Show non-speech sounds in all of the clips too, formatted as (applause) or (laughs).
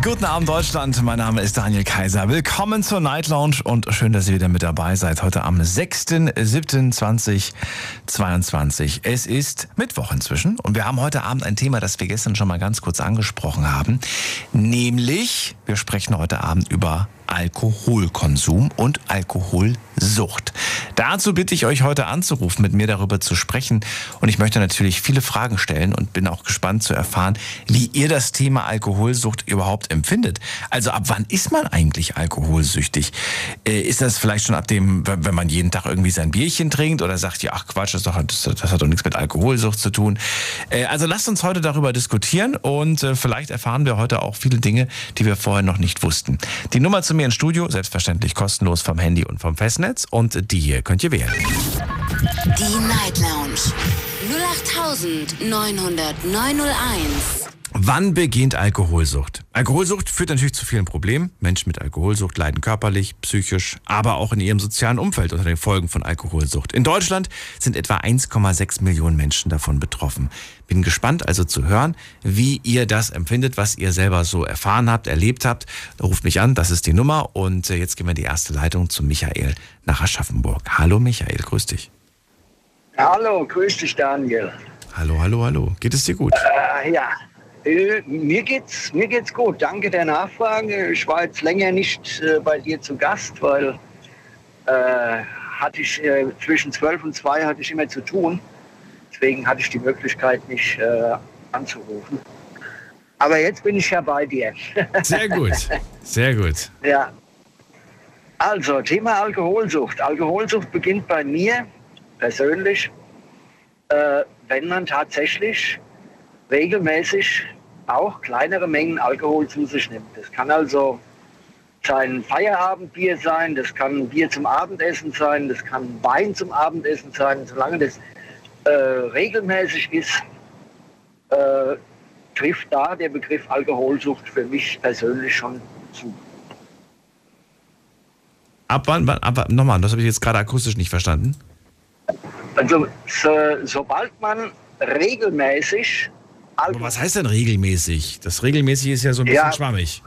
Guten Abend Deutschland, mein Name ist Daniel Kaiser. Willkommen zur Night Lounge und schön, dass ihr wieder mit dabei seid. Heute am 6.7.2022. Es ist Mittwoch inzwischen und wir haben heute Abend ein Thema, das wir gestern schon mal ganz kurz angesprochen haben. Nämlich, wir sprechen heute Abend über Alkoholkonsum und Alkoholsucht. Dazu bitte ich euch heute anzurufen, mit mir darüber zu sprechen. Und ich möchte natürlich viele Fragen stellen und bin auch gespannt zu erfahren, wie ihr das Thema Alkoholsucht überhaupt empfindet. Also ab wann ist man eigentlich alkoholsüchtig? Äh, ist das vielleicht schon ab dem, wenn man jeden Tag irgendwie sein Bierchen trinkt oder sagt, ja, ach Quatsch, das, doch, das, das hat doch nichts mit Alkoholsucht zu tun. Äh, also lasst uns heute darüber diskutieren und äh, vielleicht erfahren wir heute auch viele Dinge, die wir vorher noch nicht wussten. Die Nummer zu mir ins Studio, selbstverständlich kostenlos vom Handy und vom Festnetz und die hier könnt ihr wählen. Die Night Lounge. 08901. Wann beginnt Alkoholsucht? Alkoholsucht führt natürlich zu vielen Problemen. Menschen mit Alkoholsucht leiden körperlich, psychisch, aber auch in ihrem sozialen Umfeld unter den Folgen von Alkoholsucht. In Deutschland sind etwa 1,6 Millionen Menschen davon betroffen. Bin gespannt also zu hören, wie ihr das empfindet, was ihr selber so erfahren habt, erlebt habt. Ruft mich an, das ist die Nummer. Und äh, jetzt gehen wir in die erste Leitung zu Michael nach Aschaffenburg. Hallo Michael, grüß dich. Hallo, grüß dich Daniel. Hallo, hallo, hallo. Geht es dir gut? Äh, ja, äh, mir geht's mir geht's gut. Danke der Nachfrage. Ich war jetzt länger nicht äh, bei dir zu Gast, weil äh, hatte ich äh, zwischen 12 und 2 hatte ich immer zu tun. Deswegen hatte ich die Möglichkeit, mich äh, anzurufen. Aber jetzt bin ich ja bei dir. (laughs) Sehr gut, sehr gut. Ja. Also, Thema Alkoholsucht. Alkoholsucht beginnt bei mir persönlich, äh, wenn man tatsächlich regelmäßig auch kleinere Mengen Alkohol zu sich nimmt. Das kann also sein Feierabendbier sein, das kann Bier zum Abendessen sein, das kann Wein zum Abendessen sein. Solange das äh, regelmäßig ist, äh, trifft da der Begriff Alkoholsucht für mich persönlich schon zu. Ab wann, ab, nochmal, das habe ich jetzt gerade akustisch nicht verstanden. Also so, sobald man regelmäßig Aber Alkohol, was heißt denn regelmäßig? Das regelmäßig ist ja so ein bisschen Ja. schwammig.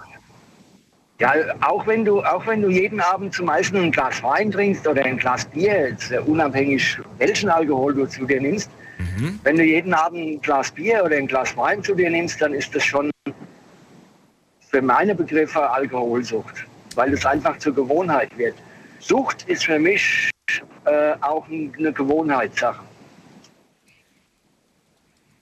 ja, auch wenn du auch wenn du jeden Abend zum Beispiel ein Glas Wein trinkst oder ein Glas Bier, jetzt, äh, unabhängig welchen Alkohol du zu dir nimmst, wenn du jeden Abend ein Glas Bier oder ein Glas Wein zu dir nimmst, dann ist das schon für meine Begriffe Alkoholsucht, weil es einfach zur Gewohnheit wird. Sucht ist für mich äh, auch eine Gewohnheitssache.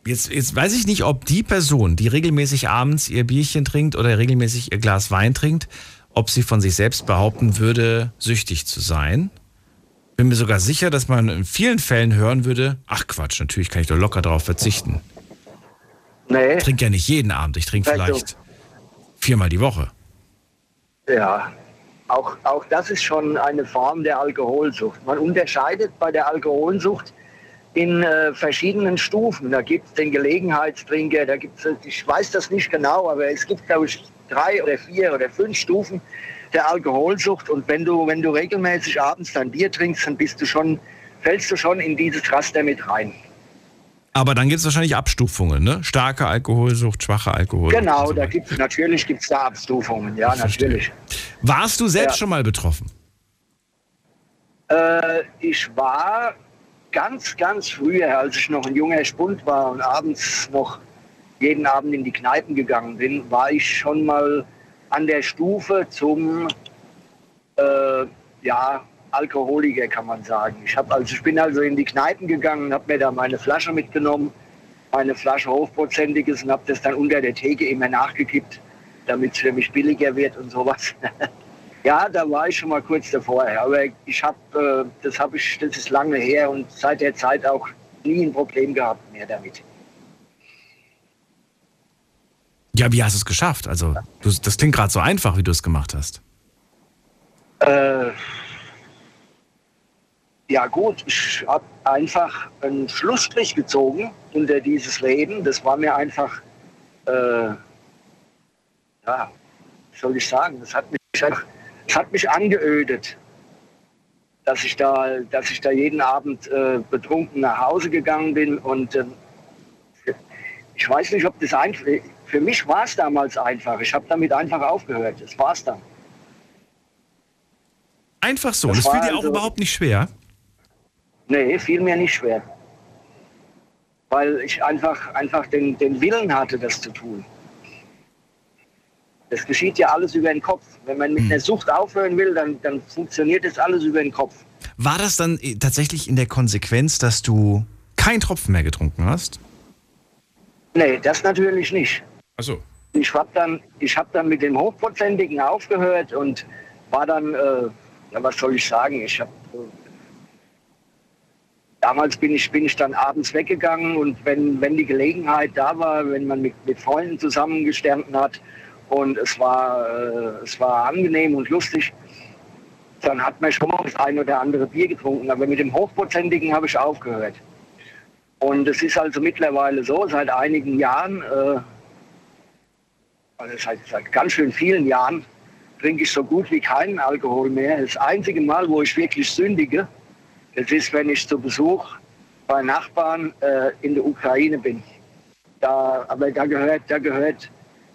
Jetzt, jetzt weiß ich nicht, ob die Person, die regelmäßig abends ihr Bierchen trinkt oder regelmäßig ihr Glas Wein trinkt, ob sie von sich selbst behaupten würde, süchtig zu sein. Bin mir sogar sicher, dass man in vielen Fällen hören würde, ach Quatsch, natürlich kann ich doch locker darauf verzichten. Nee. Ich trinke ja nicht jeden Abend, ich trinke vielleicht viermal die Woche. Ja, auch, auch das ist schon eine Form der Alkoholsucht. Man unterscheidet bei der Alkoholsucht in äh, verschiedenen Stufen. Da gibt es den Gelegenheitstrinker, da gibt es, ich weiß das nicht genau, aber es gibt, glaube ich, drei oder vier oder fünf Stufen der Alkoholsucht. Und wenn du, wenn du regelmäßig abends dein Bier trinkst, dann bist du schon, fällst du schon in dieses Raster mit rein. Aber dann gibt es wahrscheinlich Abstufungen, ne? Starke Alkoholsucht, schwache Alkoholsucht. Genau, so da gibt's natürlich gibt's da Abstufungen, ja, Ich verstehe. natürlich. Warst du selbst Ja. schon mal betroffen? Äh, ich war ganz, ganz früher, als ich noch ein junger Spund war und abends noch jeden Abend in die Kneipen gegangen bin, war ich schon mal an der Stufe zum äh, ja, Alkoholiker, kann man sagen. Ich, hab, also, ich bin also in die Kneipen gegangen, habe mir da meine Flasche mitgenommen, meine Flasche hochprozentiges und habe das dann unter der Theke immer nachgekippt, damit es für mich billiger wird und sowas. (laughs) Ja, da war ich schon mal kurz davor. Aber ich habe, äh, das habe ich, das ist lange her und seit der Zeit auch nie ein Problem gehabt mehr damit. Ja, wie hast du es geschafft? Also, du, das klingt gerade so einfach, wie du es gemacht hast. Äh, ja gut, ich habe einfach einen Schlussstrich gezogen unter dieses Leben. Das war mir einfach, äh, ja, soll ich sagen, das hat mich es hat mich angeödet, dass ich da, dass ich da jeden Abend äh, betrunken nach Hause gegangen bin und äh, ich weiß nicht, ob das einfach. Für mich war es damals einfach. Ich habe damit einfach aufgehört. Das war's dann. Einfach so. Das Das, fiel war dir auch also- überhaupt nicht schwer. Nee, fiel mir nicht schwer. Weil ich einfach, einfach den, den Willen hatte, das zu tun. Das geschieht ja alles über den Kopf. Wenn man mit einer Sucht aufhören will, dann, dann funktioniert das alles über den Kopf. War das dann äh, tatsächlich in der Konsequenz, dass du keinen Tropfen mehr getrunken hast? Nee, das natürlich nicht. Achso. Ich habe dann, ich hab dann mit dem Hochprozentigen aufgehört und war dann, äh, ja, was soll ich sagen, ich habe äh, damals bin ich, bin ich dann abends weggegangen und wenn, wenn die Gelegenheit da war, wenn man mit, mit Freunden zusammengestanden hat und es war, äh, es war angenehm und lustig, dann hat man schon mal das ein oder andere Bier getrunken. Aber mit dem Hochprozentigen habe ich aufgehört. Und es ist also mittlerweile so, seit einigen Jahren, äh, also seit, seit ganz schön vielen Jahren, trinke ich so gut wie keinen Alkohol mehr. Das einzige Mal, wo ich wirklich sündige, das ist, wenn ich zu Besuch bei Nachbarn äh, in der Ukraine bin. Da, aber da gehört, da gehört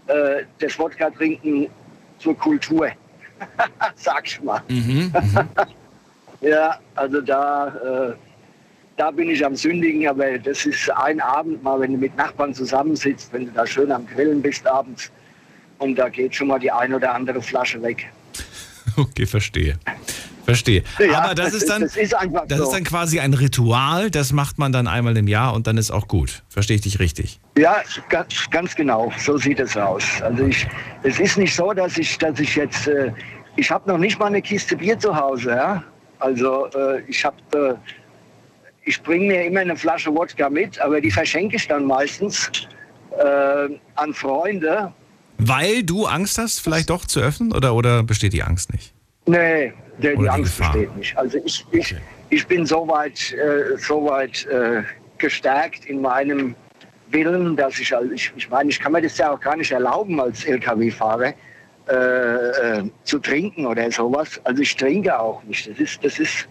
äh, das Wodka-Trinken zur Kultur. (laughs) Sag ich mal. (laughs) ja, also da, äh, da bin ich am Sündigen, aber das ist ein Abend mal, wenn du mit Nachbarn zusammensitzt, wenn du da schön am Grillen bist abends und da geht schon mal die ein oder andere Flasche weg. (laughs) Okay, verstehe. Verstehe. Ja, Aber das, ist dann, das ist das so. ist dann quasi ein Ritual, das macht man dann einmal im Jahr und dann ist auch gut. Verstehe ich dich richtig? Ja, ganz, ganz genau. So sieht es aus. Also ich, es ist nicht so, dass ich, dass ich jetzt, äh, ich habe noch nicht mal eine Kiste Bier zu Hause. Ja? Also äh, ich habe, äh, ich bringe mir immer eine Flasche Wodka mit, aber die verschenke ich dann meistens äh, an Freunde. Weil du Angst hast, vielleicht doch zu öffnen oder, oder besteht die Angst nicht? Nee, der, die die Angst Gefahr. besteht nicht. Also ich, ich, Okay. ich bin soweit äh, soweit äh, gestärkt in meinem Willen, dass ich, also ich, ich meine, ich kann mir das ja auch gar nicht erlauben als Lkw-Fahrer äh, äh, zu trinken oder sowas. Also ich trinke auch nicht. Das ist, das ist,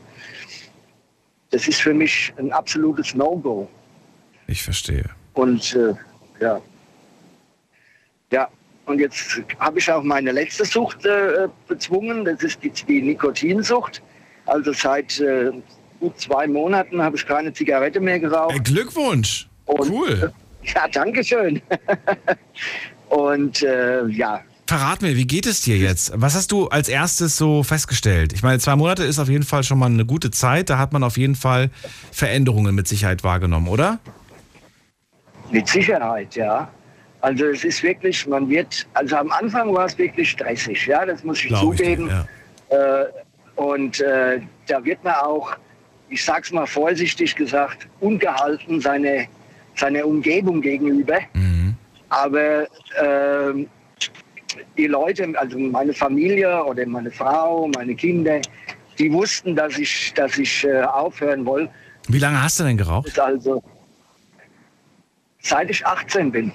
das ist für mich ein absolutes No-Go. Ich verstehe. Und äh, ja. Ja, und jetzt habe ich auch meine letzte Sucht äh, bezwungen. Das ist die, die Nikotinsucht. Also seit äh, gut zwei Monaten habe ich keine Zigarette mehr Äh, geraucht. Glückwunsch. Und- cool. (laughs) Ja, danke schön. (laughs) und äh, ja, Verrat mir, wie geht es dir jetzt? Was hast du als erstes so festgestellt? Ich meine, zwei Monate ist auf jeden Fall schon mal eine gute Zeit. Da hat man auf jeden Fall Veränderungen mit Sicherheit wahrgenommen, oder? Mit Sicherheit, ja. Also es ist wirklich, man wird, also am Anfang war es wirklich stressig, ja, das muss ich Glaube ich dir, zugeben. ja. Äh, und äh, da wird man auch, ich sag's mal vorsichtig gesagt, ungehalten seine, seiner Umgebung gegenüber. Mhm. Aber ähm, die Leute, also meine Familie oder meine Frau, meine Kinder, die wussten, dass ich, dass ich äh, aufhören wollte. Wie lange hast du denn geraucht? Also seit ich 18 bin.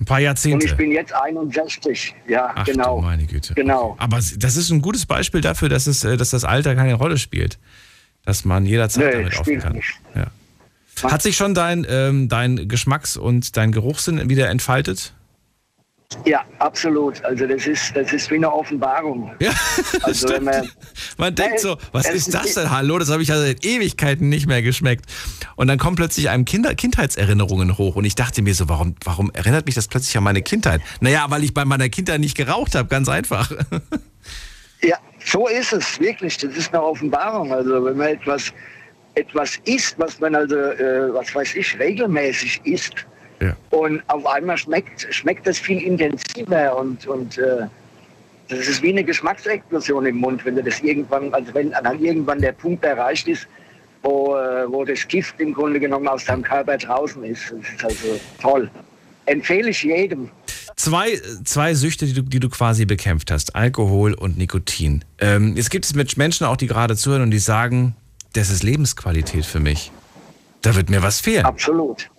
Ein paar Und Jahrzehnte. ich bin jetzt 61. Ja, Ach genau. meine Güte. Genau. Aber das ist ein gutes Beispiel dafür, dass, es, äh, dass das Alter keine Rolle spielt. Dass man jederzeit Nee, damit aufhören kann. nicht. Ja. Hat sich schon dein, ähm, dein Geschmacks- und dein Geruchssinn wieder entfaltet? Ja, absolut. Also das ist, das ist wie eine Offenbarung. Ja, (laughs) Also stimmt. man, Man denkt Äh, so, was ist ist- das denn? Hallo, das habe ich ja seit Ewigkeiten nicht mehr geschmeckt. Und dann kommen plötzlich einem Kinder Kindheitserinnerungen hoch. Und ich dachte mir so, warum, warum erinnert mich das plötzlich an meine Kindheit? Naja, weil ich bei meiner Kindheit nicht geraucht habe, ganz einfach. (laughs) ja, so ist es wirklich. Das ist eine Offenbarung. Also wenn man etwas, etwas isst, was man also, äh, was weiß ich, regelmäßig isst, Ja. und auf einmal schmeckt, schmeckt das viel intensiver und, und äh, das ist wie eine Geschmacksexplosion im Mund, wenn du das irgendwann, also wenn dann irgendwann der Punkt erreicht ist, wo, äh, wo das Gift im Grunde genommen aus deinem Körper draußen ist. Das ist also toll. Empfehle ich jedem. Zwei, zwei Süchte, die du, die du quasi bekämpft hast, Alkohol und Nikotin. Ähm, jetzt gibt es mit Menschen auch, die gerade zuhören und die sagen, das ist Lebensqualität für mich. Da wird mir was fehlen. Absolut.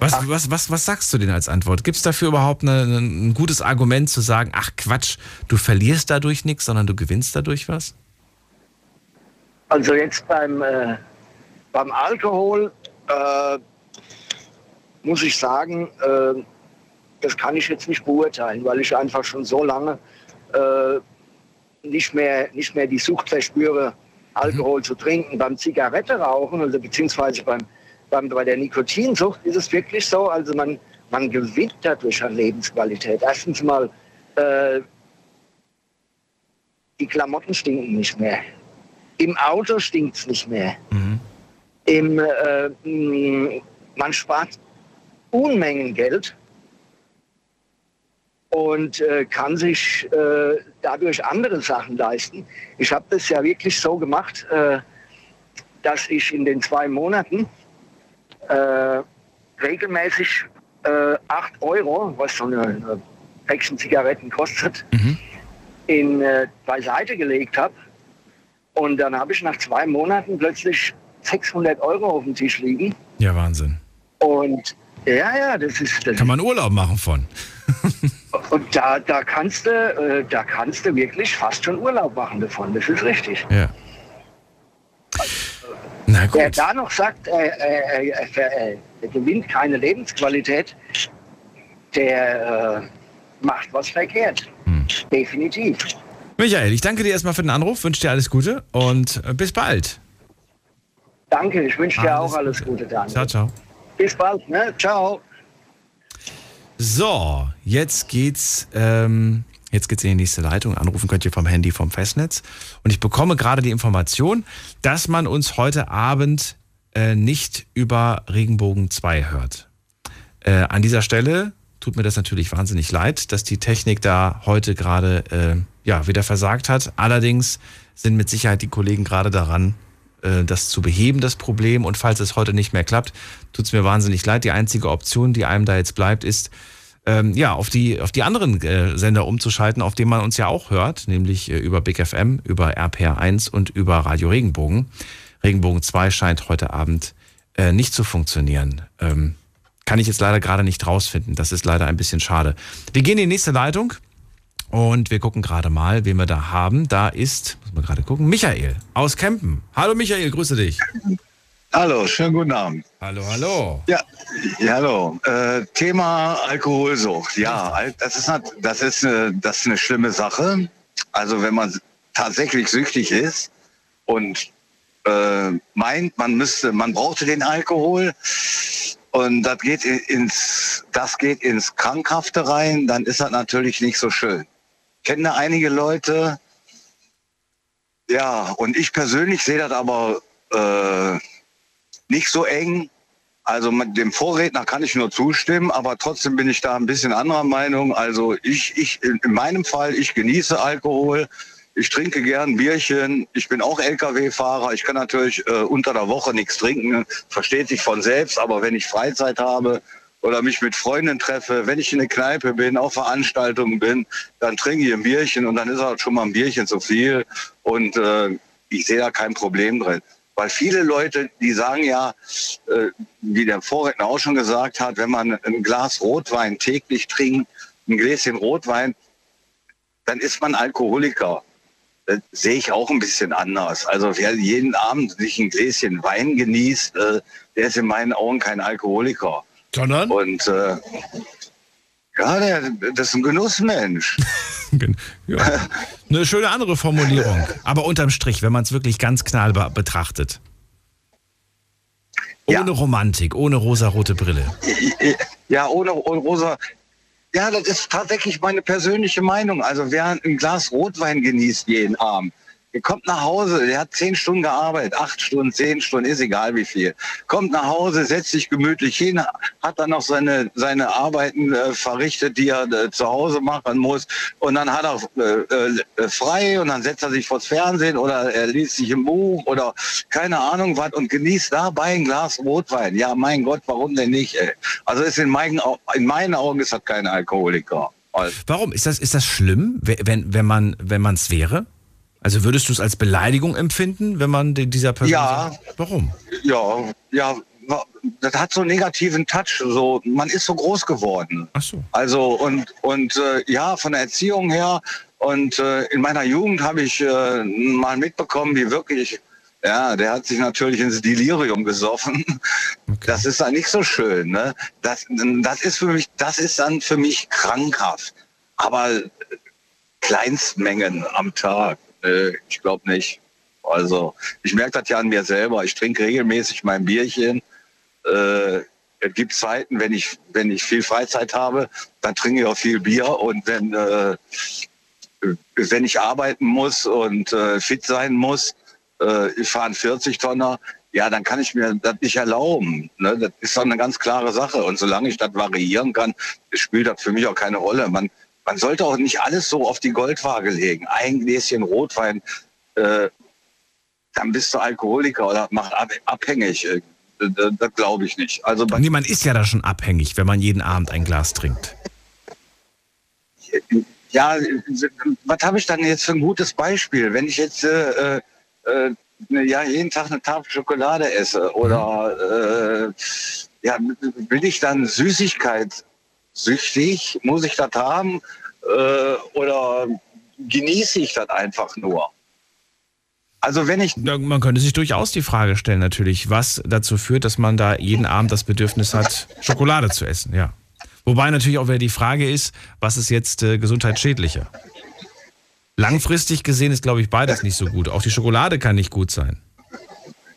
Was, was, was, was sagst du denn als Antwort? Gibt es dafür überhaupt eine, ein gutes Argument zu sagen, ach Quatsch, du verlierst dadurch nichts, sondern du gewinnst dadurch was? Also jetzt beim, äh, beim Alkohol äh, muss ich sagen, äh, das kann ich jetzt nicht beurteilen, weil ich einfach schon so lange äh, nicht, mehr, nicht mehr die Sucht verspüre, Alkohol mhm. zu trinken. Beim Zigarette rauchen, also beziehungsweise beim, bei der Nikotinsucht ist es wirklich so, also man, man gewinnt dadurch an Lebensqualität. Erstens mal, äh, die Klamotten stinken nicht mehr. Im Auto stinkt es nicht mehr. Mhm. Im, äh, man spart Unmengen Geld und äh, kann sich äh, dadurch andere Sachen leisten. Ich habe das ja wirklich so gemacht, äh, dass ich in den zwei Monaten äh, regelmäßig äh, 8 Euro, was so eine, eine Päckchen Zigaretten kostet, mhm. in, äh, beiseite gelegt habe und dann habe ich nach zwei Monaten plötzlich 600 Euro auf dem Tisch liegen. Ja, Wahnsinn. Und ja, ja, das ist. Das Kann man Urlaub machen von. (laughs) und da, da, kannst du, äh, da kannst du wirklich fast schon Urlaub machen davon. Das ist richtig. Ja. Na gut. Wer da noch sagt, äh, äh, äh, er gewinnt keine Lebensqualität, der äh, macht was verkehrt. Hm. Definitiv. Michael, ich danke dir erstmal für den Anruf, wünsche dir alles Gute und äh, bis bald. Danke, ich wünsche dir auch alles Gute, Daniel. Ciao, ciao. Bis bald, ne? Ciao. So, jetzt geht's, ähm, jetzt geht's in die nächste Leitung. Anrufen könnt ihr vom Handy vom Festnetz. Und ich bekomme gerade die Information, dass man uns heute Abend äh, nicht über Regenbogen 2 hört. Äh, an dieser Stelle tut mir das natürlich wahnsinnig leid, dass die Technik da heute gerade äh, ja, wieder versagt hat. Allerdings sind mit Sicherheit die Kollegen gerade daran, äh, das zu beheben, das Problem. Und falls es heute nicht mehr klappt, tut es mir wahnsinnig leid. Die einzige Option, die einem da jetzt bleibt, ist, ähm, ja, auf die, auf die anderen äh, Sender umzuschalten, auf denen man uns ja auch hört, nämlich äh, über Big FM, über RPR1 und über Radio Regenbogen. Regenbogen 2 scheint heute Abend äh, nicht zu funktionieren. Ähm, kann ich jetzt leider gerade nicht rausfinden. Das ist leider ein bisschen schade. Wir gehen in die nächste Leitung und wir gucken gerade mal, wen wir da haben. Da ist, muss man gerade gucken, Michael aus Kempen. Hallo Michael, grüße dich. Hallo, schönen guten Abend. Hallo, hallo. Ja, ja hallo. Äh, Thema Alkoholsucht. Ja, das ist, das, ist eine, das ist eine schlimme Sache. Also wenn man tatsächlich süchtig ist und äh, meint, man müsste, man brauchte den Alkohol, und das geht ins, das geht ins Krankhafte rein, dann ist das natürlich nicht so schön. Ich kenne einige Leute, ja, und ich persönlich sehe das aber äh, nicht so eng. Also mit dem Vorredner kann ich nur zustimmen, aber trotzdem bin ich da ein bisschen anderer Meinung. Also ich, ich in meinem Fall, ich genieße Alkohol. Ich trinke gern Bierchen. Ich bin auch Lkw-Fahrer. Ich kann natürlich äh, unter der Woche nichts trinken, versteht sich von selbst. Aber wenn ich Freizeit habe oder mich mit Freunden treffe, wenn ich in eine Kneipe bin, auf Veranstaltungen bin, dann trinke ich ein Bierchen und dann ist halt schon mal ein Bierchen zu viel. Und äh, ich sehe da kein Problem drin. Weil viele Leute, die sagen ja, äh, wie der Vorredner auch schon gesagt hat, wenn man ein Glas Rotwein täglich trinkt, ein Gläschen Rotwein, dann ist man Alkoholiker sehe ich auch ein bisschen anders. Also wer jeden Abend sich ein Gläschen Wein genießt, äh, der ist in meinen Augen kein Alkoholiker. Sondern? Und äh, ja, der, das ist ein Genussmensch. (laughs) ja. Eine schöne andere Formulierung. Aber unterm Strich, wenn man es wirklich ganz knallbar betrachtet. Ohne ja. Romantik, ohne rosarote Brille. (laughs) Ja, ohne, ohne rosa. Ja, das ist tatsächlich meine persönliche Meinung. Also wer ein Glas Rotwein genießt jeden Abend, kommt nach Hause, der hat zehn Stunden gearbeitet, acht Stunden, zehn Stunden, ist egal wie viel. Kommt nach Hause, setzt sich gemütlich hin, hat dann noch seine, seine Arbeiten äh, verrichtet, die er äh, zu Hause machen muss. Und dann hat er äh, äh, frei und dann setzt er sich vors Fernsehen oder er liest sich im Buch oder keine Ahnung was und genießt dabei ein Glas Rotwein. Ja, mein Gott, warum denn nicht? Ey? Also ist in meinen, in meinen Augen ist das kein Alkoholiker. Warum? Ist das, ist das schlimm, wenn, wenn man wenn es wäre? Also würdest du es als Beleidigung empfinden, wenn man dieser Person ja, sagt? Warum? Ja, ja, das hat so einen negativen Touch. So, man ist so groß geworden. Ach so. Also und und äh, ja, von der Erziehung her und äh, in meiner Jugend habe ich äh, mal mitbekommen, wie wirklich, ja, der hat sich natürlich ins Delirium gesoffen. Okay. Das ist dann nicht so schön. Ne? Das, das ist für mich, das ist dann für mich krankhaft. Aber Kleinstmengen am Tag, äh, ich glaube nicht. Also ich merke das ja an mir selber. Ich trinke regelmäßig mein Bierchen. Äh, es gibt Zeiten, wenn ich, wenn ich viel Freizeit habe, dann trinke ich auch viel Bier. Und wenn, äh, wenn ich arbeiten muss und äh, fit sein muss, äh, ich fahre einen 40-Tonner, ja, dann kann ich mir das nicht erlauben. Ne? Das ist doch eine ganz klare Sache. Und solange ich das variieren kann, spielt das für mich auch keine Rolle. Man, man sollte auch nicht alles so auf die Goldwaage legen. Ein Gläschen Rotwein, äh, dann bist du Alkoholiker oder macht ab, abhängig. Äh, Das, glaube ich nicht. Also Nee, man ist ja da schon abhängig, wenn man jeden Abend ein Glas trinkt. ja, was habe ich dann jetzt für ein gutes Beispiel? Wenn ich jetzt äh, äh, ne, ja, jeden Tag eine Tafel Schokolade esse oder äh, ja, bin ich dann Süßigkeit süchtig? Muss ich das haben? Äh, oder genieße ich das einfach nur? Also wenn ich Man könnte sich durchaus die Frage stellen, natürlich, was dazu führt, dass man da jeden Abend das Bedürfnis hat, Schokolade zu essen, ja. Wobei natürlich auch wieder die Frage ist, was ist jetzt äh, gesundheitsschädlicher? Langfristig gesehen ist, glaube ich, beides nicht so gut. Auch die Schokolade kann nicht gut sein.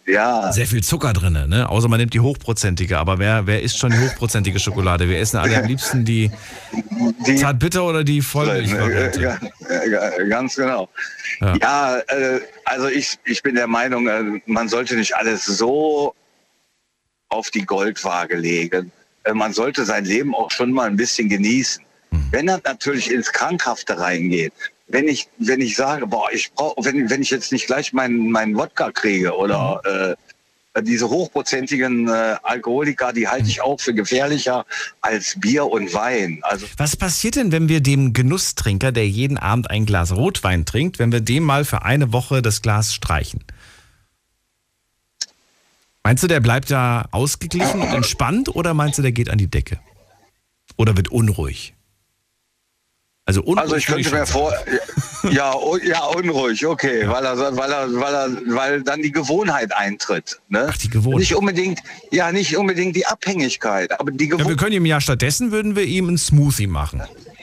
Ja, Sehr viel Zucker drin, ne? Außer man nimmt die hochprozentige. Aber wer, wer isst schon die hochprozentige Schokolade? Wir essen alle am liebsten die die Zartbitter oder die Vollmilchvariante. Ganz genau. Ja. Ja, äh, also ich, ich bin der Meinung, äh, man sollte nicht alles so auf die Goldwaage legen. Äh, man sollte sein Leben auch schon mal ein bisschen genießen. Wenn das natürlich ins Krankhafte reingeht, wenn ich, wenn ich sage, boah, ich brauche, wenn, wenn ich jetzt nicht gleich meinen, meinen Wodka kriege oder äh, diese hochprozentigen äh, Alkoholiker, die halte ich auch für gefährlicher als Bier und Wein. Also Was passiert denn, wenn wir dem Genusstrinker, der jeden Abend ein Glas Rotwein trinkt, wenn wir dem mal für eine Woche das Glas streichen? Meinst du, der bleibt da ausgeglichen und entspannt oder meinst du, der geht an die Decke? Oder wird unruhig? Also unruhig. Also ich könnte mir vor, (laughs) ja, oh, ja, unruhig, okay, weil er, weil er, weil er, weil dann die Gewohnheit eintritt. Ne? Ach, die Gewohnheit. Nicht unbedingt, ja, nicht unbedingt die Abhängigkeit, aber die Ja, wir Gewohnheit. können ihm ja stattdessen würden wir ihm einen Smoothie machen.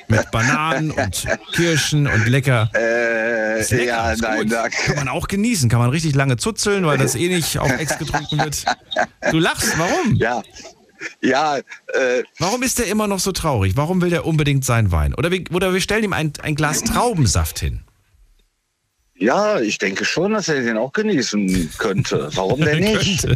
Mit Bananen (laughs) und Kirschen und lecker. Äh, lecker, ja, nein, gut. da, Kann man auch genießen, kann man richtig lange zuzeln, weil das eh nicht auf (laughs) Ex getrunken wird. Du lachst, warum? ja, ja, äh, Warum ist er immer noch so traurig? Warum will er unbedingt sein Wein? Oder wir, oder wir stellen ihm ein, ein Glas Traubensaft hin. ja, ich denke schon, dass er den auch genießen könnte. Warum denn (laughs) nicht?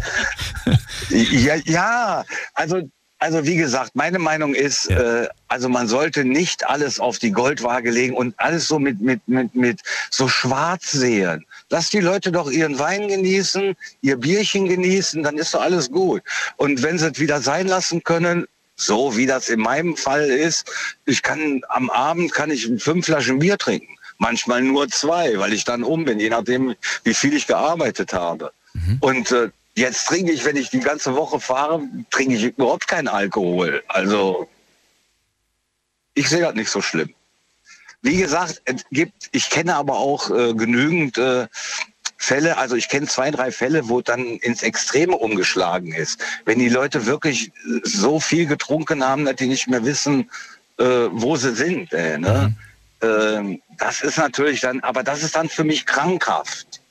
Ja, ja, also, also wie gesagt, meine Meinung ist, Ja. äh, also man sollte nicht alles auf die Goldwaage legen und alles so mit, mit, mit, mit so schwarz sehen. Lass die Leute doch ihren Wein genießen, ihr Bierchen genießen, dann ist doch alles gut. Und wenn sie es wieder sein lassen können, so wie das in meinem Fall ist, ich kann am Abend kann ich fünf Flaschen Bier trinken. Manchmal nur zwei, weil ich dann um bin, je nachdem, wie viel ich gearbeitet habe. Und äh, jetzt trinke ich, wenn ich die ganze Woche fahre, trinke ich überhaupt keinen Alkohol. Also ich sehe das nicht so schlimm. Wie gesagt, es gibt, ich kenne aber auch äh, genügend äh, Fälle, also ich kenne zwei, drei Fälle, wo dann ins Extreme umgeschlagen ist. Wenn die Leute wirklich äh, so viel getrunken haben, dass die nicht mehr wissen, äh, wo sie sind. Äh, ne? Ähm, das ist natürlich dann, aber das ist dann für mich krankhaft.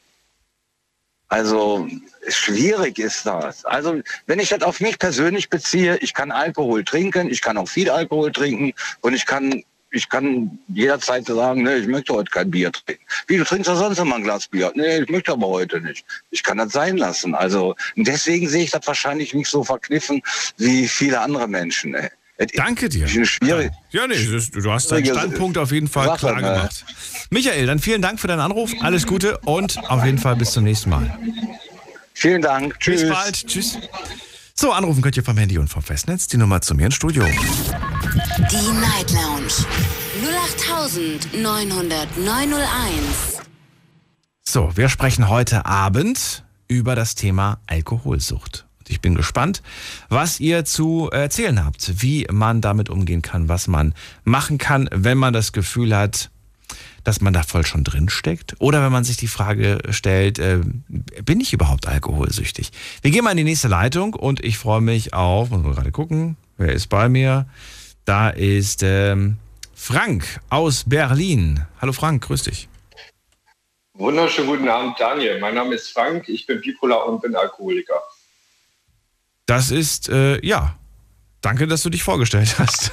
Also schwierig ist das. Also wenn ich das auf mich persönlich beziehe, ich kann Alkohol trinken, ich kann auch viel Alkohol trinken und ich kann ich kann jederzeit sagen, nee, ich möchte heute kein Bier trinken. Wie, du trinkst doch sonst immer ein Glas Bier? Nee, ich möchte aber heute nicht. Ich kann das sein lassen. Also deswegen sehe ich das wahrscheinlich nicht so verkniffen wie viele andere Menschen. Ey. Danke dir. schwierige, Ja, nee, du hast deinen Standpunkt auf jeden Fall klar ne? gemacht. Michael, dann vielen Dank für deinen Anruf. Alles Gute und auf jeden Fall bis zum nächsten Mal. Vielen Dank. Tschüss. Bis bald. Tschüss. So, anrufen könnt ihr vom Handy und vom Festnetz. Die Nummer zu mir ins Studio. Die Night Lounge 08901. So, wir sprechen heute Abend über das Thema Alkoholsucht. Und Ich bin gespannt, was ihr zu erzählen habt, wie man damit umgehen kann, was man machen kann, wenn man das Gefühl hat, dass man da voll schon drin steckt? Oder wenn man sich die Frage stellt, äh, bin ich überhaupt alkoholsüchtig? Wir gehen mal in die nächste Leitung und ich freue mich auf, muss man gerade gucken, wer ist bei mir? Da ist ähm, Frank aus Berlin. Hallo Frank, grüß dich. Wunderschönen guten Abend, Daniel. Mein Name ist Frank, ich bin bipolar und bin Alkoholiker. Das ist, äh, ja, danke, dass du dich vorgestellt hast.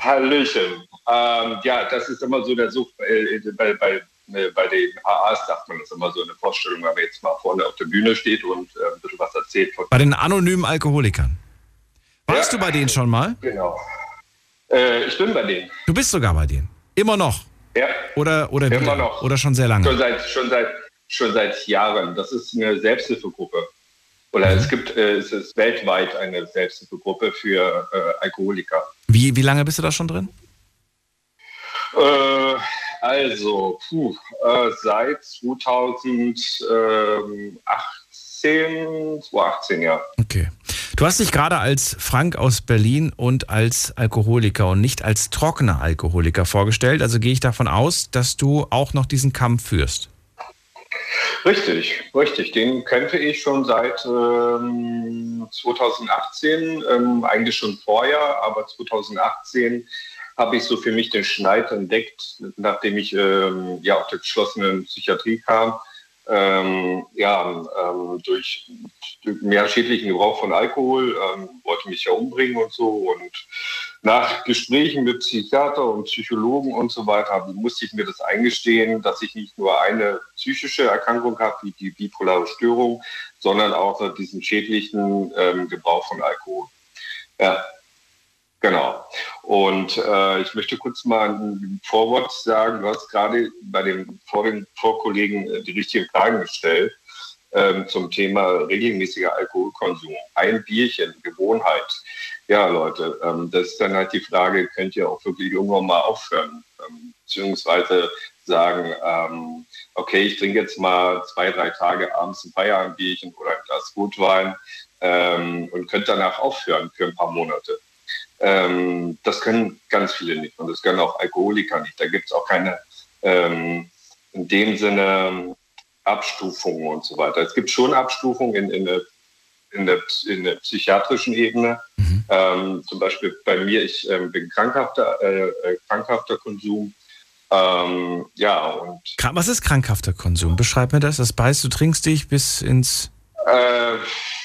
Hallöchen. Ähm, ja, das ist immer so der Such, äh, bei, bei, äh, bei den AAs sagt man das immer so eine Vorstellung, wenn man jetzt mal vorne auf der Bühne steht und äh, ein bisschen was erzählt. Bei den anonymen Alkoholikern. Warst ja, du bei denen schon mal? Genau. Äh, ich bin bei denen. Du bist sogar bei denen. Immer noch. Ja. Oder, oder Immer wieder? noch. Oder schon sehr lange? Schon seit, schon seit, schon seit Jahren. Das ist eine Selbsthilfegruppe. Oder mhm. es gibt, äh, es ist weltweit eine Selbsthilfegruppe für äh, Alkoholiker. Wie, wie lange bist du da schon drin? Äh, also, puh, äh, seit 2018, 2018, ja. Okay. Du hast dich gerade als Frank aus Berlin und als Alkoholiker und nicht als trockener Alkoholiker vorgestellt. Also gehe ich davon aus, dass du auch noch diesen Kampf führst. Richtig, richtig. Den kämpfe ich schon seit ähm, 2018, ähm, eigentlich schon vorher, aber 2018 habe ich so für mich den Schneid entdeckt, nachdem ich ähm, ja aus der geschlossenen Psychiatrie kam. Ähm, ja, ähm, durch, durch, mehr schädlichen Gebrauch von Alkohol, ähm, wollte mich ja umbringen und so. Und nach Gesprächen mit Psychiater und Psychologen und so weiter musste ich mir das eingestehen, dass ich nicht nur eine psychische Erkrankung habe, wie die bipolare Störung, sondern auch diesen schädlichen ähm, Gebrauch von Alkohol. Ja, Genau. Und äh, ich möchte kurz mal ein Vorwort sagen. Du hast gerade bei dem vor den Vorkollegen äh, die richtigen Fragen gestellt ähm, zum Thema regelmäßiger Alkoholkonsum. Ein Bierchen, Gewohnheit. Ja, Leute, ähm, das ist dann halt die Frage, könnt ihr auch wirklich irgendwann mal aufhören? Ähm, beziehungsweise sagen, ähm, okay, ich trinke jetzt mal zwei, drei Tage abends ein Feierabendbierchen oder ein Glas Gutwein ähm, und könnt danach aufhören für ein paar Monate. Ähm, das können ganz viele nicht und das können auch Alkoholiker nicht. Da gibt es auch keine ähm, in dem Sinne Abstufungen und so weiter. Es gibt schon Abstufungen in, in, der, in, der, in der psychiatrischen Ebene. Mhm. Ähm, zum Beispiel bei mir, ich ähm, bin krankhafter, äh, äh, krankhafter Konsum. Ähm, ja, und. Was ist krankhafter Konsum? Beschreib mir das. Das heißt, du trinkst dich bis ins. Äh,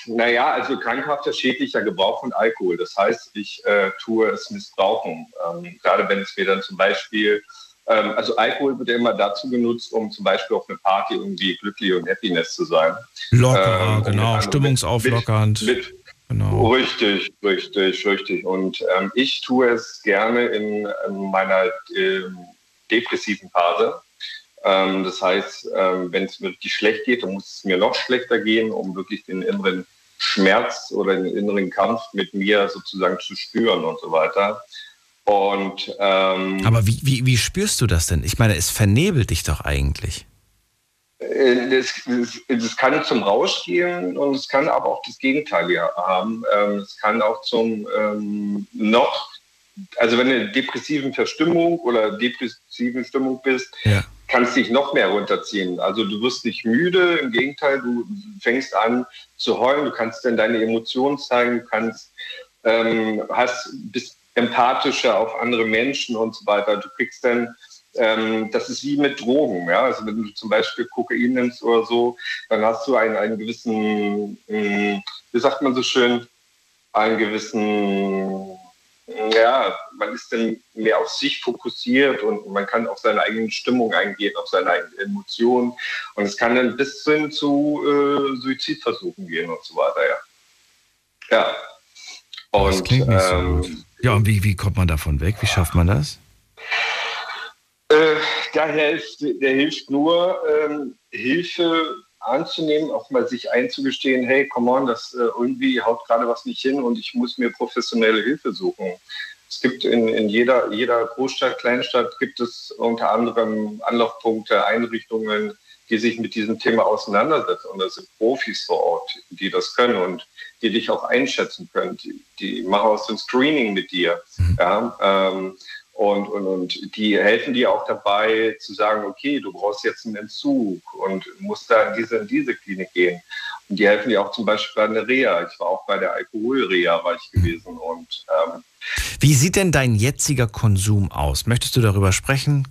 naja, also krankhafter schädlicher Gebrauch von Alkohol. Das heißt, ich äh, tue es missbrauchen. Ähm, gerade wenn es mir dann zum Beispiel, ähm, also Alkohol wird ja immer dazu genutzt, um zum Beispiel auf eine Party irgendwie glücklich und happiness zu sein. Locker, ähm, genau, stimmungsauflockernd. Mit, mit, genau. Richtig, richtig, richtig. Und ähm, ich tue es gerne in, in meiner ähm, depressiven Phase. Ähm, das heißt, ähm, wenn es mir richtig schlecht geht, dann muss es mir noch schlechter gehen, um wirklich den inneren Schmerz oder den inneren Kampf mit mir sozusagen zu spüren und so weiter. Und, ähm, Aber wie, wie, wie spürst du das denn? Ich meine, es vernebelt dich doch eigentlich. Es, es, es, kann zum Rausch gehen und es kann aber auch das Gegenteil haben. Ähm, es kann auch zum ähm, noch, also wenn du in depressiven Verstimmung oder depressiven Stimmung bist, ja kannst dich noch mehr runterziehen. Also du wirst nicht müde, im Gegenteil, du fängst an zu heulen, du kannst dann deine Emotionen zeigen, du kannst, ähm, hast, bist empathischer auf andere Menschen und so weiter. Du kriegst dann, ähm, das ist wie mit Drogen, ja. Also wenn du zum Beispiel Kokain nimmst oder so, dann hast du einen, einen gewissen, ähm, wie sagt man so schön, einen gewissen ja, man ist dann mehr auf sich fokussiert und man kann auf seine eigene Stimmung eingehen, auf seine eigenen Emotionen. Und es kann dann bis hin zu äh, Suizidversuchen gehen und so weiter, ja. Ja. Und, das klingt nicht ähm, so gut. Ja, und wie, wie kommt man davon weg? Wie schafft man das? Äh, da hilft, der hilft nur ähm, Hilfe anzunehmen, auch mal sich einzugestehen, hey, come on, das äh, irgendwie haut gerade was nicht hin und ich muss mir professionelle Hilfe suchen. Es gibt in, in jeder, jeder Großstadt, Kleinstadt gibt es unter anderem Anlaufpunkte, Einrichtungen, die sich mit diesem Thema auseinandersetzen. Und das sind Profis vor Ort, die das können und die dich auch einschätzen können. Die, die machen aus dem Screening mit dir. Mhm. Ja, ähm, und, und, und die helfen dir auch dabei zu sagen, okay, du brauchst jetzt einen Entzug und musst da in diese, in diese Klinik gehen. Und die helfen dir auch zum Beispiel bei der Reha. Ich war auch bei der Alkoholreha war ich gewesen. Und, ähm, Wie sieht denn dein jetziger Konsum aus? Möchtest du darüber sprechen?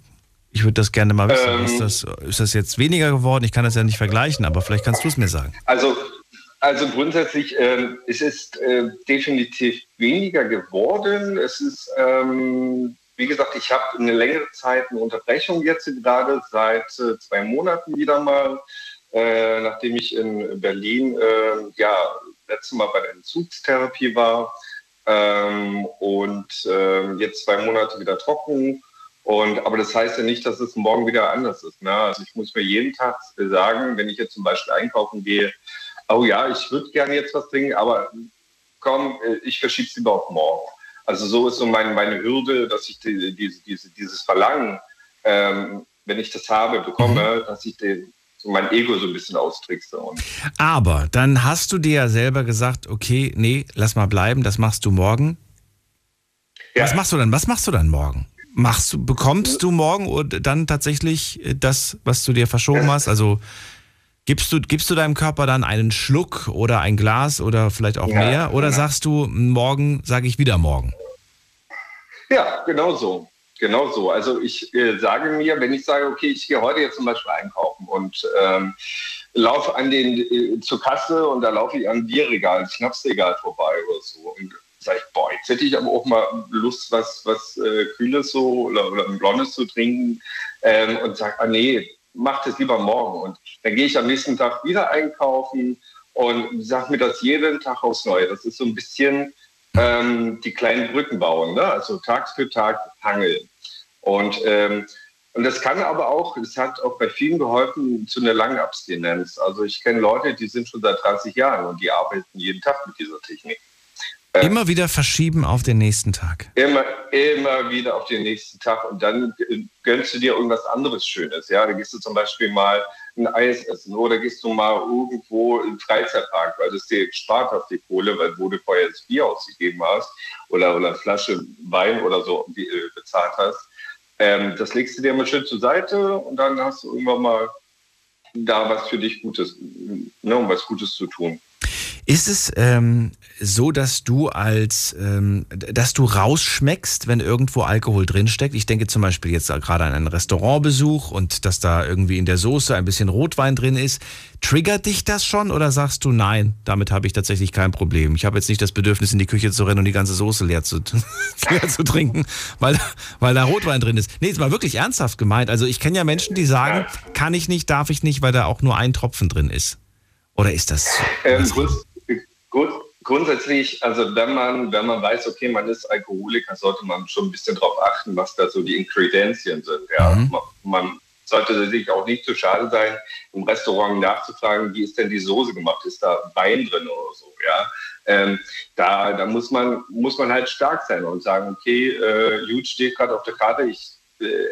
Ich würde das gerne mal wissen. Ähm, ist, das, ist das jetzt weniger geworden? Ich kann das ja nicht vergleichen, aber vielleicht kannst du es mir sagen. Also, also grundsätzlich, äh, es ist äh, definitiv weniger geworden. Es ist ähm, wie gesagt, ich habe eine längere Zeit eine Unterbrechung jetzt gerade seit äh, zwei Monaten wieder mal, äh, nachdem ich in Berlin äh, ja letztes Mal bei der Entzugstherapie war ähm, und äh, jetzt zwei Monate wieder trocken. Und, aber das heißt ja nicht, dass es morgen wieder anders ist. Ne? Also ich muss mir jeden Tag sagen, wenn ich jetzt zum Beispiel einkaufen gehe, oh ja, ich würde gerne jetzt was trinken, aber komm, äh, ich verschiebe es lieber auf morgen. Also so ist so meine, meine Hürde, dass ich die, die, diese, dieses Verlangen, ähm, wenn ich das habe, bekomme, mhm. dass ich den, so mein Ego so ein bisschen austrickse. Aber dann hast du dir ja selber gesagt, okay, nee, lass mal bleiben, das machst du morgen. Ja. Was machst du dann? Was machst du dann morgen? Machst du, bekommst du morgen dann tatsächlich das, was du dir verschoben hast? Also Gibst du, gibst du deinem Körper dann einen Schluck oder ein Glas oder vielleicht auch ja, mehr? Oder ja. sagst du, morgen sage ich wieder morgen? Ja, genau so. Genau so. Also ich äh, sage mir, wenn ich sage, okay, ich gehe heute jetzt zum Beispiel einkaufen und ähm, laufe an den äh, zur Kasse und da laufe ich an Bierregal, Schnapsregal vorbei oder so. Und sage ich, boah, jetzt hätte ich aber auch mal Lust, was, was äh, Kühles so oder, oder ein Blondes zu trinken. Ähm, und sage, ah nee, mach das lieber morgen. Und dann gehe ich am nächsten Tag wieder einkaufen und sage mir das jeden Tag aufs Neue. Das ist so ein bisschen ähm, die kleinen Brücken bauen, ne? also Tag für Tag hangeln. Und, ähm, und das kann aber auch, es hat auch bei vielen geholfen zu einer langen Abstinenz. Also ich kenne Leute, die sind schon seit 30 Jahren und die arbeiten jeden Tag mit dieser Technik. Äh, immer wieder verschieben auf den nächsten Tag. Immer, immer wieder auf den nächsten Tag und dann gönnst du dir irgendwas anderes Schönes. Ja, da gehst du zum Beispiel mal ein Eis essen oder gehst du mal irgendwo im Freizeitpark, weil das dir spart hast, die Kohle, weil wo du vorher das Bier ausgegeben hast oder, oder eine Flasche Wein oder so äh, bezahlt hast. Ähm, das legst du dir mal schön zur Seite und dann hast du irgendwann mal da was für dich Gutes, ne, um was Gutes zu tun. Ist es ähm, so, dass du als, ähm, dass du rausschmeckst, wenn irgendwo Alkohol drinsteckt? Ich denke zum Beispiel jetzt gerade an einen Restaurantbesuch und dass da irgendwie in der Soße ein bisschen Rotwein drin ist. Triggert dich das schon oder sagst du, nein, damit habe ich tatsächlich kein Problem? Ich habe jetzt nicht das Bedürfnis, in die Küche zu rennen und die ganze Soße leer zu, (laughs) leer zu trinken, weil, weil da Rotwein drin ist. Nee, jetzt mal wirklich ernsthaft gemeint. Also ich kenne ja Menschen, die sagen, kann ich nicht, darf ich nicht, weil da auch nur ein Tropfen drin ist. Oder ist das? Ähm, Grund, grundsätzlich, also wenn man, wenn man weiß, okay, man ist Alkoholiker, sollte man schon ein bisschen darauf achten, was da so die Inkredenzien sind. Ja? Mhm. Man, sollte sich auch nicht zu schade sein, im Restaurant nachzufragen, wie ist denn die Soße gemacht? Ist da Wein drin oder so? Ja? Ähm, da da muss, man, muss man halt stark sein und sagen, okay, äh, Jut steht gerade auf der Karte, ich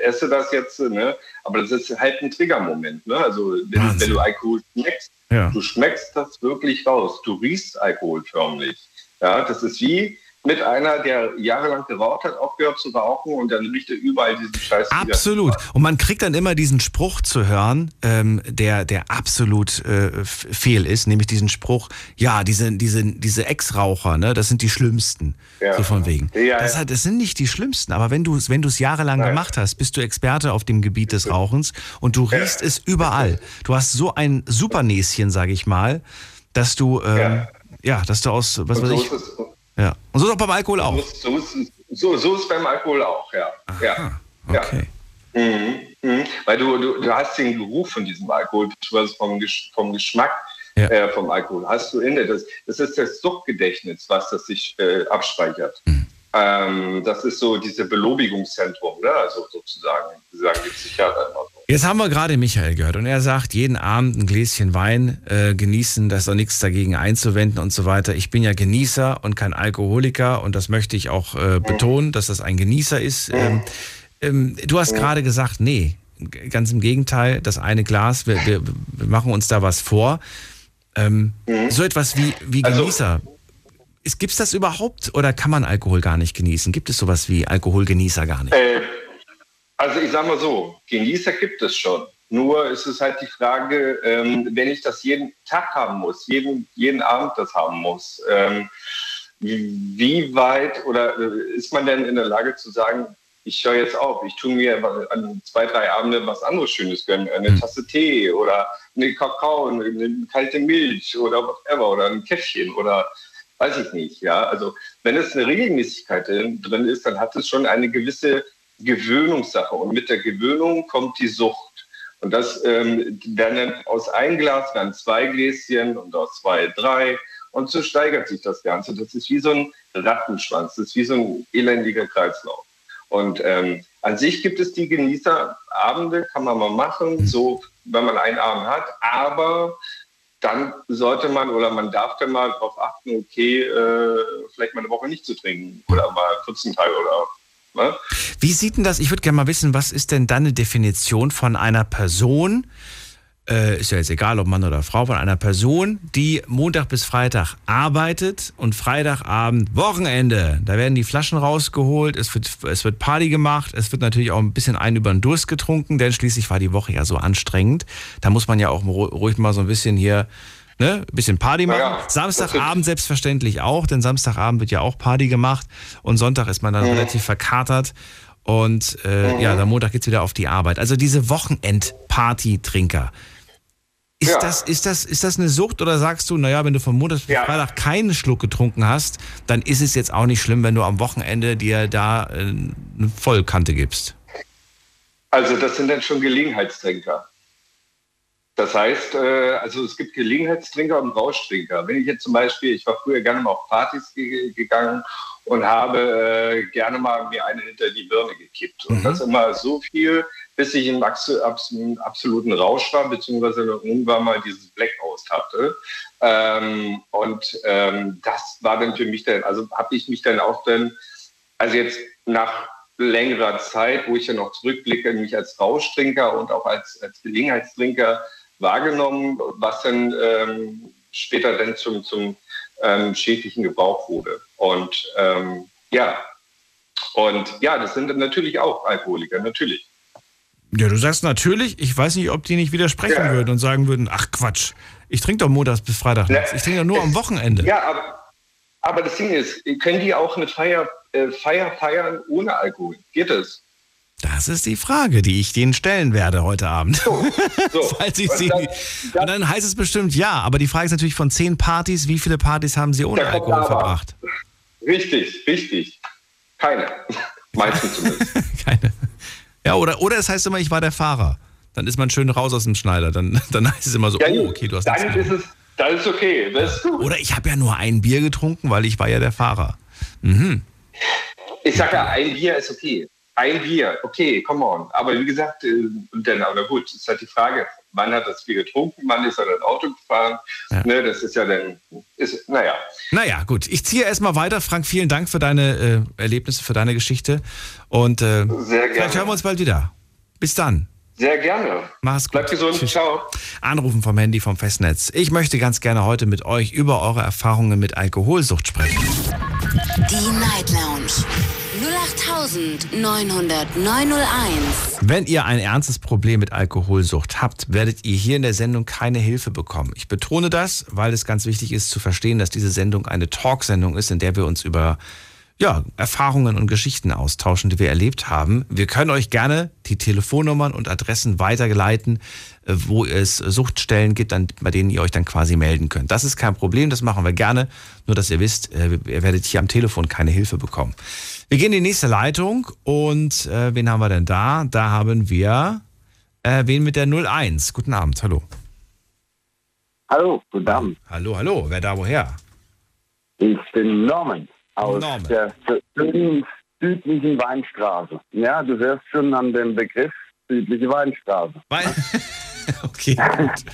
esse das jetzt, ne? aber das ist halt ein Triggermoment. Ne? Also wenn, wenn du Alkohol schmeckst, ja. Du schmeckst das wirklich raus. Du riechst Alkohol förmlich. Ja, das ist wie mit einer, der jahrelang geraucht hat, aufgehört zu rauchen und dann riecht er überall diesen Scheiß. Absolut. Und man kriegt dann immer diesen Spruch zu hören, ähm, der, der absolut äh, fehl ist, nämlich diesen Spruch, ja, diese, diese, diese Ex-Raucher, ne, das sind die Schlimmsten. Ja. So von wegen. Ja, das, das sind nicht die Schlimmsten, aber wenn du es wenn jahrelang Nein. gemacht hast, bist du Experte auf dem Gebiet des Rauchens und du riechst ja. es überall. Du hast so ein Supernäschen, sage ich mal, dass du, ähm, ja. dass du aus, was weiß ich. Ja. Und so ist auch beim Alkohol auch. So, ist, so, so ist beim Alkohol auch, ja. Aha, ja. Okay. Ja. Mhm, mhm. Weil du, du, du hast den Geruch von diesem Alkohol, vom, vom Geschmack ja. äh, vom Alkohol hast du inne. Das, das ist das Suchtgedächtnis, was das sich äh, abspeichert. Mhm. Ähm, das ist so diese Belobigungszentrum, ne? also sozusagen, sagen die Psychiater immer so. Jetzt haben wir gerade Michael gehört und er sagt, jeden Abend ein Gläschen Wein äh, genießen, da ist auch nichts dagegen einzuwenden und so weiter. Ich bin ja Genießer und kein Alkoholiker und das möchte ich auch äh, betonen, dass das ein Genießer ist. Ähm, ähm, du hast gerade gesagt, nee, ganz im Gegenteil, das eine Glas, wir, wir, wir machen uns da was vor. Ähm, mhm. So etwas wie, wie also Genießer. Also, Gibt es das überhaupt oder kann man Alkohol gar nicht genießen? Gibt es sowas wie Alkoholgenießer gar nicht? Äh, also ich sage mal so, Genießer gibt es schon. Nur ist es halt die Frage, ähm, wenn ich das jeden Tag haben muss, jeden, jeden Abend das haben muss, ähm, wie weit oder äh, ist man denn in der Lage zu sagen, ich höre jetzt auf, ich tue mir an zwei, drei Abende was anderes Schönes gönnen, eine hm. Tasse Tee oder eine Kakao, eine, eine kalte Milch oder whatever oder ein Käffchen oder weiß ich nicht. Ja, also wenn es eine Regelmäßigkeit drin ist, dann hat es schon eine gewisse Gewöhnungssache und mit der Gewöhnung kommt die Sucht. Und das ähm, werden aus ein Glas dann zwei Gläschen und aus zwei drei und so steigert sich das Ganze. Das ist wie so ein Rattenschwanz, das ist wie so ein elendiger Kreislauf. Und ähm, an sich gibt es die Genießerabende, kann man mal machen, so wenn man einen Abend hat, aber dann sollte man oder man darf dann mal darauf achten, okay, äh, vielleicht mal eine Woche nicht zu trinken oder mal 14 Tage oder. Ne? Wie sieht denn das? Ich würde gerne mal wissen, was ist denn dann eine Definition von einer Person, äh, ist ja jetzt egal, ob Mann oder Frau, von einer Person, die Montag bis Freitag arbeitet und Freitagabend Wochenende. Da werden die Flaschen rausgeholt, es wird, es wird Party gemacht, es wird natürlich auch ein bisschen ein über den Durst getrunken, denn schließlich war die Woche ja so anstrengend. Da muss man ja auch ruhig mal so ein bisschen hier ne, ein bisschen Party machen. Ja, Samstagabend selbstverständlich auch, denn Samstagabend wird ja auch Party gemacht und Sonntag ist man dann mhm. relativ verkatert. Und äh, mhm. ja, am Montag geht's wieder auf die Arbeit. Also diese Wochenend-Party-Trinker. Ist, ja. das, ist, das, ist das eine Sucht oder sagst du, naja, wenn du vom Montag bis ja. Freitag keinen Schluck getrunken hast, dann ist es jetzt auch nicht schlimm, wenn du am Wochenende dir da äh, eine Vollkante gibst? Also das sind dann schon Gelegenheitstrinker. Das heißt, äh, also es gibt Gelegenheitstrinker und Rauschtrinker. Wenn ich jetzt zum Beispiel, ich war früher gerne mal auf Partys gegangen und habe äh, gerne mal mir eine hinter die Birne gekippt. Und mhm. das immer so viel, bis ich im absoluten Rausch war, beziehungsweise irgendwann mal dieses Blackout hatte. Ähm, und ähm, das war dann für mich dann, also habe ich mich dann auch dann, also jetzt nach längerer Zeit, wo ich ja noch zurückblicke, mich als Rauschtrinker und auch als, als Gelegenheitstrinker wahrgenommen, was dann ähm, später dann zum, zum ähm, schädlichen Gebrauch wurde. Und ähm, ja, und ja, das sind natürlich auch Alkoholiker, natürlich. Ja, du sagst natürlich, ich weiß nicht, ob die nicht widersprechen ja. würden und sagen würden, ach Quatsch, ich trinke doch montags bis Freitag nichts. Ich trinke doch nur am Wochenende. Ja, aber, aber das Ding ist, können die auch eine Feier, äh, Feier feiern ohne Alkohol? Geht es? Das ist die Frage, die ich denen stellen werde heute Abend. So, (laughs) so. Falls ich sie, dann, dann, und dann heißt es bestimmt ja, aber die Frage ist natürlich von zehn Partys, wie viele Partys haben sie ohne Alkohol verbracht? Richtig, richtig. Keine. (laughs) Meistens zumindest. (laughs) Keine. Ja, oder, oder es heißt immer, ich war der Fahrer. Dann ist man schön raus aus dem Schneider. Dann, dann heißt es immer so, ja, oh, okay, du hast Dann ist es, dann ist okay. Das ist Oder ich habe ja nur ein Bier getrunken, weil ich war ja der Fahrer. Mhm. Ich sage ja, ein Bier ist okay. Ein Bier, okay, come on. Aber wie gesagt, äh, und dann, aber gut, ist halt die Frage, wann hat das Bier getrunken, wann ist er dann Auto gefahren? Ja. Ne, das ist ja dann, ist, naja. Naja, gut. Ich ziehe erstmal weiter. Frank, vielen Dank für deine äh, Erlebnisse, für deine Geschichte. Und äh, vielleicht hören wir uns bald wieder. Bis dann. Sehr gerne. Mach's gut. Bleib gesund. Tschüss. Ciao. Anrufen vom Handy vom Festnetz. Ich möchte ganz gerne heute mit euch über eure Erfahrungen mit Alkoholsucht sprechen. Die Night Lounge. 08901. Wenn ihr ein ernstes Problem mit Alkoholsucht habt, werdet ihr hier in der Sendung keine Hilfe bekommen. Ich betone das, weil es ganz wichtig ist zu verstehen, dass diese Sendung eine Talksendung ist, in der wir uns über ja, Erfahrungen und Geschichten austauschen, die wir erlebt haben. Wir können euch gerne die Telefonnummern und Adressen weiterleiten, äh, wo es Suchtstellen gibt, bei denen ihr euch dann quasi melden könnt. Das ist kein Problem, das machen wir gerne. Nur, dass ihr wisst, äh, ihr werdet hier am Telefon keine Hilfe bekommen. Wir gehen in die nächste Leitung und äh, wen haben wir denn da? Da haben wir äh, wen mit der 01. Guten Abend, hallo. Hallo, guten Abend. Hallo, hallo, wer da woher? Ich bin Norman aus Norman. der südlichen Weinstraße. Ja, du hörst schon an dem Begriff südliche Weinstraße. Wein (laughs) okay, gut.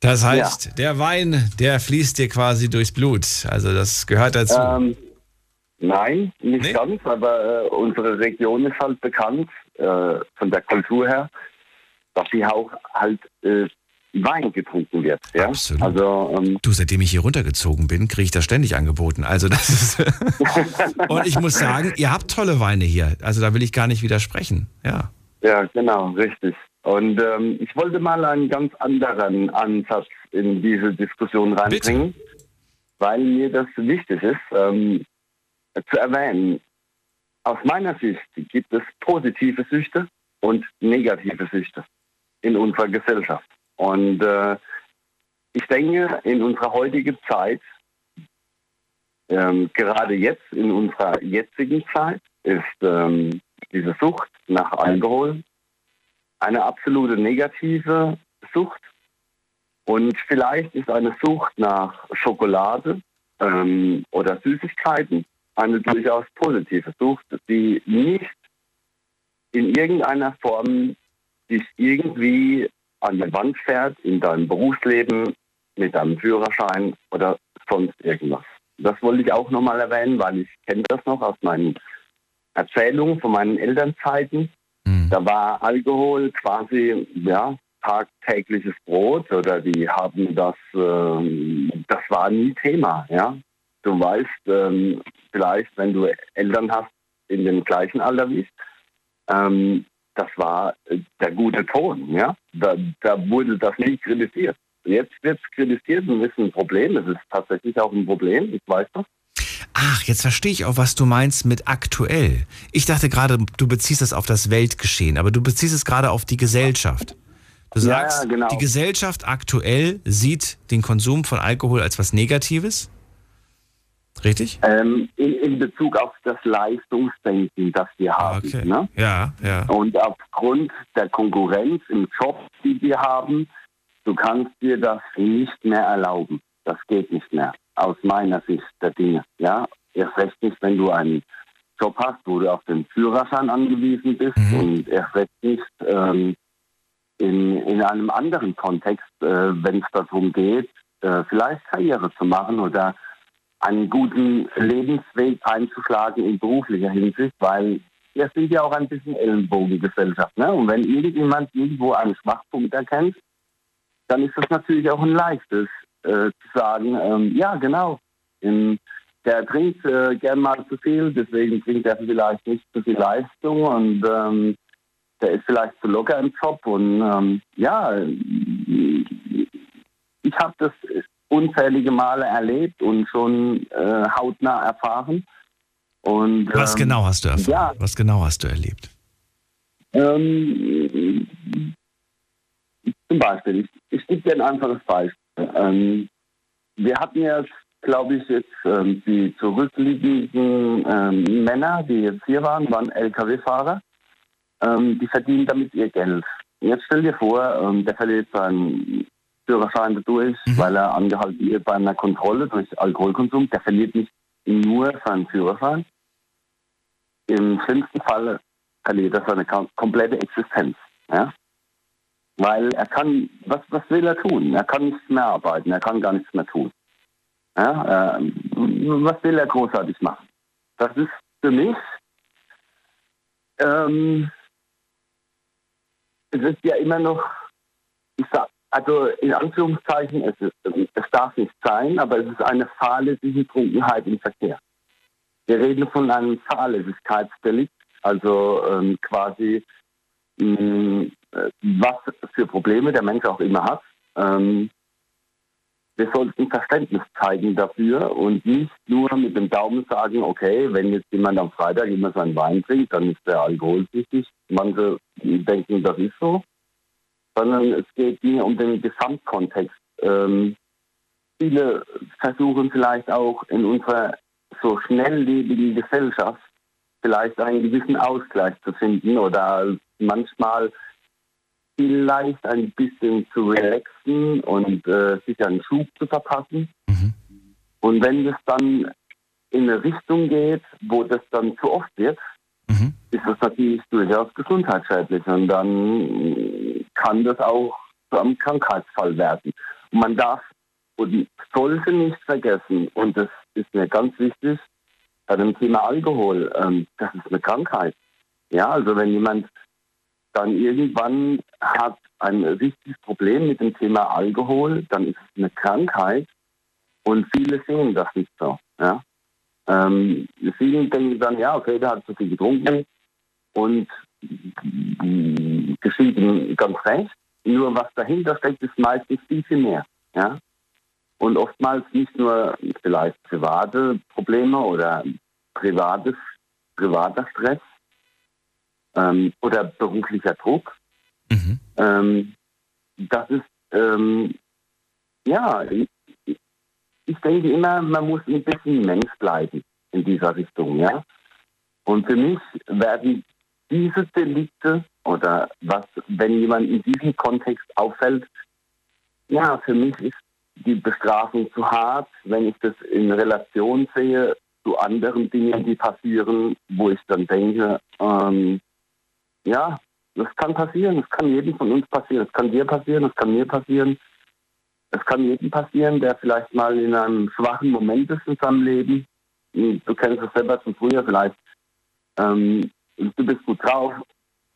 Das heißt, ja. der Wein, der fließt dir quasi durchs Blut. Also das gehört dazu. Ähm, nein, nicht nee? ganz, aber äh, unsere Region ist halt bekannt. Äh, von der Kultur her, dass hier auch halt äh, Wein getrunken wird. Ja? Absolut. Also, ähm, du, seitdem ich hier runtergezogen bin, kriege ich das ständig angeboten. Also das ist (laughs) und ich muss sagen, ihr habt tolle Weine hier. Also da will ich gar nicht widersprechen. Ja. Ja, genau, richtig. Und ähm, ich wollte mal einen ganz anderen Ansatz in diese Diskussion reinbringen, Bitte? weil mir das wichtig ist, ähm, zu erwähnen. Aus meiner Sicht gibt es positive Süchte und negative Süchte in unserer Gesellschaft. Und äh, ich denke, in unserer heutigen Zeit, ähm, gerade jetzt, in unserer jetzigen Zeit, ist ähm, diese Sucht nach Alkohol eine absolute negative Sucht. Und vielleicht ist eine Sucht nach Schokolade ähm, oder Süßigkeiten eine durchaus positive Sucht, die nicht in irgendeiner Form dich irgendwie an der Wand fährt in deinem Berufsleben mit deinem Führerschein oder sonst irgendwas. Das wollte ich auch nochmal erwähnen, weil ich kenne das noch aus meinen Erzählungen von meinen Elternzeiten. Mhm. Da war Alkohol quasi ja tagtägliches Brot oder die haben das, äh, das war nie Thema. Ja, du weißt ähm, vielleicht, wenn du Eltern hast in dem gleichen Alter wie ich, ähm, das war äh, der gute Ton. Ja? Da, da wurde das nie kritisiert. Jetzt wird es kritisiert und ist ein Problem. Es ist tatsächlich auch ein Problem, ich weiß das. Ach, jetzt verstehe ich auch, was du meinst mit aktuell. Ich dachte gerade, du beziehst das auf das Weltgeschehen, aber du beziehst es gerade auf die Gesellschaft. Du sagst, ja, genau. die Gesellschaft aktuell sieht den Konsum von Alkohol als was Negatives? Richtig? Ähm, in, in, Bezug auf das Leistungsdenken, das wir haben. Okay. Ne? Ja, ja. Und aufgrund der Konkurrenz im Job, die wir haben, du kannst dir das nicht mehr erlauben. Das geht nicht mehr, aus meiner Sicht der Dinge. Ja, erst recht nicht, wenn du einen Job hast, wo du auf den Führerschein angewiesen bist mhm. und erst recht nicht ähm, in, in einem anderen Kontext, äh, wenn es darum geht, äh, vielleicht Karriere zu machen oder einen guten Lebensweg einzuschlagen in beruflicher Hinsicht, weil wir sind ja auch ein bisschen Ellenbogengesellschaft. Ne? Und wenn irgendjemand irgendwo einen Schwachpunkt erkennt, dann ist das natürlich auch ein leichtes äh, zu sagen, ähm, ja genau, in, der trinkt äh, gern mal zu viel, deswegen trinkt er vielleicht nicht zu viel Leistung und ähm, der ist vielleicht zu locker im Job und ähm, ja, ich habe das unzählige Male erlebt und schon äh, hautnah erfahren. Und, Was ähm, genau hast du erfahren? Ja, Was genau hast du erlebt? Ähm, zum Beispiel, ich, ich gebe dir ein einfaches Beispiel. Ähm, wir hatten jetzt, glaube ich, jetzt ähm, die zurückliegenden ähm, Männer, die jetzt hier waren, waren Lkw-Fahrer. Ähm, die verdienen damit ihr Geld. Jetzt stell dir vor, der verliert sein Führerschein dadurch, mhm. weil er angehalten wird bei einer Kontrolle durch Alkoholkonsum. Der verliert nicht nur seinen Führerschein. Im schlimmsten Fall verliert er seine komplette Existenz. Ja? Weil er kann, was, was will er tun? Er kann nichts mehr arbeiten, er kann gar nichts mehr tun. Ja? Äh, was will er großartig machen? Das ist für mich, ähm, es ist ja immer noch, ich sag, also in Anführungszeichen, es, ist, es darf nicht sein, aber es ist eine fahrlässige Trunkenheit im Verkehr. Wir reden von einem Fahrlässigkeitsdelikt, also ähm, quasi mh, mm, was für Probleme der Mensch auch immer hat. Ähm, wir sollten Verständnis zeigen dafür und nicht nur mit dem Daumen sagen, okay, wenn jetzt jemand am Freitag immer seinen Wein trinkt, dann ist der alkoholsüchtig. Manche denken, das ist so sondern es geht mir um den Gesamtkontext. Ähm, viele versuchen vielleicht auch in unserer so schnelllebigen Gesellschaft vielleicht einen gewissen Ausgleich zu finden oder manchmal vielleicht ein bisschen zu relaxen und äh, sich einen Schub zu verpassen. Mhm. Und wenn es dann in eine Richtung geht, wo das dann zu oft wird, mhm. ist das natürlich durchaus gesundheitsschädlich. Und dann kann das auch zu einem Krankheitsfall werden. Und man darf und sollte nicht vergessen, und das ist mir ganz wichtig, bei dem Thema Alkohol, ähm, das ist eine Krankheit. Ja, also wenn jemand dann irgendwann hat ein richtiges Problem mit dem Thema Alkohol, dann ist es eine Krankheit und viele sehen das nicht so. Ja? Ähm, viele denken dann, ja, okay, der hat zu viel getrunken und geschieht ihm ganz recht. Nur was dahinter steckt, ist meistens viel, viel mehr. Ja? Und oftmals nicht nur vielleicht private Probleme oder privates, privater Stress ähm, oder beruflicher Druck. Mhm. Ähm, das ist, ähm, ja, ich, ich denke immer, man muss ein bisschen Mensch bleiben in dieser Richtung, ja. Und für mich werden diese Delikte oder was, wenn jemand in diesem Kontext auffällt, ja, für mich ist die Bestrafung zu hart, wenn ich das in Relation sehe zu anderen Dingen, die passieren, wo ich dann denke, ähm, ja, das kann passieren, das kann jedem von uns passieren, das kann dir passieren, das kann mir passieren. Es kann jedem passieren, der vielleicht mal in einem schwachen Moment ist in seinem Leben. Du kennst es selber von früher vielleicht. Ähm, du bist gut drauf,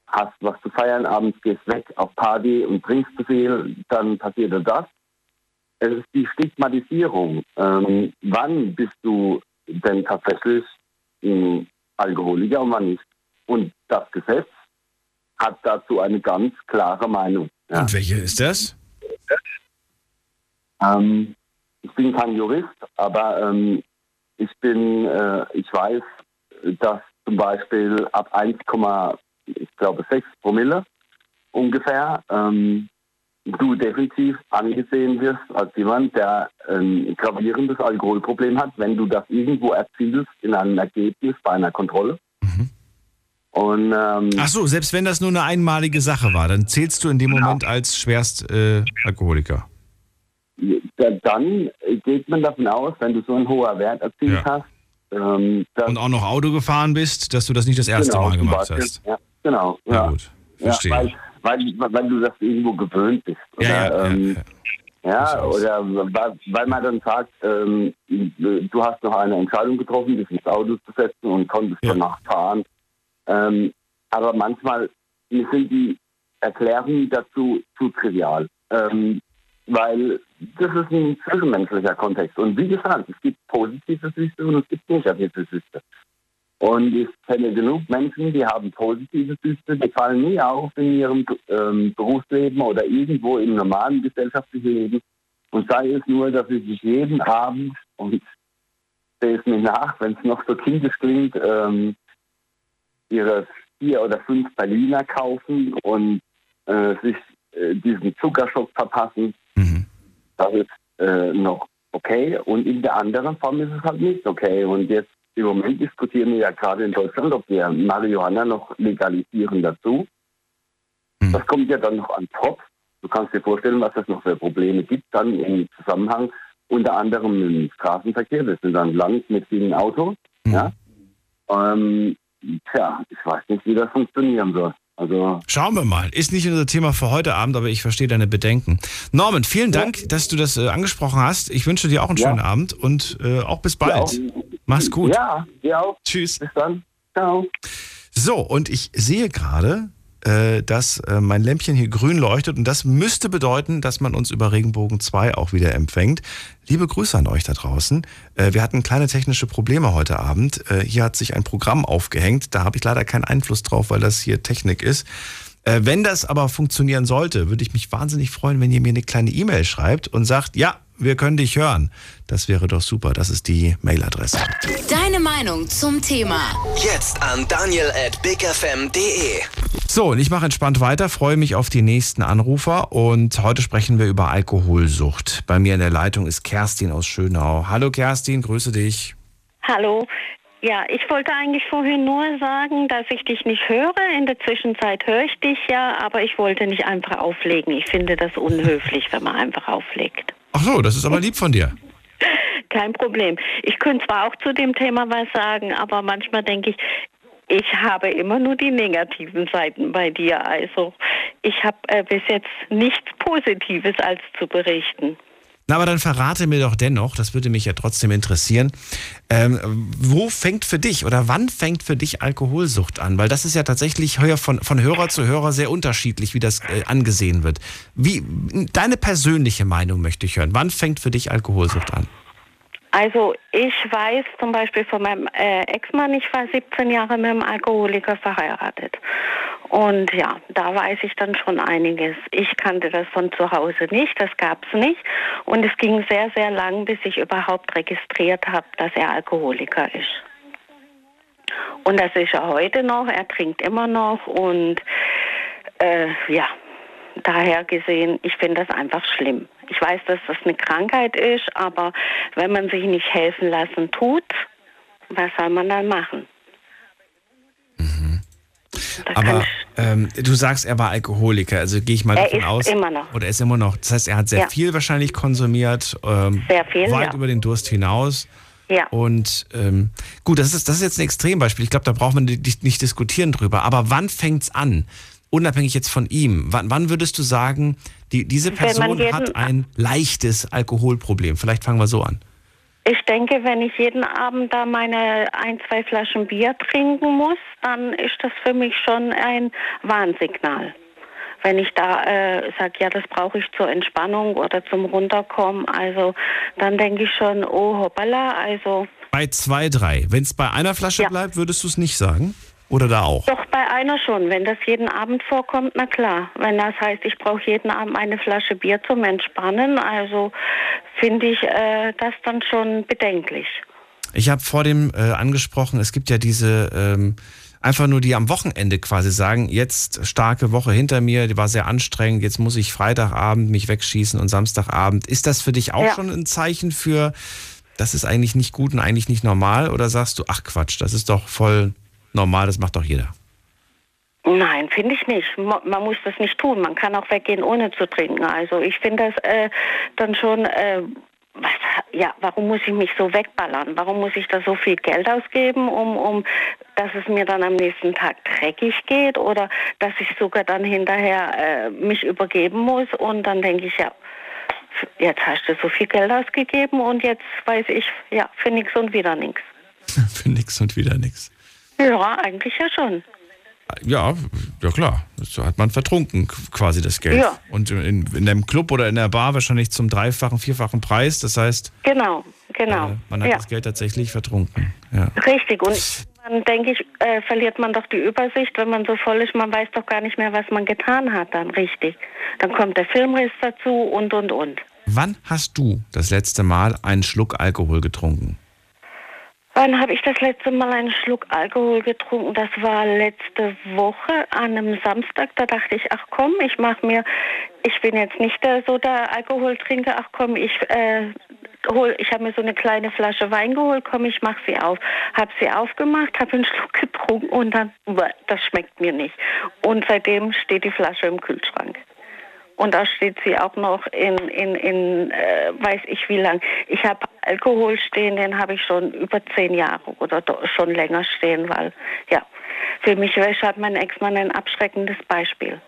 hast was zu feiern, abends gehst weg auf Party und trinkst zu viel, dann passiert das. Es ist die Stigmatisierung. Ähm, wann bist du denn tatsächlich ein Alkoholiker und wann nicht? Und das Gesetz hat dazu eine ganz klare Meinung. Ja. Und welche ist das? Ähm, ich bin kein Jurist, aber ähm, ich bin, äh, ich weiß, dass zum Beispiel ab 1, ich glaube 6 Promille ungefähr ähm, du definitiv angesehen wirst als jemand, der ein gravierendes Alkoholproblem hat, wenn du das irgendwo erzielst in einem Ergebnis bei einer Kontrolle. Mhm. Und, ähm, Ach so, selbst wenn das nur eine einmalige Sache war, dann zählst du in dem Moment ja. als schwerst äh, Alkoholiker. Dann geht man davon aus, wenn du so einen hohen Wert erzielt ja. hast. Ähm, Und auch noch Auto gefahren bist, dass du das nicht das erste genau, Mal gemacht hast. Ja, genau. Na ja. gut, verstehe. weil, weil, weil, du das irgendwo gewöhnt bist. Oder, ja, ähm, ja, oder weil man dann sagt, ähm, du hast noch eine Entscheidung getroffen, dich ins Auto zu setzen und konntest ja. danach fahren. Ähm, aber manchmal sind die Erklärungen dazu zu trivial. Ähm, weil das ist ein zwischenmenschlicher Kontext. Und wie gesagt, es gibt positive Süchte und es gibt negative Süchte. Und ich kenne genug Menschen, die haben positive Süchte, die fallen nie auf in ihrem ähm, Berufsleben oder irgendwo im normalen gesellschaftlichen Leben. Und sei es nur, dass sie sich jeden Abend, und sehe es mir nach, wenn es noch so kindisch klingt, ähm, ihre vier oder fünf Berliner kaufen und äh, sich äh, diesen Zuckerschock verpassen. Mhm. Das ist äh, noch okay. Und in der anderen Form ist es halt nicht okay. Und jetzt im Moment diskutieren wir ja gerade in Deutschland, ob wir Marihuana noch legalisieren dazu. Mhm. Das kommt ja dann noch an top. Du kannst dir vorstellen, was es noch für Probleme gibt, dann im Zusammenhang unter anderem im Straßenverkehr. Das sind dann Land mit vielen Autos. Mhm. Ja? Ähm, Tja, ich weiß nicht, wie das funktionieren soll. Also Schauen wir mal. Ist nicht unser Thema für heute Abend, aber ich verstehe deine Bedenken. Norman, vielen Dank, ja. dass du das äh, angesprochen hast. Ich wünsche dir auch einen ja. schönen Abend und äh, auch bis bald. Auch. Mach's gut. Ja, dir auch. Tschüss. Bis dann. Ciao. So, und ich sehe gerade, dass äh, mein Lämpchen hier grün leuchtet und das müsste bedeuten, dass man uns über Regenbogen 2 auch wieder empfängt. Liebe Grüße an euch da draußen. Äh, wir hatten kleine technische Probleme heute Abend. Hier hat sich ein Programm aufgehängt. Da habe ich leider keinen Einfluss drauf, weil das hier Technik ist. Wenn das aber funktionieren sollte, würde ich mich wahnsinnig freuen, wenn ihr mir eine kleine E-Mail schreibt und sagt, ja, wir können dich hören. Das wäre doch super. Das ist die Mailadresse. Deine Meinung zum Thema. Jetzt an daniel at bigfm.de. So, und ich mache entspannt weiter, freue mich auf die nächsten Anrufer und heute sprechen wir über Alkoholsucht. Bei mir in der Leitung ist Kerstin aus Schönau. Hallo Kerstin, grüße dich. Hallo. Ja, ich wollte eigentlich vorhin nur sagen, dass ich dich nicht höre. In der Zwischenzeit höre ich dich ja, aber ich wollte nicht einfach auflegen. Ich finde das unhöflich, wenn man einfach auflegt. Ach so, das ist aber lieb von dir. Kein Problem. Ich könnte zwar auch zu dem Thema was sagen, aber manchmal denke ich, ich habe immer nur die negativen Seiten bei dir. Also ich habe äh, bis jetzt nichts Positives als zu berichten. Na, aber dann verrate mir doch dennoch, das würde mich ja trotzdem interessieren, ähm, wo fängt für dich oder wann fängt für dich Alkoholsucht an? Weil das ist ja tatsächlich von, von Hörer zu Hörer sehr unterschiedlich, wie das äh, angesehen wird. Wie, deine persönliche Meinung möchte ich hören. Wann fängt für dich Alkoholsucht an? Also ich weiß zum Beispiel von meinem äh, Ex-Mann, ich war 17 Jahre mit einem Alkoholiker verheiratet. Und ja, da weiß ich dann schon einiges. Ich kannte das von zu Hause nicht, das gab es nicht. Und es ging sehr, sehr lang, bis ich überhaupt registriert habe, dass er Alkoholiker ist. Und das ist er heute noch, er trinkt immer noch und äh, ja, daher gesehen, ich finde das einfach schlimm. Ich weiß, dass das eine Krankheit ist, aber wenn man sich nicht helfen lassen tut, was soll man dann machen? Mhm. Aber ähm, du sagst, er war Alkoholiker, also gehe ich mal er davon ist aus. Immer noch. Oder er ist immer noch. Das heißt, er hat sehr Ja. viel wahrscheinlich konsumiert, ähm, Sehr viel, weit ja. über den Durst hinaus. Ja. Und ähm, gut, das ist, das ist jetzt ein Extrembeispiel. Ich glaube, da braucht man nicht, nicht diskutieren drüber. Aber wann fängt's an? Unabhängig jetzt von ihm. Wann, wann würdest du sagen, die, diese Person jeden- hat ein leichtes Alkoholproblem? Vielleicht fangen wir so an. Ich denke, wenn ich jeden Abend da meine ein, zwei Flaschen Bier trinken muss, dann ist das für mich schon ein Warnsignal. Wenn ich da äh, sage, ja, das brauche ich zur Entspannung oder zum Runterkommen, also dann denke ich schon, oh hoppala, also Bei zwei, drei. Wenn es bei einer Flasche Ja. bleibt, würdest du es nicht sagen? Oder da auch? doch bei einer schon. Wenn das jeden Abend vorkommt, na klar. Wenn das heißt, ich brauche jeden Abend eine Flasche Bier zum Entspannen, also finde ich äh, das dann schon bedenklich. Ich habe vor dem äh, angesprochen, es gibt ja diese ähm, einfach nur die am Wochenende quasi sagen, jetzt starke Woche hinter mir, die war sehr anstrengend, jetzt muss ich Freitagabend mich wegschießen und Samstagabend. Ist das für dich auch Ja. schon ein Zeichen für, das ist eigentlich nicht gut und eigentlich nicht normal? Oder sagst du, ach Quatsch, das ist doch voll normal, das macht doch jeder? Nein, finde ich nicht. Man muss das nicht tun. Man kann auch weggehen, ohne zu trinken. Also ich finde das äh, dann schon, äh, was, ja, warum muss ich mich so wegballern? Warum muss ich da so viel Geld ausgeben, um, um, dass es mir dann am nächsten Tag dreckig geht oder dass ich sogar dann hinterher äh, mich übergeben muss und dann denke ich, ja, jetzt hast du so viel Geld ausgegeben und jetzt weiß ich, ja, für nichts und wieder nichts. (laughs) für nix und wieder nix. Ja, eigentlich ja schon. Ja, ja klar. So hat man vertrunken quasi das Geld. Ja. Und in, in einem Club oder in der Bar wahrscheinlich zum dreifachen, vierfachen Preis. Das heißt, Genau, genau. äh, man hat ja. das Geld tatsächlich vertrunken. Ja. Richtig. Und dann denke ich, äh, verliert man doch die Übersicht, wenn man so voll ist, man weiß doch gar nicht mehr, was man getan hat dann richtig. Dann kommt der Filmriss dazu und und und. Wann hast du das letzte Mal einen Schluck Alkohol getrunken? Wann habe ich das letzte Mal einen Schluck Alkohol getrunken? Das war letzte Woche an einem Samstag. Da dachte ich, ach komm, ich mache mir, ich bin jetzt nicht der, so der Alkoholtrinker, ach komm, ich äh, hol, ich habe mir so eine kleine Flasche Wein geholt, komm, ich mache sie auf. Habe sie aufgemacht, habe einen (laughs) Schluck getrunken und dann, das schmeckt mir nicht. Und seitdem steht die Flasche im Kühlschrank. Und da steht sie auch noch in, in, in äh, weiß ich wie lang. Ich habe Alkohol stehen, den habe ich schon über zehn Jahre oder schon länger stehen, weil, ja, für mich wäre hat mein Ex-Mann ein abschreckendes Beispiel.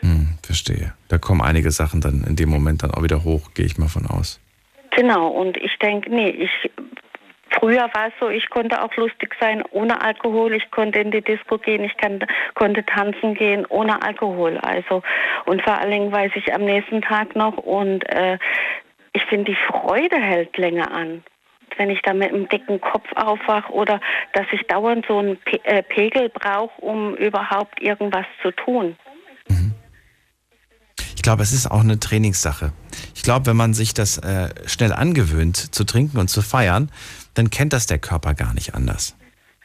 Hm, verstehe. Da kommen einige Sachen dann in dem Moment dann auch wieder hoch, gehe ich mal von aus. Genau, und ich denke, nee, ich, früher war es so, ich konnte auch lustig sein ohne Alkohol, ich konnte in die Disco gehen, ich kann, konnte tanzen gehen ohne Alkohol. Also, und vor allen Dingen weiß ich am nächsten Tag noch und äh, ich finde, die Freude hält länger an. Wenn ich da mit einem dicken Kopf aufwache oder dass ich dauernd so einen Pe äh, Pegel brauche, um überhaupt irgendwas zu tun. Ich glaube, es ist auch eine Trainingssache. Ich glaube, wenn man sich das äh, schnell angewöhnt, zu trinken und zu feiern, dann kennt das der Körper gar nicht anders.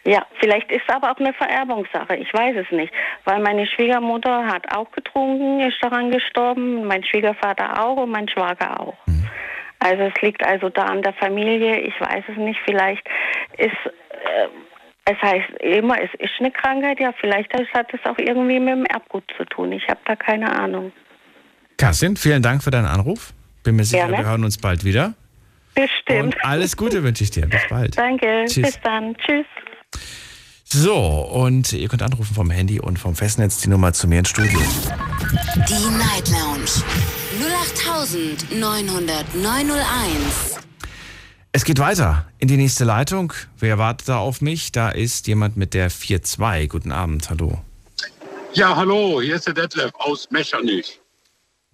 Ja, vielleicht ist es aber auch eine Vererbungssache. Ich weiß es nicht. Weil meine Schwiegermutter hat auch getrunken, ist daran gestorben, mein Schwiegervater auch und mein Schwager auch. Also es liegt also da an der Familie. Ich weiß es nicht. Vielleicht ist, äh, es heißt immer, es ist eine Krankheit. Ja, vielleicht hat es auch irgendwie mit dem Erbgut zu tun. Ich habe da keine Ahnung. Kerstin, vielen Dank für deinen Anruf. Bin mir sicher, Gerne. wir hören uns bald wieder. Bestimmt. Und alles Gute wünsche ich dir. Bis bald. Danke. Tschüss. Bis dann. Tschüss. So, und ihr könnt anrufen vom Handy und vom Festnetz die Nummer zu mir ins Studio. Die Night Lounge 08901. Es geht weiter in die nächste Leitung. Wer wartet da auf mich? Da ist jemand mit der 4-2. Guten Abend, hallo. Ja, hallo, hier ist der Detlef aus Mechernich.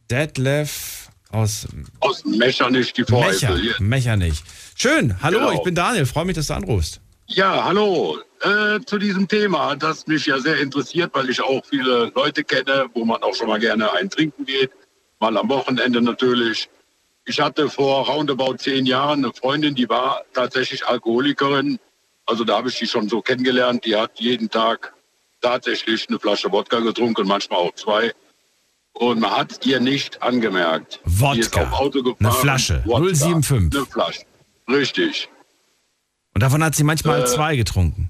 Detlef aus, Aus Mechernich, die Mecher, Vorhälfte. Hier. Mechernich. Schön, hallo, Genau. ich bin Daniel. Freue mich, dass du anrufst. Ja, hallo. Äh, zu diesem Thema, das mich ja sehr interessiert, weil ich auch viele Leute kenne, wo man auch schon mal gerne ein Trinken geht. Mal am Wochenende natürlich. Ich hatte vor roundabout zehn Jahren eine Freundin, die war tatsächlich Alkoholikerin. Also da habe ich die schon so kennengelernt. Die hat jeden Tag tatsächlich eine Flasche Wodka getrunken, manchmal auch zwei. Und man hat ihr nicht angemerkt. Wodka. gefahren. Eine Flasche. Wodka. 075. Eine Flasche. Richtig. Und davon hat sie manchmal Äh, zwei getrunken.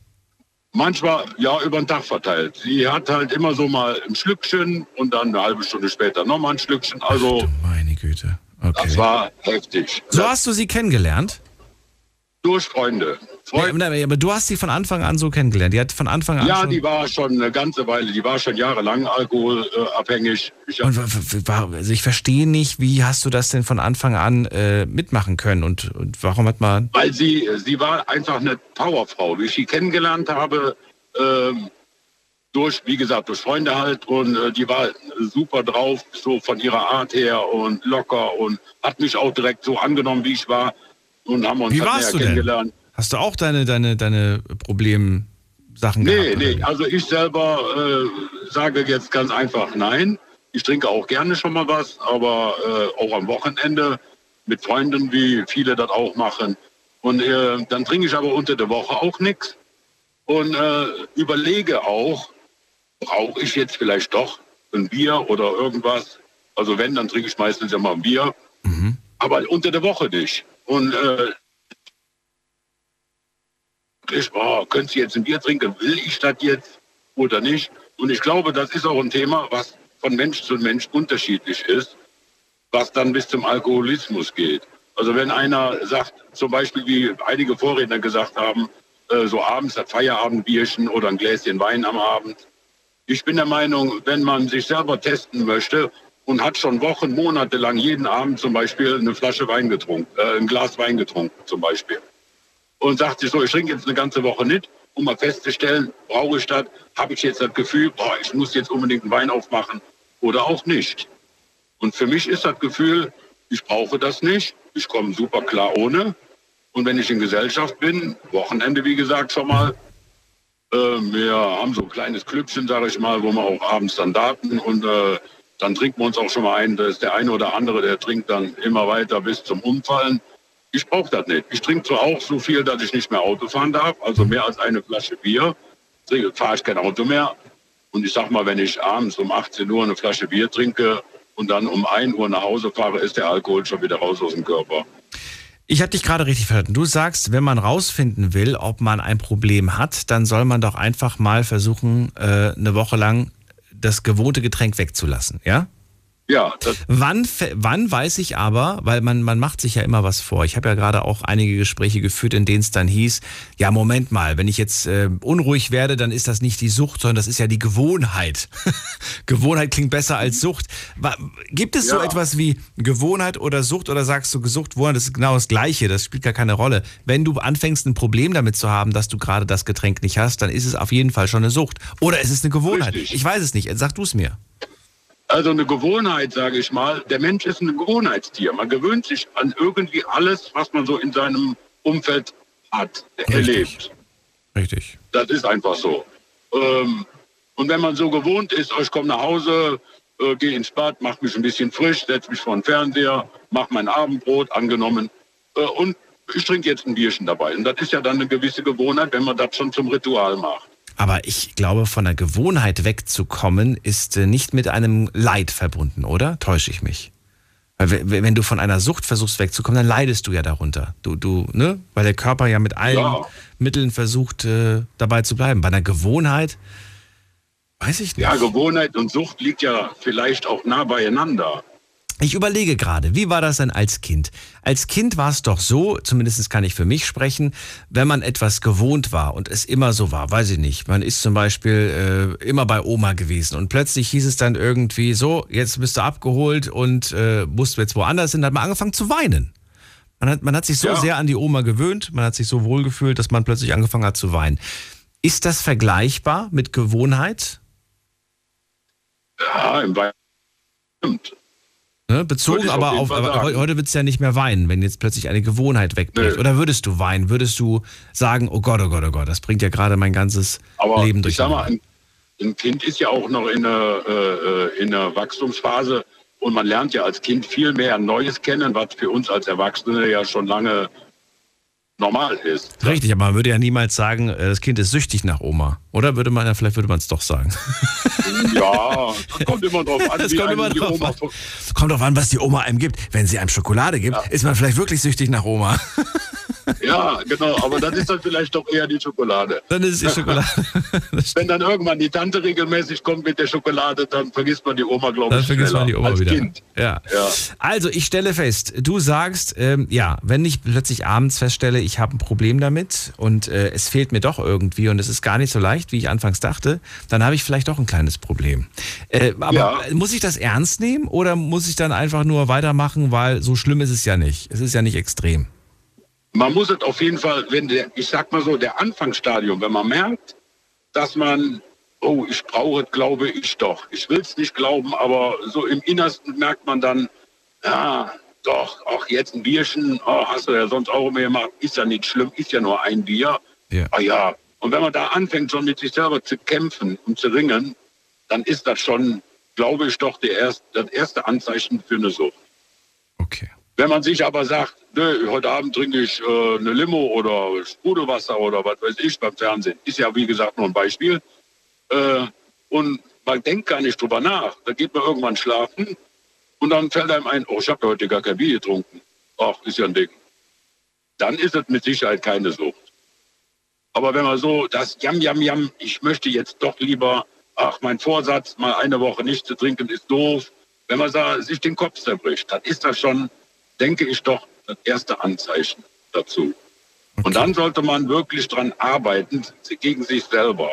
Manchmal, ja, über den Tag verteilt. Sie hat halt immer so mal ein Schlückchen und dann eine halbe Stunde später nochmal ein Schlückchen. Also, Meine Güte. Okay. das war heftig. So hast du sie kennengelernt? Durch Freunde. Nee, aber du hast sie von Anfang an so kennengelernt. Die hat von Anfang an Ja, die war schon eine ganze Weile, die war schon jahrelang alkoholabhängig. Ich also ich verstehe nicht, wie hast du das denn von Anfang an äh, mitmachen können und, und warum hat man. weil sie, sie war einfach eine Powerfrau. Wie ich sie kennengelernt habe, ähm, durch, wie gesagt, durch Freunde halt und äh, die war super drauf, so von ihrer Art her und locker und hat mich auch direkt so angenommen, wie ich war und haben uns Wie halt warst du näher denn? Hast du auch deine, deine, deine Problemsachen Nee, gehabt? nee, wie? also ich selber äh, sage jetzt ganz einfach nein. Ich trinke auch gerne schon mal was, aber äh, auch am Wochenende mit Freunden, wie viele das auch machen. Und äh, dann trinke ich aber unter der Woche auch nichts und äh, überlege auch, brauche ich jetzt vielleicht doch ein Bier oder irgendwas? Also wenn, dann trinke ich meistens immer ein Bier, aber unter der Woche nicht. Und äh, ich, oh, könntest du jetzt ein Bier trinken? Will ich das jetzt oder nicht? Und ich glaube, das ist auch ein Thema, was von Mensch zu Mensch unterschiedlich ist, was dann bis zum Alkoholismus geht. Also wenn einer sagt, zum Beispiel wie einige Vorredner gesagt haben, äh, so abends das Feierabendbierchen oder ein Gläschen Wein am Abend. Ich bin der Meinung, wenn man sich selber testen möchte und hat schon Wochen, Monate lang jeden Abend zum Beispiel eine Flasche Wein getrunken, äh, ein Glas Wein getrunken zum Beispiel, und sagt sich so, ich trinke jetzt eine ganze Woche nicht, um mal festzustellen, brauche ich das, habe ich jetzt das Gefühl, boah, ich muss jetzt unbedingt einen Wein aufmachen oder auch nicht. Und für mich ist das Gefühl, ich brauche das nicht, ich komme super klar ohne. Und wenn ich in Gesellschaft bin, Wochenende wie gesagt schon mal, äh, wir haben so ein kleines Klüppchen, sage ich mal, wo wir auch abends dann daten und äh, dann trinken wir uns auch schon mal ein. Da ist der eine oder andere, der trinkt dann immer weiter bis zum Umfallen. Ich brauche das nicht. Ich trinke zwar auch so viel, dass ich nicht mehr Auto fahren darf, also mehr als eine Flasche Bier, fahre ich kein Auto mehr. Und ich sag mal, wenn ich abends um 18 Uhr eine Flasche Bier trinke und dann um 1 Uhr nach Hause fahre, ist der Alkohol schon wieder raus aus dem Körper. Ich habe dich gerade richtig verstanden. Du sagst, wenn man rausfinden will, ob man ein Problem hat, dann soll man doch einfach mal versuchen, äh, eine Woche lang das gewohnte Getränk wegzulassen, ja? Ja, Wann, wann weiß ich aber, weil man, man macht sich ja immer was vor. Ich habe ja gerade auch einige Gespräche geführt, in denen es dann hieß, ja, Moment mal, wenn ich jetzt äh, unruhig werde, dann ist das nicht die Sucht, sondern das ist ja die Gewohnheit. (laughs) Gewohnheit klingt besser als Sucht. Wa- Gibt es so Ja. etwas wie Gewohnheit oder Sucht oder sagst du Sucht, Gewohnheit, das ist genau das Gleiche, das spielt gar keine Rolle. Wenn du anfängst, ein Problem damit zu haben, dass du gerade das Getränk nicht hast, dann ist es auf jeden Fall schon eine Sucht. Oder es ist eine Gewohnheit. Richtig. Ich weiß es nicht, sag du es mir. Also eine Gewohnheit, sage ich mal. Der Mensch ist ein Gewohnheitstier. Man gewöhnt sich an irgendwie alles, was man so in seinem Umfeld hat, erlebt. Richtig. Das ist einfach so. Ähm, und wenn man so gewohnt ist, oh, ich komme nach Hause, äh, gehe ins Bad, mache mich ein bisschen frisch, setze mich vor den Fernseher, mache mein Abendbrot, angenommen, äh, und ich trinke jetzt ein Bierchen dabei. Und das ist ja dann eine gewisse Gewohnheit, wenn man das schon zum Ritual macht. Aber ich glaube, von der Gewohnheit wegzukommen, ist äh, nicht mit einem Leid verbunden, oder? Täusche ich mich? Weil we- wenn du von einer Sucht versuchst wegzukommen, dann leidest du ja darunter. Du, du, ne? Weil der Körper ja mit allen Ja. Mitteln versucht, äh, dabei zu bleiben. Bei einer Gewohnheit, weiß ich nicht. Ja, Gewohnheit und Sucht liegt ja vielleicht auch nah beieinander. Ich überlege gerade, wie war das denn als Kind? Als Kind war es doch so, zumindest kann ich für mich sprechen, wenn man etwas gewohnt war und es immer so war, weiß ich nicht. Man ist zum Beispiel äh, immer bei Oma gewesen und plötzlich hieß es dann irgendwie so, jetzt bist du abgeholt und äh, musst jetzt woanders hin, dann hat man angefangen zu weinen. Man hat, man hat sich so Ja. sehr an die Oma gewöhnt, man hat sich so wohl gefühlt, dass man plötzlich angefangen hat zu weinen. Ist das vergleichbar mit Gewohnheit? Ja, im Wein. Stimmt. Ne? Bezogen auf aber auf, Fall aber heute würdest du ja nicht mehr weinen, wenn jetzt plötzlich eine Gewohnheit wegbricht. Nö. Oder würdest du weinen? Würdest du sagen, oh Gott, oh Gott, oh Gott, das bringt ja gerade mein ganzes Aber Leben ich sag mal, ein, ein Kind ist ja auch noch in einer, äh, äh, in einer Wachstumsphase und man lernt ja als Kind viel mehr Neues kennen, was für uns als Erwachsene ja schon lange normal ist. Richtig, aber man würde ja niemals sagen, äh, das Kind ist süchtig nach Oma. Oder würde man, ja, vielleicht würde man es doch sagen. Ja, das kommt immer drauf an, Das kommt immer drauf Oma an. Kommt drauf an, was die Oma einem gibt. Wenn sie einem Schokolade gibt, ist man vielleicht wirklich süchtig nach Oma. Ja, genau, aber dann ist das vielleicht doch eher die Schokolade. Dann ist es die Schokolade. (laughs) Wenn dann irgendwann die Tante regelmäßig kommt mit der Schokolade, dann vergisst man die Oma, glaube Dann ich, vergisst man die Oma als wieder. Kind. Ja. Ja. Also, ich stelle fest, du sagst, ähm, ja, wenn ich plötzlich abends feststelle, ich habe ein Problem damit und äh, es fehlt mir doch irgendwie und es ist gar nicht so leicht, wie ich anfangs dachte, dann habe ich vielleicht doch ein kleines Problem. Äh, aber Ja. muss ich das ernst nehmen oder muss ich dann einfach nur weitermachen, weil so schlimm ist es ja nicht. Es ist ja nicht extrem. Man muss es auf jeden Fall, wenn der, ich sag mal so, der Anfangsstadium, wenn man merkt, dass man, oh, ich brauche es, glaube ich doch. Ich will es nicht glauben, aber so im Innersten merkt man dann, ja, doch, auch jetzt ein Bierchen, oh, hast du ja sonst auch immer gemacht, ist ja nicht schlimm, ist ja nur ein Bier. Ja. Ah ja, und wenn man da anfängt, schon mit sich selber zu kämpfen und zu ringen, dann ist das schon, glaube ich, doch der erst, das erste Anzeichen für eine Sucht. Okay. Wenn man sich aber sagt, nö, heute Abend trinke ich äh, eine Limo oder Sprudelwasser oder was weiß ich beim Fernsehen, ist ja wie gesagt nur ein Beispiel. Äh, und man denkt gar nicht drüber nach. Da geht man irgendwann schlafen und dann fällt einem ein, oh, ich habe heute gar kein Bier getrunken. Ach, ist ja ein Ding. Dann ist es mit Sicherheit keine Sucht. Aber wenn man so das Jam, Jam, Jam, ich möchte jetzt doch lieber, ach, mein Vorsatz, mal eine Woche nicht zu trinken, ist doof. Wenn man sich den Kopf zerbricht, dann ist das schon, denke ich doch, das erste Anzeichen dazu. Und dann sollte man wirklich dran arbeiten, gegen sich selber.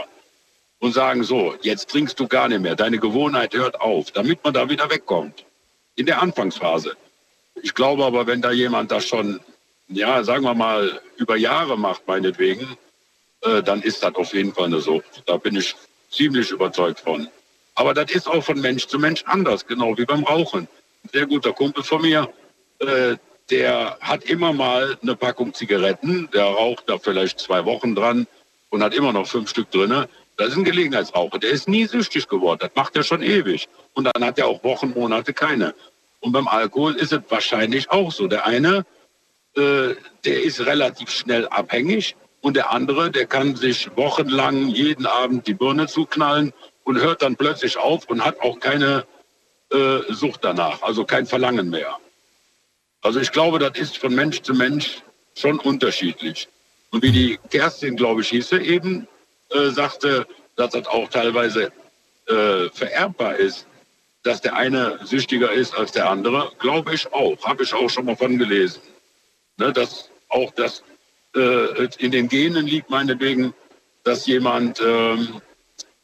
Und sagen, so, jetzt trinkst du gar nicht mehr, deine Gewohnheit hört auf, damit man da wieder wegkommt. In der Anfangsphase. Ich glaube aber, wenn da jemand das schon, ja, sagen wir mal, über Jahre macht, meinetwegen, äh, dann ist das auf jeden Fall eine Sucht. Da bin ich ziemlich überzeugt von. Aber das ist auch von Mensch zu Mensch anders, genau wie beim Rauchen. Ein sehr guter Kumpel von mir, äh, der hat immer mal eine Packung Zigaretten, der raucht da vielleicht zwei Wochen dran und hat immer noch fünf Stück drinne. Das ist ein Gelegenheitsraucher. Der ist nie süchtig geworden. Das macht er schon ewig. Und dann hat er auch Wochen, Monate keine. Und beim Alkohol ist es wahrscheinlich auch so. Der eine, äh, der ist relativ schnell abhängig und der andere, der kann sich wochenlang jeden Abend die Birne zuknallen und hört dann plötzlich auf und hat auch keine äh, Sucht danach, also kein Verlangen mehr. Also ich glaube, das ist von Mensch zu Mensch schon unterschiedlich. Und wie die Kerstin, glaube ich, hieße, eben äh, sagte, dass das auch teilweise äh, vererbbar ist, dass der eine süchtiger ist als der andere, glaube ich auch. Habe ich auch schon mal von gelesen. Ne, dass auch das äh, in den Genen liegt, meinetwegen, dass jemand ähm,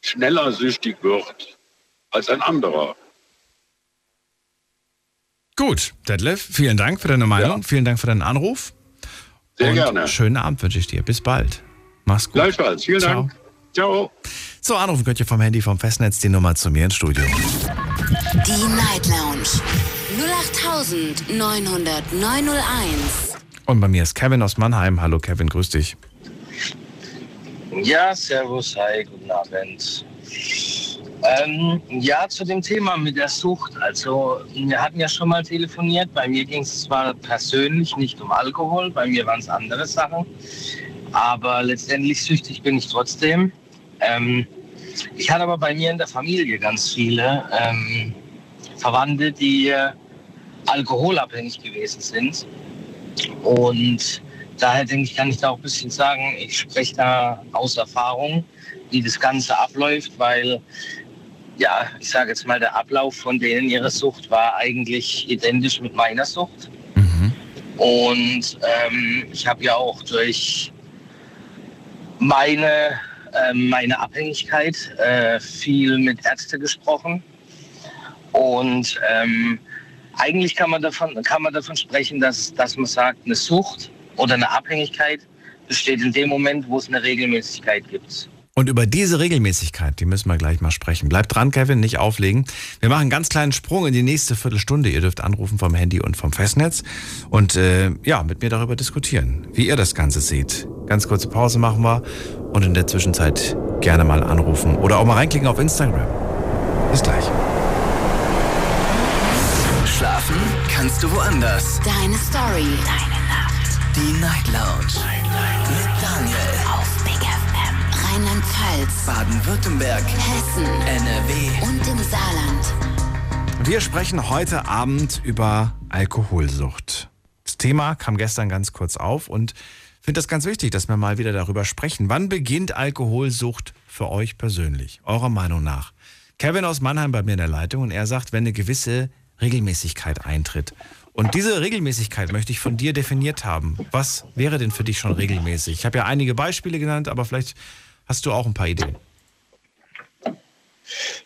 schneller süchtig wird als ein anderer. Gut, Detlef, vielen Dank für deine Meinung, vielen Dank für deinen Anruf. Sehr und gerne. Schönen Abend wünsche ich dir. Bis bald. Mach's gut. Gleichfalls. Vielen Ciao. Dank. Ciao. So, anrufen könnt ihr vom Handy vom Festnetz die Nummer zu mir ins Studio. Die Night Lounge 08900 901. Und bei mir ist Kevin aus Mannheim. Hallo Kevin, grüß dich. Ja, servus, hi, guten Abend. Ähm, ja, zu dem Thema mit der Sucht. Also, wir hatten ja schon mal telefoniert. Bei mir ging es zwar persönlich nicht um Alkohol, bei mir waren es andere Sachen. Aber letztendlich süchtig bin ich trotzdem. Ähm, ich hatte aber bei mir in der Familie ganz viele ähm, Verwandte, die äh, alkoholabhängig gewesen sind. Und daher denke ich, kann ich da auch ein bisschen sagen, ich spreche da aus Erfahrung, wie das Ganze abläuft, weil ja, ich sage jetzt mal, der Ablauf von denen ihrer Sucht war eigentlich identisch mit meiner Sucht. Und ähm, ich habe ja auch durch meine, äh, meine Abhängigkeit äh, viel mit Ärzten gesprochen. Und ähm, eigentlich kann man, davon, kann man davon sprechen, dass, dass man sagt, eine Sucht oder eine Abhängigkeit besteht in dem Moment, wo es eine Regelmäßigkeit gibt. Und über diese Regelmäßigkeit, die müssen wir gleich mal sprechen. Bleibt dran, Kevin, nicht auflegen. Wir machen einen ganz kleinen Sprung in die nächste Viertelstunde. Ihr dürft anrufen vom Handy und vom Festnetz und äh, ja, mit mir darüber diskutieren, wie ihr das Ganze seht. Ganz kurze Pause machen wir und in der Zwischenzeit gerne mal anrufen oder auch mal reinklicken auf Instagram. Bis gleich. Schlafen kannst du woanders. Deine Story. Deine Nacht. Die Night Lounge. Mit Daniel. Rheinland-Pfalz. Baden-Württemberg. Hessen. NRW. Und im Saarland. Wir sprechen heute Abend über Alkoholsucht. Das Thema kam gestern ganz kurz auf und finde das ganz wichtig, dass wir mal wieder darüber sprechen. Wann beginnt Alkoholsucht für euch persönlich? Eurer Meinung nach? Kevin aus Mannheim bei mir in der Leitung und er sagt, wenn eine gewisse Regelmäßigkeit eintritt. Und diese Regelmäßigkeit möchte ich von dir definiert haben. Was wäre denn für dich schon regelmäßig? Ich habe ja einige Beispiele genannt, aber vielleicht hast du auch ein paar Ideen.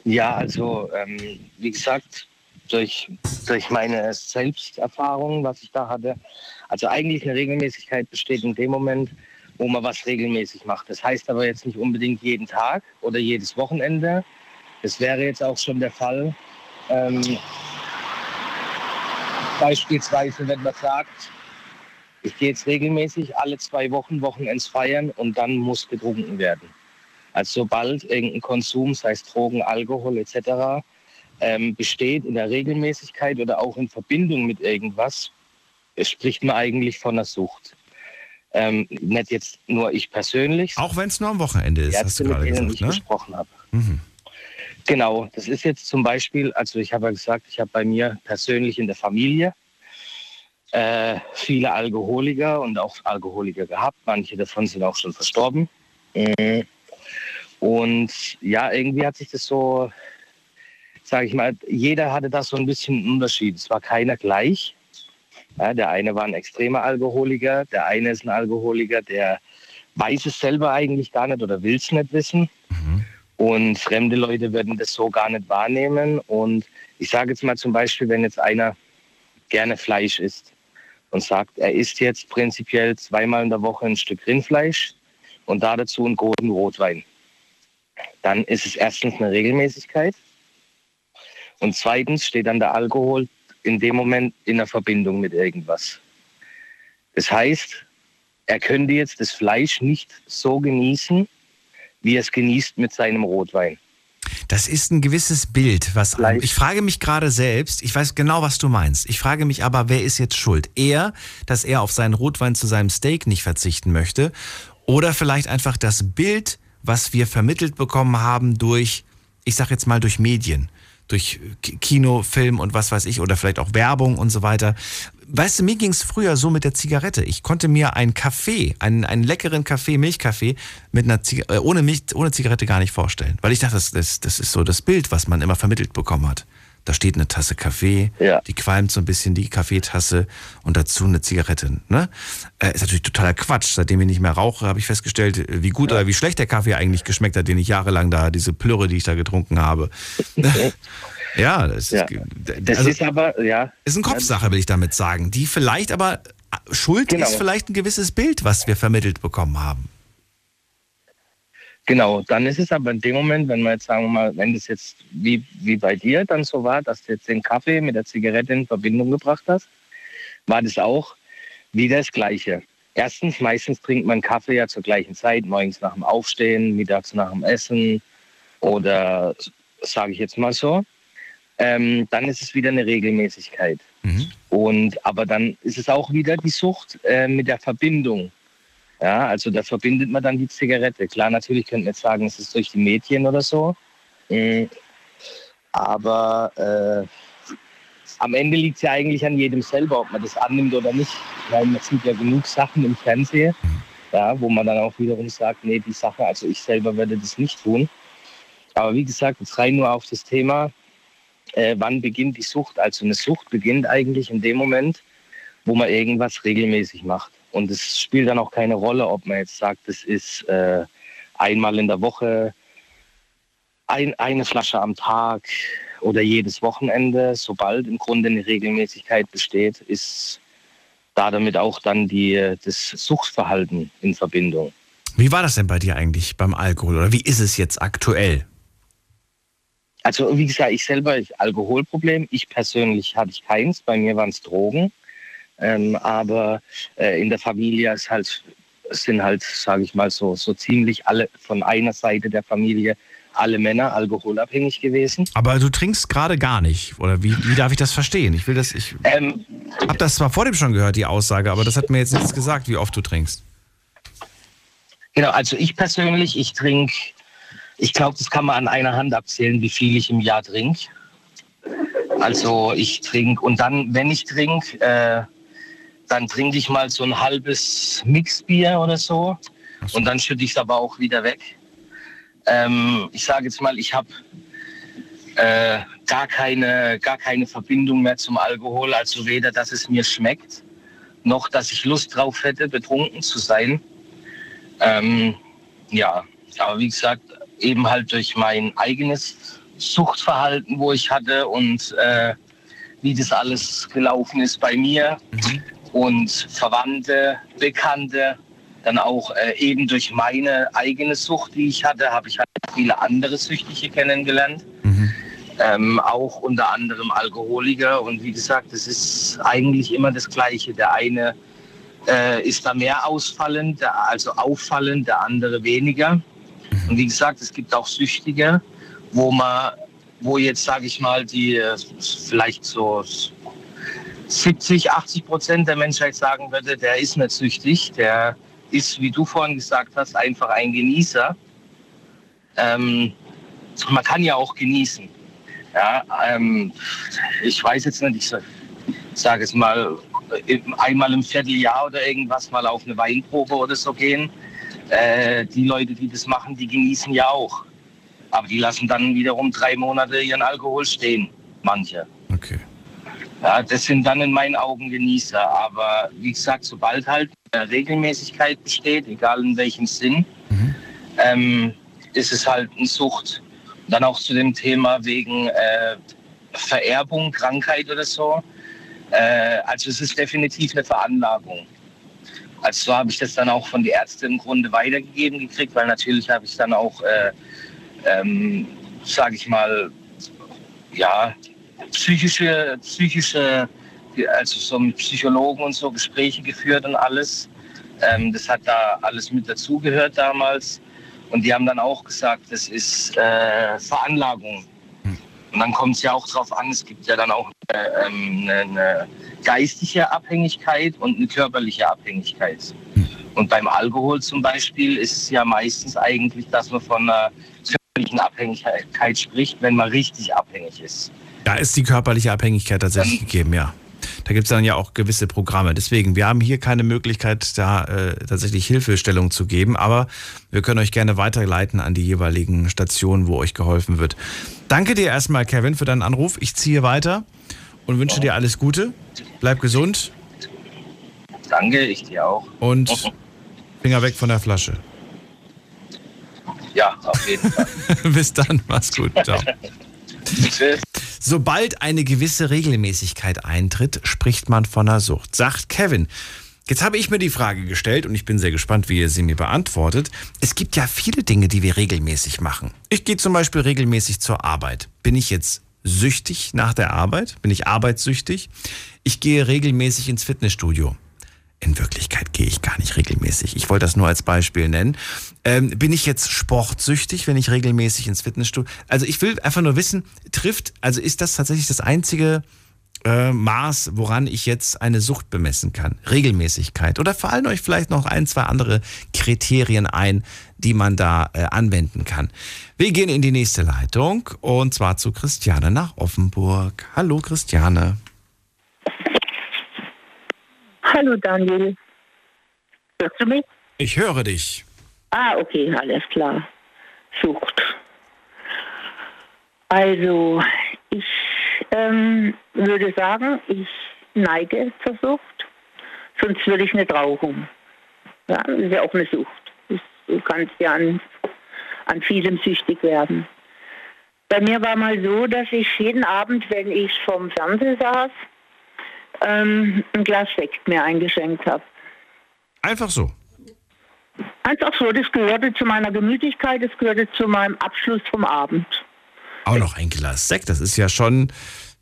Ja, also ähm, wie gesagt, durch, durch meine Selbsterfahrung, was ich da hatte, also eigentlich eine Regelmäßigkeit besteht in dem Moment, wo man was regelmäßig macht. Das heißt aber jetzt nicht unbedingt jeden Tag oder jedes Wochenende. Das wäre jetzt auch schon der Fall. Ähm, beispielsweise, wenn man sagt, ich gehe jetzt regelmäßig alle zwei Wochen Wochenends feiern und dann muss getrunken werden. Also sobald irgendein Konsum, sei es Drogen, Alkohol etc., ähm, besteht in der Regelmäßigkeit oder auch in Verbindung mit irgendwas, spricht man eigentlich von einer Sucht. Ähm, nicht jetzt nur ich persönlich. Auch wenn es nur am Wochenende ist, hast du gerade gesagt, ich ne? gesprochen habe. Mhm. Genau, das ist jetzt zum Beispiel, also ich habe ja gesagt, ich habe bei mir persönlich in der Familie äh, viele Alkoholiker und auch Alkoholiker gehabt. Manche davon sind auch schon verstorben. Mhm. Und ja, irgendwie hat sich das so, sage ich mal, jeder hatte da so ein bisschen einen Unterschied. Es war keiner gleich. Ja, der eine war ein extremer Alkoholiker, der eine ist ein Alkoholiker, der weiß es selber eigentlich gar nicht oder will es nicht wissen. Und fremde Leute würden das so gar nicht wahrnehmen. Und ich sage jetzt mal zum Beispiel, wenn jetzt einer gerne Fleisch isst und sagt, er isst jetzt prinzipiell zweimal in der Woche ein Stück Rindfleisch und da dazu einen guten Rotwein, dann ist es erstens eine Regelmäßigkeit und zweitens steht dann der Alkohol in dem Moment in der Verbindung mit irgendwas. Das heißt, er könnte jetzt das Fleisch nicht so genießen, wie er es genießt mit seinem Rotwein. Das ist ein gewisses Bild, was ich frage mich gerade selbst, ich weiß genau, was du meinst. Ich frage mich aber, wer ist jetzt schuld? Er, dass er auf seinen Rotwein zu seinem Steak nicht verzichten möchte oder vielleicht einfach das Bild, was wir vermittelt bekommen haben durch ich sag jetzt mal durch Medien, durch Kino, Film und was weiß ich oder vielleicht auch Werbung und so weiter. Weißt du, mir ging es früher so mit der Zigarette. Ich konnte mir einen Kaffee, einen, einen leckeren Kaffee, Milchkaffee mit einer Ziga äh, ohne Milch, ohne Zigarette gar nicht vorstellen, weil ich dachte, das, das, das ist so das Bild, was man immer vermittelt bekommen hat. Da steht eine Tasse Kaffee, die qualmt so ein bisschen die Kaffeetasse und dazu eine Zigarette. Ne? Äh, ist natürlich totaler Quatsch. Seitdem ich nicht mehr rauche, habe ich festgestellt, wie gut oder wie schlecht der Kaffee eigentlich geschmeckt hat, den ich jahrelang da, diese Plürre, die ich da getrunken habe. (laughs) ja, das, Ja. Ist, Das also, ist aber, ja. ist eine Kopfsache, will ich damit sagen, die vielleicht aber Schuld Genau. ist vielleicht ein gewisses Bild, was wir vermittelt bekommen haben. Genau, dann ist es aber in dem Moment, wenn wir jetzt sagen wir mal, wenn das jetzt wie, wie bei dir dann so war, dass du jetzt den Kaffee mit der Zigarette in Verbindung gebracht hast, war das auch wieder das Gleiche. Erstens, meistens trinkt man Kaffee ja zur gleichen Zeit, morgens nach dem Aufstehen, mittags nach dem Essen oder sage ich jetzt mal so. Ähm, dann ist es wieder eine Regelmäßigkeit. Und aber dann ist es auch wieder die Sucht äh, mit der Verbindung. Ja, also da verbindet man dann die Zigarette. Klar, natürlich könnte man jetzt sagen, es ist durch die Mädchen oder so. Mm, Aber äh, am Ende liegt es ja eigentlich an jedem selber, ob man das annimmt oder nicht. Weil man sieht ja genug Sachen im Fernsehen, ja, wo man dann auch wiederum sagt, nee, die Sache, also ich selber werde das nicht tun. Aber wie gesagt, jetzt rein nur auf das Thema, äh, wann beginnt die Sucht? Also eine Sucht beginnt eigentlich in dem Moment, wo man irgendwas regelmäßig macht. Und es spielt dann auch keine Rolle, ob man jetzt sagt, es ist äh, einmal in der Woche, ein, eine Flasche am Tag oder jedes Wochenende. Sobald im Grunde eine Regelmäßigkeit besteht, ist da damit auch dann die, das Suchtverhalten in Verbindung. Wie war das denn bei dir eigentlich beim Alkohol oder wie ist es jetzt aktuell? Also wie gesagt, ich selber ich Alkoholproblem. Ich persönlich hatte ich keins. Bei mir waren es Drogen. Ähm, aber äh, in der Familie ist halt, sind halt, sage ich mal so, so ziemlich alle von einer Seite der Familie alle Männer alkoholabhängig gewesen. Aber du trinkst gerade gar nicht, oder wie, wie darf ich das verstehen? Ich will das, ich ähm, habe das zwar vor dem schon gehört, die Aussage, aber das hat mir jetzt nichts gesagt, wie oft du trinkst. Genau, also ich persönlich, ich trinke, ich glaube, das kann man an einer Hand abzählen, wie viel ich im Jahr trinke. Also ich trinke und dann, wenn ich trinke, äh, dann trinke ich mal so ein halbes Mixbier oder so. Und dann schütte ich es aber auch wieder weg. Ähm, ich sage jetzt mal, ich habe äh, gar, keine, gar keine Verbindung mehr zum Alkohol. Also weder, dass es mir schmeckt, noch, dass ich Lust drauf hätte, betrunken zu sein. Ähm, ja, aber wie gesagt, eben halt durch mein eigenes Suchtverhalten, wo ich hatte und äh, wie das alles gelaufen ist bei mir mhm. Und Verwandte, Bekannte, dann auch äh, eben durch meine eigene Sucht, die ich hatte, habe ich halt viele andere Süchtige kennengelernt. Mhm. Ähm, auch unter anderem Alkoholiker. Und wie gesagt, es ist eigentlich immer das Gleiche. Der eine äh, ist da mehr ausfallend, also auffallend, der andere weniger. Mhm. Und wie gesagt, es gibt auch Süchtige, wo man, wo jetzt sage ich mal, die äh, vielleicht so 70, 80 Prozent der Menschheit sagen würde, der ist nicht süchtig, der ist, wie du vorhin gesagt hast, einfach ein Genießer. Ähm, man kann ja auch genießen. Ja, ähm, ich weiß jetzt nicht, ich sage es mal, einmal im Vierteljahr oder irgendwas mal auf eine Weinprobe oder so gehen. Äh, die Leute, die das machen, die genießen ja auch. Aber die lassen dann wiederum drei Monate ihren Alkohol stehen. Manche. Okay. Ja, das sind dann in meinen Augen Genießer. Aber wie gesagt, sobald halt Regelmäßigkeit besteht, egal in welchem Sinn, mhm. ähm, ist es halt eine Sucht. Und dann auch zu dem Thema wegen äh, Vererbung, Krankheit oder so. Äh, also es ist definitiv eine Veranlagung. Also so habe ich das dann auch von den Ärzten im Grunde weitergegeben gekriegt, weil natürlich habe ich dann auch, äh, ähm, sage ich mal, ja, psychische, psychische also so mit Psychologen und so Gespräche geführt und alles. Ähm, das hat da alles mit dazugehört damals. Und die haben dann auch gesagt, das ist äh, Veranlagung. Hm. Und dann kommt es ja auch darauf an, es gibt ja dann auch äh, ähm, eine, eine, geistige Abhängigkeit und eine körperliche Abhängigkeit. Hm. Und beim Alkohol zum Beispiel ist es ja meistens eigentlich, dass man von einer körperlichen Abhängigkeit spricht, wenn man richtig abhängig ist. Da ist die körperliche Abhängigkeit tatsächlich (laughs) gegeben, ja. Da gibt es dann ja auch gewisse Programme. Deswegen, wir haben hier keine Möglichkeit, da äh, tatsächlich Hilfestellung zu geben, aber wir können euch gerne weiterleiten an die jeweiligen Stationen, wo euch geholfen wird. Danke dir erstmal, Kevin, für deinen Anruf. Ich ziehe weiter und wünsche dir alles Gute. Bleib gesund. Danke, ich dir auch. Und Finger weg von der Flasche. Ja, auf jeden Fall. (laughs) Bis dann, mach's gut. Ciao. (laughs) Tschüss. Sobald eine gewisse Regelmäßigkeit eintritt, spricht man von einer Sucht, sagt Kevin. Jetzt habe ich mir die Frage gestellt und ich bin sehr gespannt, wie ihr sie mir beantwortet. Es gibt ja viele Dinge, die wir regelmäßig machen. Ich gehe zum Beispiel regelmäßig zur Arbeit. Bin ich jetzt süchtig nach der Arbeit? Bin ich arbeitssüchtig? Ich gehe regelmäßig ins Fitnessstudio. In Wirklichkeit gehe ich gar nicht regelmäßig. Ich wollte das nur als Beispiel nennen. Ähm, bin ich jetzt sportsüchtig, wenn ich regelmäßig ins Fitnessstudio? Also ich will einfach nur wissen, trifft, also ist das tatsächlich das einzige äh, Maß, woran ich jetzt eine Sucht bemessen kann? Regelmäßigkeit. Oder fallen euch vielleicht noch ein, zwei andere Kriterien ein, die man da äh, anwenden kann? Wir gehen in die nächste Leitung und zwar zu Christiane nach Offenburg. Hallo Christiane. Hallo Daniel. Hörst du mich? Ich höre dich. Ah, okay, alles klar. Sucht. Also, ich ähm, würde sagen, ich neige zur Sucht, sonst würde ich nicht rauchen. Ja, das ist ja auch eine Sucht. Du kannst ja an, an vielem süchtig werden. Bei mir war mal so, dass ich jeden Abend, wenn ich vom Fernseher saß, ähm, ein Glas Sekt mir eingeschenkt habe. Einfach so. Einfach so, das gehörte zu meiner Gemütlichkeit, das gehörte zu meinem Abschluss vom Abend. Auch noch ein Glas Sekt, das ist ja schon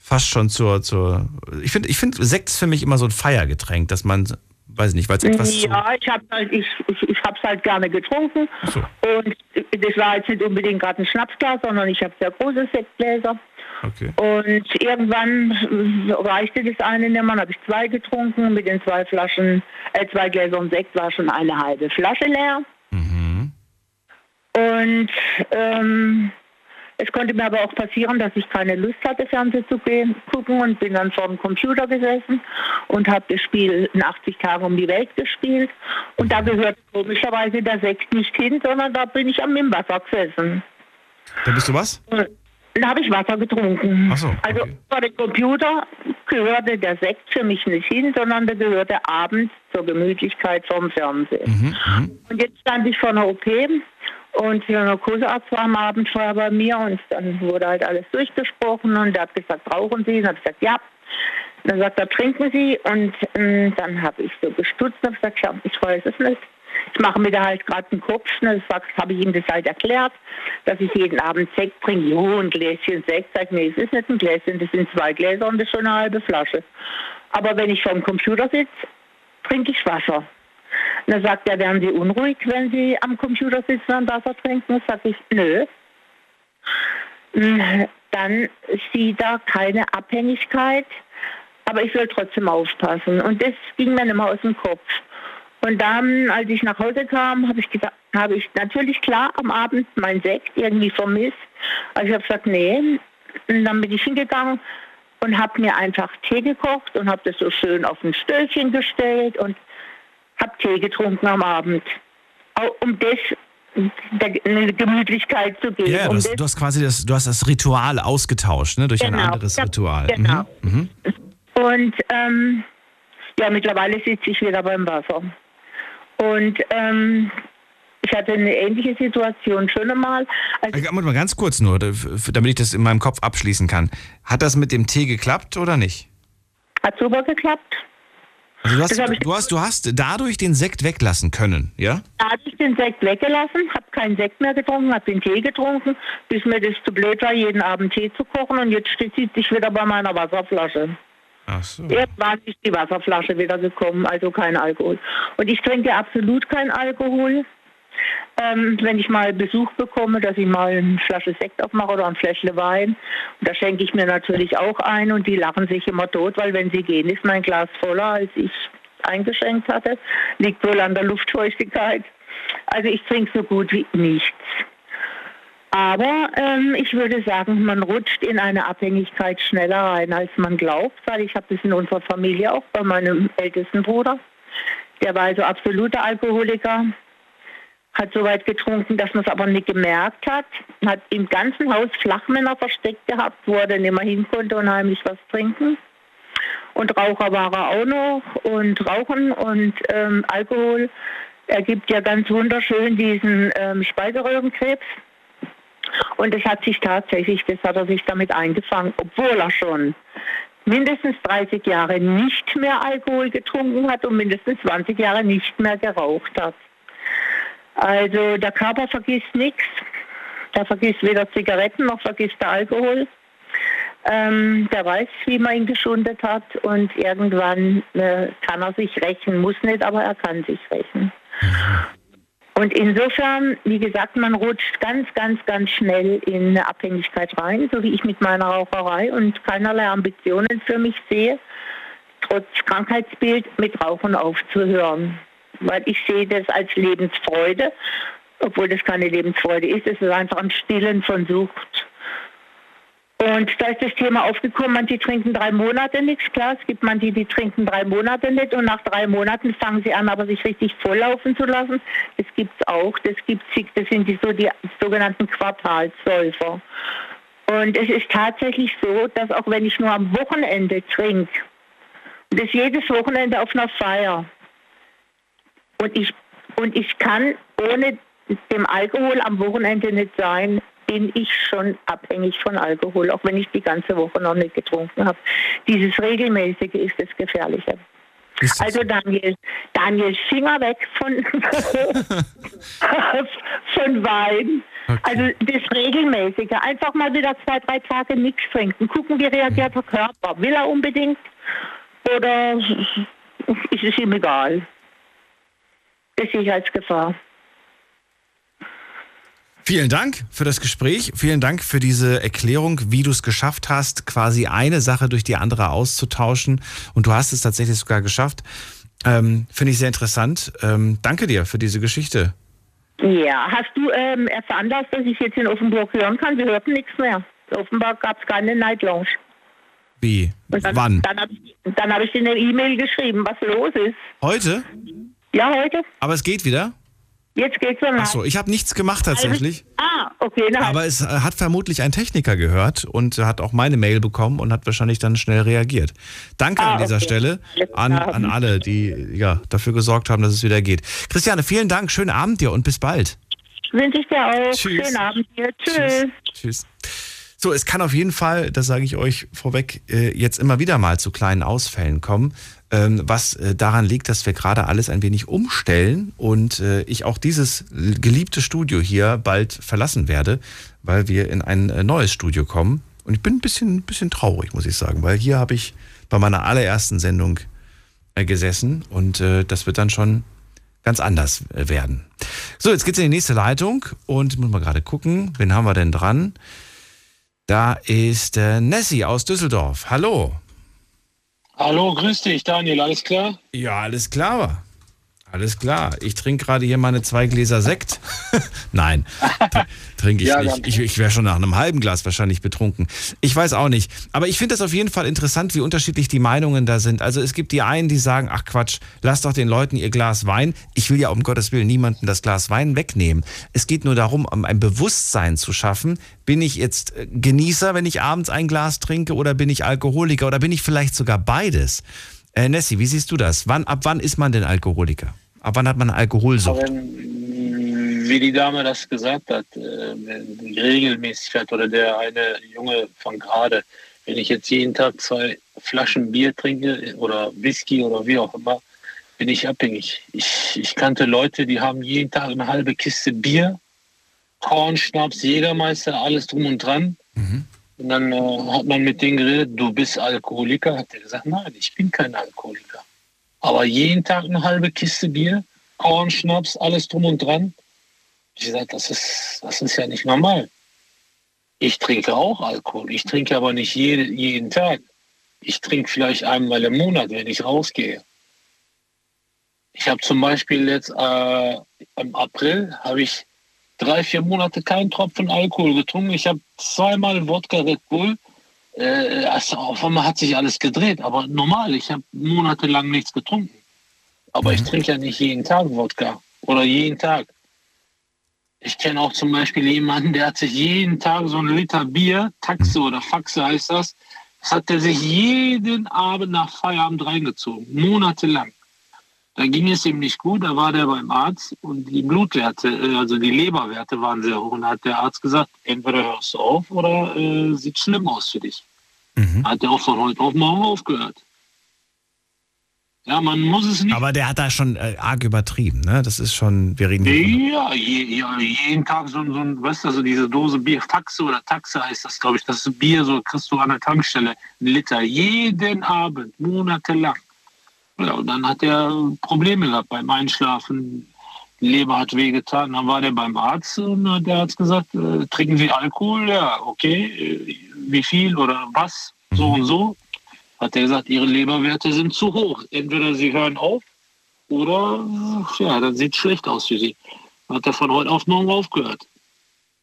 fast schon zur, zur ich finde, ich finde Sekt ist für mich immer so ein Feiergetränk, dass man, weiß ich nicht, weil es etwas Ja, ich habe halt, ich, ich, ich hab's halt gerne getrunken. So. Und das war jetzt nicht unbedingt gerade ein Schnapsglas, sondern ich habe sehr große Sektgläser. Okay. Und irgendwann äh, reichte das eine nicht mehr, dann habe ich zwei getrunken. Mit den zwei Flaschen, äh, zwei Gläsern Sekt war schon eine halbe Flasche leer. Und ähm, es konnte mir aber auch passieren, dass ich keine Lust hatte, Fernsehen zu gehen, gucken und bin dann vor dem Computer gesessen und habe das Spiel in 80 Tagen um die Welt gespielt. Und da gehört komischerweise der Sekt nicht hin, sondern da bin ich am im Wasser gesessen. Da bist du was? Und Dann habe ich Wasser getrunken. Ach so, Also vor dem Computer gehörte der Sekt für mich nicht hin, sondern der gehörte abends zur Gemütlichkeit vom Fernsehen. Und jetzt stand ich vor einer OP und der Narkosearzt war am Abend vorher bei mir und dann wurde halt alles durchgesprochen und er hat gesagt, rauchen Sie? Und habe ich gesagt, ja. Dann sagt er, trinken Sie? Und ähm, dann habe ich so gestutzt und habe gesagt, ja, ich weiß es nicht. Ich mache mir da halt gerade einen Kopf. Ne? Das habe ich ihm das halt erklärt, dass ich jeden Abend Sekt trinke. Jo, ein Gläschen Sekt. Sag, nee, es ist nicht ein Gläschen, das sind zwei Gläser und das ist schon eine halbe Flasche. Aber wenn ich vor dem Computer sitze, trinke ich Wasser. Und dann sagt er, werden Sie unruhig, wenn Sie am Computer sitzen und Wasser trinken? Sag ich, nö. Mm, Dann sieht da keine Abhängigkeit, aber ich will trotzdem aufpassen. Und das ging mir nicht mehr aus dem Kopf. Und dann, als ich nach Hause kam, habe ich gesagt, habe ich natürlich klar am Abend mein Sekt irgendwie vermisst. Also ich habe gesagt, nee. Und dann bin ich hingegangen und habe mir einfach Tee gekocht und habe das so schön auf ein Stöllchen gestellt und habe Tee getrunken am Abend. Um das eine Gemütlichkeit zu geben. Ja, du um hast, das, du hast quasi das, du hast das Ritual ausgetauscht, ne, durch ein Genau, anderes ja, Ritual. genau. Mhm. Mhm. Und ähm, ja, mittlerweile sitze ich wieder beim Wasser. Und ähm, ich hatte eine ähnliche Situation schon einmal. Also, mal ganz kurz nur, damit ich das in meinem Kopf abschließen kann. Hat das mit dem Tee geklappt oder nicht? hat super geklappt. Also du hast, du hast, du hast dadurch den Sekt weglassen können, ja? Da habe ich den Sekt weggelassen, habe keinen Sekt mehr getrunken, habe den Tee getrunken, bis mir das zu blöd war, jeden Abend Tee zu kochen. Und jetzt steht ich wieder bei meiner Wasserflasche. Ach so. Irgendwann ist die Wasserflasche wieder gekommen, also kein Alkohol. Und ich trinke absolut keinen Alkohol. Ähm, wenn ich mal Besuch bekomme, dass ich mal eine Flasche Sekt aufmache oder ein Fläschle Wein, da schenke ich mir natürlich auch ein und die lachen sich immer tot, weil wenn sie gehen, ist mein Glas voller, als ich eingeschenkt hatte. Liegt wohl an der Luftfeuchtigkeit. Also ich trinke so gut wie nichts. Aber ähm, ich würde sagen, man rutscht in eine Abhängigkeit schneller rein, als man glaubt, weil ich habe das in unserer Familie auch bei meinem ältesten Bruder. Der war also absoluter Alkoholiker, hat so weit getrunken, dass man es aber nicht gemerkt hat, hat im ganzen Haus Flachmänner versteckt gehabt, wo er dann immer hin konnte und heimlich was trinken. Und Raucher war er auch noch und Rauchen und ähm, Alkohol ergibt ja ganz wunderschön diesen ähm, Speiseröhrenkrebs. Und das hat sich tatsächlich, das hat er sich damit eingefangen, obwohl er schon mindestens 30 Jahre nicht mehr Alkohol getrunken hat und mindestens 20 Jahre nicht mehr geraucht hat. Also der Körper vergisst nichts. Der vergisst weder Zigaretten noch vergisst der Alkohol. Ähm, der weiß, wie man ihn geschundet hat und irgendwann äh, kann er sich rächen, muss nicht, aber er kann sich rächen. Und insofern, wie gesagt, man rutscht ganz, ganz, ganz schnell in eine Abhängigkeit rein, so wie ich mit meiner Raucherei und keinerlei Ambitionen für mich sehe, trotz Krankheitsbild mit Rauchen aufzuhören. Weil ich sehe das als Lebensfreude, obwohl das keine Lebensfreude ist, es ist einfach ein Stillen von Sucht. Und da ist das Thema aufgekommen, manche trinken drei Monate nichts, klar, es gibt manche, die trinken drei Monate nicht und nach drei Monaten fangen sie an, aber sich richtig volllaufen zu lassen. Das gibt's auch, das gibt's, das sind die, so die sogenannten Quartalsäufer. Und es ist tatsächlich so, dass auch wenn ich nur am Wochenende trinke, und das jedes Wochenende auf einer Feier, und ich, und ich kann ohne dem Alkohol am Wochenende nicht sein, bin ich schon abhängig von Alkohol, auch wenn ich die ganze Woche noch nicht getrunken habe. Dieses Regelmäßige ist das Gefährliche. Ist das Also Daniel, Daniel, Finger weg von, (laughs) von Wein. Also das Regelmäßige. Einfach mal wieder zwei, drei Tage nichts trinken. Gucken, wie reagiert der Körper. Will er unbedingt oder ist es ihm egal? Das sehe ich als Gefahr. Vielen Dank für das Gespräch. Vielen Dank für diese Erklärung, wie du es geschafft hast, quasi eine Sache durch die andere auszutauschen. Und du hast es tatsächlich sogar geschafft. Ähm, Finde ich sehr interessant. Ähm, danke dir für diese Geschichte. Ja, hast du ähm, veranlasst, dass ich jetzt in Offenburg hören kann? Wir hörten nichts mehr. In Offenburg gab es keine Night Lounge. Wie? Und dann, Wann? Dann habe ich, dann hab ich dir eine E-Mail geschrieben, was los ist. Heute? Ja, heute. Aber es geht wieder? Jetzt geht's dann. Achso, ich habe nichts gemacht tatsächlich. Ah, okay. Na, Aber es äh, hat vermutlich ein Techniker gehört und hat auch meine Mail bekommen und hat wahrscheinlich dann schnell reagiert. Danke Ah, an dieser okay. Stelle an, an alle, die ja, dafür gesorgt haben, dass es wieder geht. Christiane, vielen Dank, schönen Abend dir und bis bald. wünsche ich dir auch. Tschüss. Schönen Abend dir. Tschüss. Tschüss. So, es kann auf jeden Fall, das sage ich euch vorweg, äh, jetzt immer wieder mal zu kleinen Ausfällen kommen, was äh, daran liegt, dass wir gerade alles ein wenig umstellen und äh, ich auch dieses geliebte Studio hier bald verlassen werde, weil wir in ein äh, neues Studio kommen. Und ich bin ein bisschen, bisschen traurig, muss ich sagen, weil hier habe ich bei meiner allerersten Sendung gesessen und das wird dann schon ganz anders werden. So, jetzt geht's in die nächste Leitung und muss mal gerade gucken, wen haben wir denn dran? Da ist Nessie aus Düsseldorf. Hallo. Hallo, grüß dich, Daniel, alles klar? Ja, alles klar. Alles klar. Ich trinke gerade hier meine zwei Gläser Sekt. (laughs) Nein, tr- trinke ich Ja, nicht. Ich, ich wäre schon nach einem halben Glas wahrscheinlich betrunken. Ich weiß auch nicht. Aber ich finde das auf jeden Fall interessant, wie unterschiedlich die Meinungen da sind. Also es gibt die einen, die sagen, ach Quatsch, lass doch den Leuten ihr Glas Wein. Ich will ja um Gottes Willen niemanden das Glas Wein wegnehmen. Es geht nur darum, um ein Bewusstsein zu schaffen. Bin ich jetzt äh, Genießer, wenn ich abends ein Glas trinke oder bin ich Alkoholiker oder bin ich vielleicht sogar beides? Äh, Nessie, wie siehst du das? Wann, ab wann ist man denn Alkoholiker? Ab wann hat man Alkoholsucht? Aber, wie die Dame das gesagt hat, äh, die Regelmäßigkeit oder der eine Junge von gerade, wenn ich jetzt jeden Tag zwei Flaschen Bier trinke oder Whisky oder wie auch immer, bin ich abhängig. Ich, ich kannte Leute, die haben jeden Tag eine halbe Kiste Bier, Korn, Schnaps, Jägermeister, alles drum und dran. Und dann äh, hat man mit denen geredet, du bist Alkoholiker. Hat er gesagt, nein, ich bin kein Alkoholiker. Aber jeden Tag eine halbe Kiste Bier, Korn, Schnaps, alles drum und dran. Ich gesagt, das ist, das ist ja nicht normal. Ich trinke auch Alkohol. Ich trinke aber nicht jede, jeden Tag. Ich trinke vielleicht einmal im Monat, wenn ich rausgehe. Ich habe zum Beispiel jetzt äh, im April habe ich drei, vier Monate keinen Tropfen Alkohol getrunken. Ich habe zweimal Wodka Red Bull. Äh, also auf einmal hat sich alles gedreht. Aber normal, ich habe monatelang nichts getrunken. Aber ich trinke ja nicht jeden Tag Wodka oder jeden Tag. Ich kenne auch zum Beispiel jemanden, der hat sich jeden Tag so einen Liter Bier, Taxe oder Faxe heißt das, das hat er sich jeden Abend nach Feierabend reingezogen, monatelang. Da ging es ihm nicht gut, da war der beim Arzt und die Blutwerte, äh, also die Leberwerte waren sehr hoch. Und da hat der Arzt gesagt, entweder hörst du auf oder äh, sieht schlimm aus für dich. Hat er auch von heute auf morgen aufgehört. Ja, man muss es nicht. Aber der hat da schon äh, arg übertrieben, ne? Das ist schon, wir reden Ja, je, ja, jeden Tag so, ein- so ein, weißt du, also diese Dose Bier, Faxe oder Taxe heißt das, glaube ich. Das ist Bier, so kriegst du an der Tankstelle, ein Liter, jeden Abend, monatelang. Ja, und dann hat er Probleme gehabt beim Einschlafen. Die Leber hat wehgetan. Dann war der beim Arzt und hat der Arzt gesagt, äh, trinken Sie Alkohol? Ja, okay. Äh, Wie viel oder was? So und so. Hat er gesagt, Ihre Leberwerte sind zu hoch. Entweder Sie hören auf oder ja, dann sieht es schlecht aus für Sie. Hat er von heute auf morgen aufgehört.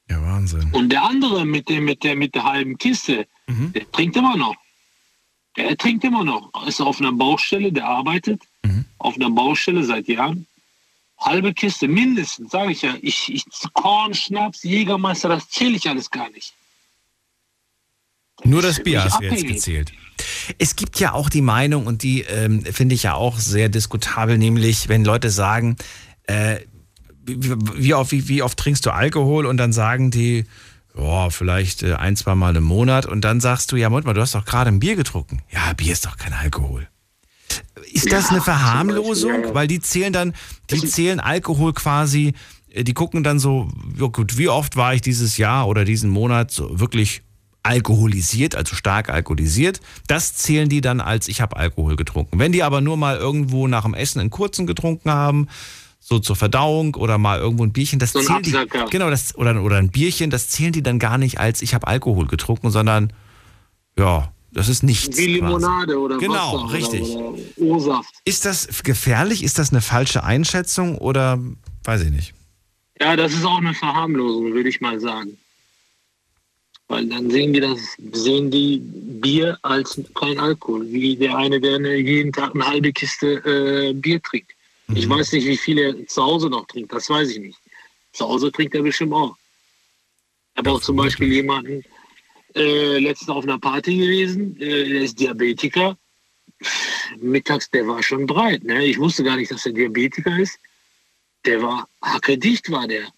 Ja, Wahnsinn. Und der andere mit, dem, mit, der, mit der halben Kiste, der trinkt immer noch. Der trinkt immer noch. Ist auf einer Baustelle, der arbeitet auf einer Baustelle seit Jahren. Halbe Kiste, mindestens, sage ich ja. Ich, ich, Korn, Schnaps, Jägermeister, das zähle ich alles gar nicht. Nur das Bier hast du jetzt gezählt. Es gibt ja auch die Meinung, und die ähm, finde ich ja auch sehr diskutabel, nämlich wenn Leute sagen, äh, wie, wie, oft, wie, wie oft trinkst du Alkohol und dann sagen die, ja, vielleicht äh, ein, zwei Mal im Monat und dann sagst du, ja, Moment mal, du hast doch gerade ein Bier getrunken. Ja, Bier ist doch kein Alkohol. Ist das Ja, eine Verharmlosung? Beispiel, ja. Weil die zählen dann, die zählen Alkohol quasi, äh, die gucken dann so, ja gut, wie oft war ich dieses Jahr oder diesen Monat so wirklich alkoholisiert, also stark alkoholisiert. Das zählen die dann als, ich habe Alkohol getrunken. Wenn die aber nur mal irgendwo nach dem Essen einen kurzen getrunken haben, so zur Verdauung oder mal irgendwo ein Bierchen, das So zählen die, genau, das, oder, oder ein Bierchen, das zählen die dann gar nicht als, ich habe Alkohol getrunken, sondern ja, das ist nichts. Wie quasi. Limonade oder Genau, Wasser richtig. Oder, oder O-Saft. Ist das gefährlich? Ist das eine falsche Einschätzung oder weiß ich nicht? Ja, das ist auch eine Verharmlosung, würde ich mal sagen. Weil dann sehen die das, sehen die Bier als kein Alkohol, wie der eine, der jeden Tag eine halbe Kiste äh, Bier trinkt. Ich weiß nicht, wie viel er zu Hause noch trinkt, das weiß ich nicht. Zu Hause trinkt er bestimmt auch. Ich habe auch zum Beispiel jemanden äh, letztens auf einer Party gewesen, äh, der ist Diabetiker. Mittags, der war schon breit. Ne? Ich wusste gar nicht, dass er Diabetiker ist. Der war hackedicht, war der.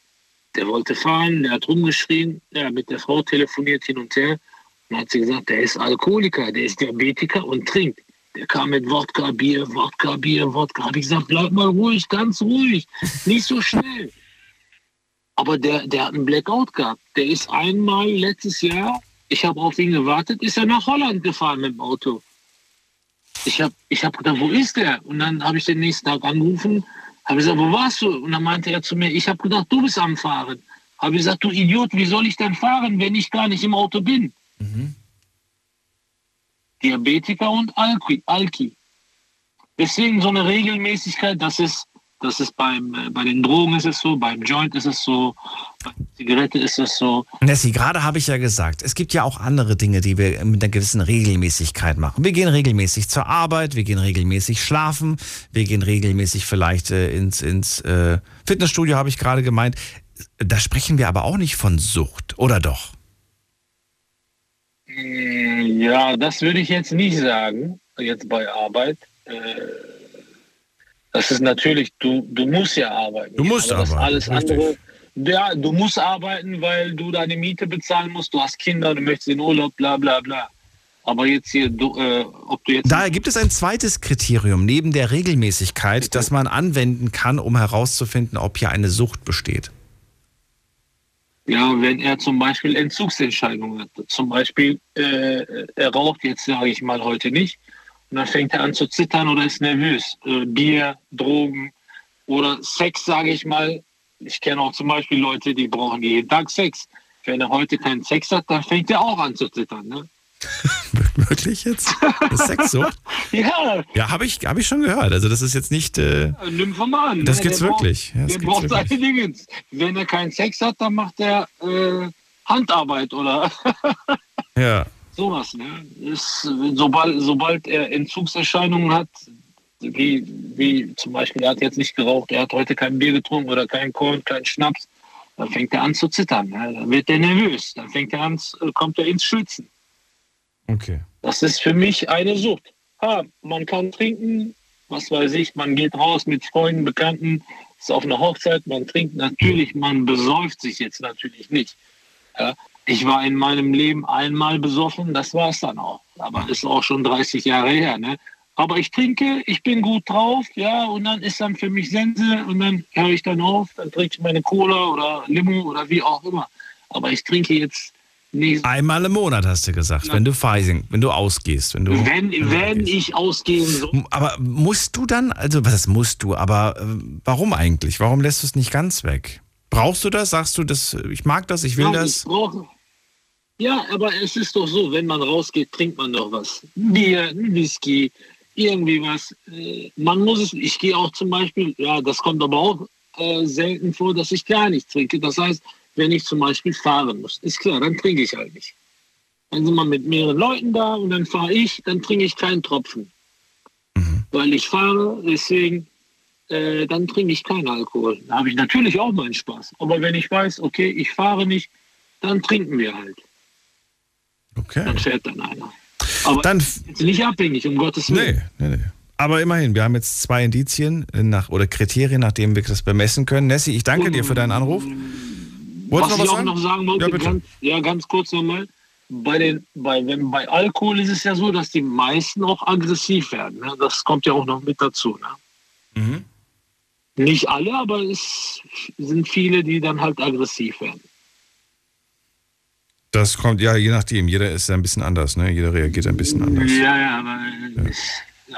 Der wollte fahren, der hat rumgeschrien, der hat mit der Frau telefoniert hin und her. Und hat sie gesagt, der ist Alkoholiker, der ist Diabetiker und trinkt. Der kam mit Wodka, Bier, Wodka, Bier, Wodka. Habe ich gesagt, bleib mal ruhig, ganz ruhig, nicht so schnell. Aber der, der hat einen Blackout gehabt. Der ist einmal letztes Jahr, ich habe auf ihn gewartet, ist er nach Holland gefahren mit dem Auto. Ich habe ich hab gedacht, wo ist der? Und dann habe ich den nächsten Tag angerufen, habe gesagt, wo warst du? Und dann meinte er zu mir, ich habe gedacht, du bist am Fahren. Habe gesagt, du Idiot, wie soll ich denn fahren, wenn ich gar nicht im Auto bin? Diabetiker und Alki. Alki. Deswegen so eine Regelmäßigkeit, das ist, das ist beim, äh, bei den Drogen ist es so, beim Joint ist es so, bei der Zigarette ist es so. Nessie, gerade habe ich ja gesagt, es gibt ja auch andere Dinge, die wir mit einer gewissen Regelmäßigkeit machen. Wir gehen regelmäßig zur Arbeit, wir gehen regelmäßig schlafen, wir gehen regelmäßig vielleicht äh, ins, ins äh, Fitnessstudio, habe ich gerade gemeint. Da sprechen wir aber auch nicht von Sucht, oder doch? Ja, das würde ich jetzt nicht sagen, jetzt bei Arbeit. Äh, Das ist natürlich, du, du musst ja arbeiten. Du musst das arbeiten, Alles richtig. andere, ja, du musst arbeiten, weil du deine Miete bezahlen musst, du hast Kinder, du möchtest in Urlaub, bla bla bla. Aber jetzt hier, du, äh, ob du jetzt Daher gibt es ein zweites Kriterium neben der Regelmäßigkeit, das man anwenden kann, um herauszufinden, ob hier eine Sucht besteht. Ja, wenn er zum Beispiel Entzugsentscheidungen hat. Zum Beispiel, äh, er raucht jetzt, sage ich mal, heute nicht. Und dann fängt er an zu zittern oder ist nervös. Äh, Bier, Drogen oder Sex, sage ich mal. Ich kenne auch zum Beispiel Leute, die brauchen jeden Tag Sex. Wenn er heute keinen Sex hat, dann fängt er auch an zu zittern. Ne? (laughs) Wirklich jetzt? Ist Sexsucht? (laughs) Ja, Ja, habe ich, hab ich schon gehört. Also das ist jetzt nicht... Äh, Nymphoman. Das ne? gibt's Der braucht- wirklich. Ja, das der braucht seine. Wenn er keinen Sex hat, dann macht er äh, Handarbeit oder (laughs) ja. sowas. Ne? Ist, sobald, sobald er Entzugserscheinungen hat, wie, wie zum Beispiel, er hat jetzt nicht geraucht, er hat heute kein Bier getrunken oder keinen Korn, keinen Schnaps, dann fängt er an zu zittern. Ne? Dann wird er nervös, dann fängt er an, äh, kommt er ins Schwitzen. Okay. Das ist für mich eine Sucht. Ha, man kann trinken, was weiß ich, man geht raus mit Freunden, Bekannten, ist auf einer Hochzeit, man trinkt natürlich, man besäuft sich jetzt natürlich nicht. Ja, ich war in meinem Leben einmal besoffen, das war es dann auch. Aber ist auch schon 30 Jahre her. Ne? Aber ich trinke, ich bin gut drauf, ja, und dann ist dann für mich Sense und dann höre ich dann auf, dann trinke ich meine Cola oder Limo oder wie auch immer. Aber ich trinke jetzt nicht Einmal im Monat hast du gesagt, wenn du feising, wenn du ausgehst, wenn du. Wenn, wenn ich ausgehen soll. Aber musst du dann, also was musst du, aber äh, warum eigentlich? Warum lässt du es nicht ganz weg? Brauchst du das? Sagst du, das, ich mag das, ich will Ja, das? Ich brauche, ja, aber es ist doch so, wenn man rausgeht, trinkt man doch was. Bier, ein Whisky, irgendwie was. Äh, Man muss es, ich gehe auch zum Beispiel, ja, das kommt aber auch äh, selten vor, dass ich gar nicht trinke. Das heißt, wenn ich zum Beispiel fahren muss, ist klar, dann trinke ich halt nicht. Dann sind wir mit mehreren Leuten da und dann fahre ich, dann trinke ich keinen Tropfen. Weil ich fahre, deswegen, äh, dann trinke ich keinen Alkohol. Da habe ich natürlich auch meinen Spaß. Aber wenn ich weiß, okay, ich fahre nicht, dann trinken wir halt. Okay. Dann fährt dann einer. Aber Dann- nicht abhängig, um Gottes Willen. Nee, nee, nee. Aber immerhin, wir haben jetzt zwei Indizien nach, oder Kriterien, nach denen wir das bemessen können. Nessie, ich danke dir für deinen Anruf. Wolltest was du ich noch auch was noch sagen? sagen wollte, Ja, ganz, ja, ganz kurz nochmal. Bei, den, bei, wenn, bei Alkohol ist es ja so, dass die meisten auch aggressiv werden. Ne? Das kommt ja auch noch mit dazu. Ne? Mhm. Nicht alle, aber es sind viele, die dann halt aggressiv werden. Das kommt, ja, je nachdem. Jeder ist ein bisschen anders, ne? Jeder reagiert ein bisschen anders. Ja, ja, aber.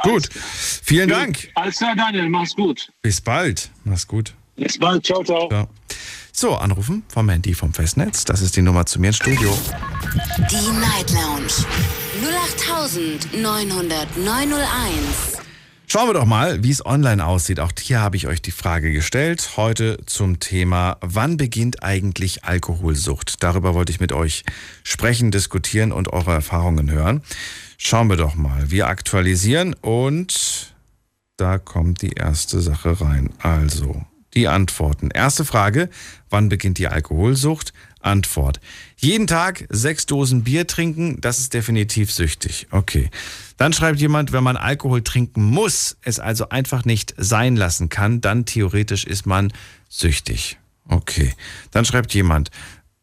Gut. Vielen Dank. Alles klar, Daniel, mach's gut. Bis bald. Mach's gut. Bis bald. Ciao, ciao. Ja. So, anrufen vom Handy vom Festnetz. Das ist die Nummer zu mir ins Studio. Die Night Lounge 0890901. Schauen wir doch mal, wie es online aussieht. Auch hier habe ich euch die Frage gestellt. Heute zum Thema, wann beginnt eigentlich Alkoholsucht? Darüber wollte ich mit euch sprechen, diskutieren und eure Erfahrungen hören. Schauen wir doch mal. Wir aktualisieren und da kommt die erste Sache rein. Also, die Antworten. Erste Frage, wann beginnt die Alkoholsucht? Antwort. Jeden Tag sechs Dosen Bier trinken, das ist definitiv süchtig. Okay. Dann schreibt jemand, wenn man Alkohol trinken muss, es also einfach nicht sein lassen kann, dann theoretisch ist man süchtig. Okay. Dann schreibt jemand,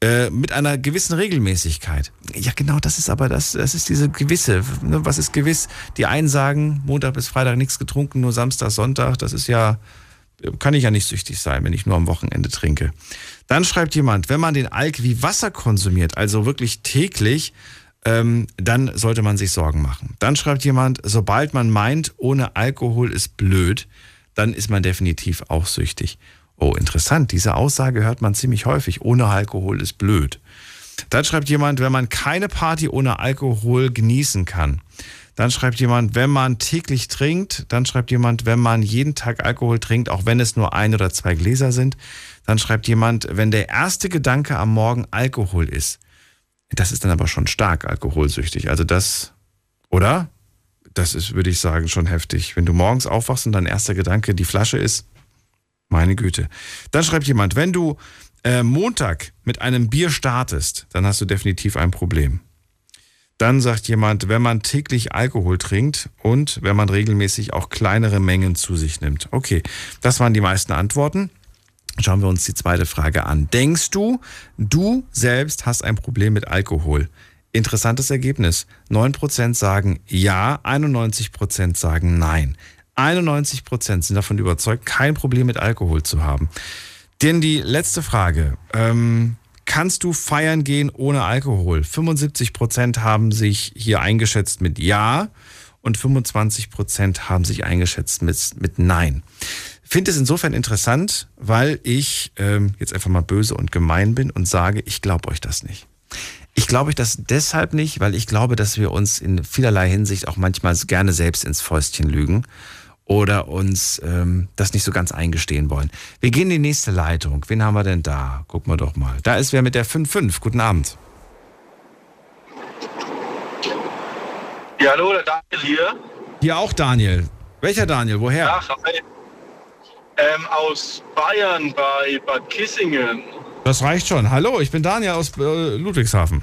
äh, mit einer gewissen Regelmäßigkeit. Ja, genau, das ist aber das, das ist diese gewisse. Ne, was ist gewiss? Die einen sagen, Montag bis Freitag nichts getrunken, nur Samstag, Sonntag. Das ist ja, kann ich ja nicht süchtig sein, wenn ich nur am Wochenende trinke. Dann schreibt jemand, wenn man den Alk wie Wasser konsumiert, also wirklich täglich, ähm, dann sollte man sich Sorgen machen. Dann schreibt jemand, sobald man meint, ohne Alkohol ist blöd, dann ist man definitiv auch süchtig. Oh, interessant. Diese Aussage hört man ziemlich häufig. Ohne Alkohol ist blöd. Dann schreibt jemand, wenn man keine Party ohne Alkohol genießen kann. Dann schreibt jemand, wenn man täglich trinkt. Dann schreibt jemand, wenn man jeden Tag Alkohol trinkt, auch wenn es nur ein oder zwei Gläser sind. Dann schreibt jemand, wenn der erste Gedanke am Morgen Alkohol ist. Das ist dann aber schon stark alkoholsüchtig. Also das, oder? Das ist, würde ich sagen, schon heftig. Wenn du morgens aufwachst und dein erster Gedanke die Flasche ist, meine Güte. Dann schreibt jemand, wenn du äh, Montag mit einem Bier startest, dann hast du definitiv ein Problem. Dann sagt jemand, wenn man täglich Alkohol trinkt und wenn man regelmäßig auch kleinere Mengen zu sich nimmt. Okay, das waren die meisten Antworten. Schauen wir uns die zweite Frage an. Denkst du, du selbst hast ein Problem mit Alkohol? Interessantes Ergebnis. 9% sagen ja, 91% sagen nein. 91% sind davon überzeugt, kein Problem mit Alkohol zu haben. Denn die letzte Frage. Ähm, kannst du feiern gehen ohne Alkohol? 75% haben sich hier eingeschätzt mit Ja und 25% haben sich eingeschätzt mit, mit Nein. Finde es insofern interessant, weil ich ähm, jetzt einfach mal böse und gemein bin und sage, ich glaube euch das nicht. Ich glaube euch das deshalb nicht, weil ich glaube, dass wir uns in vielerlei Hinsicht auch manchmal gerne selbst ins Fäustchen lügen oder uns ähm, das nicht so ganz eingestehen wollen. Wir gehen in die nächste Leitung. Wen haben wir denn da? Gucken wir doch mal. Da ist wer mit der 5-5. Guten Abend. Ja, hallo, der Daniel hier. Hier auch Daniel. Welcher Daniel? Woher? Ja, hi. Ähm, aus Bayern bei Bad Kissingen. Das reicht schon. Hallo, ich bin Daniel aus äh, Ludwigshafen.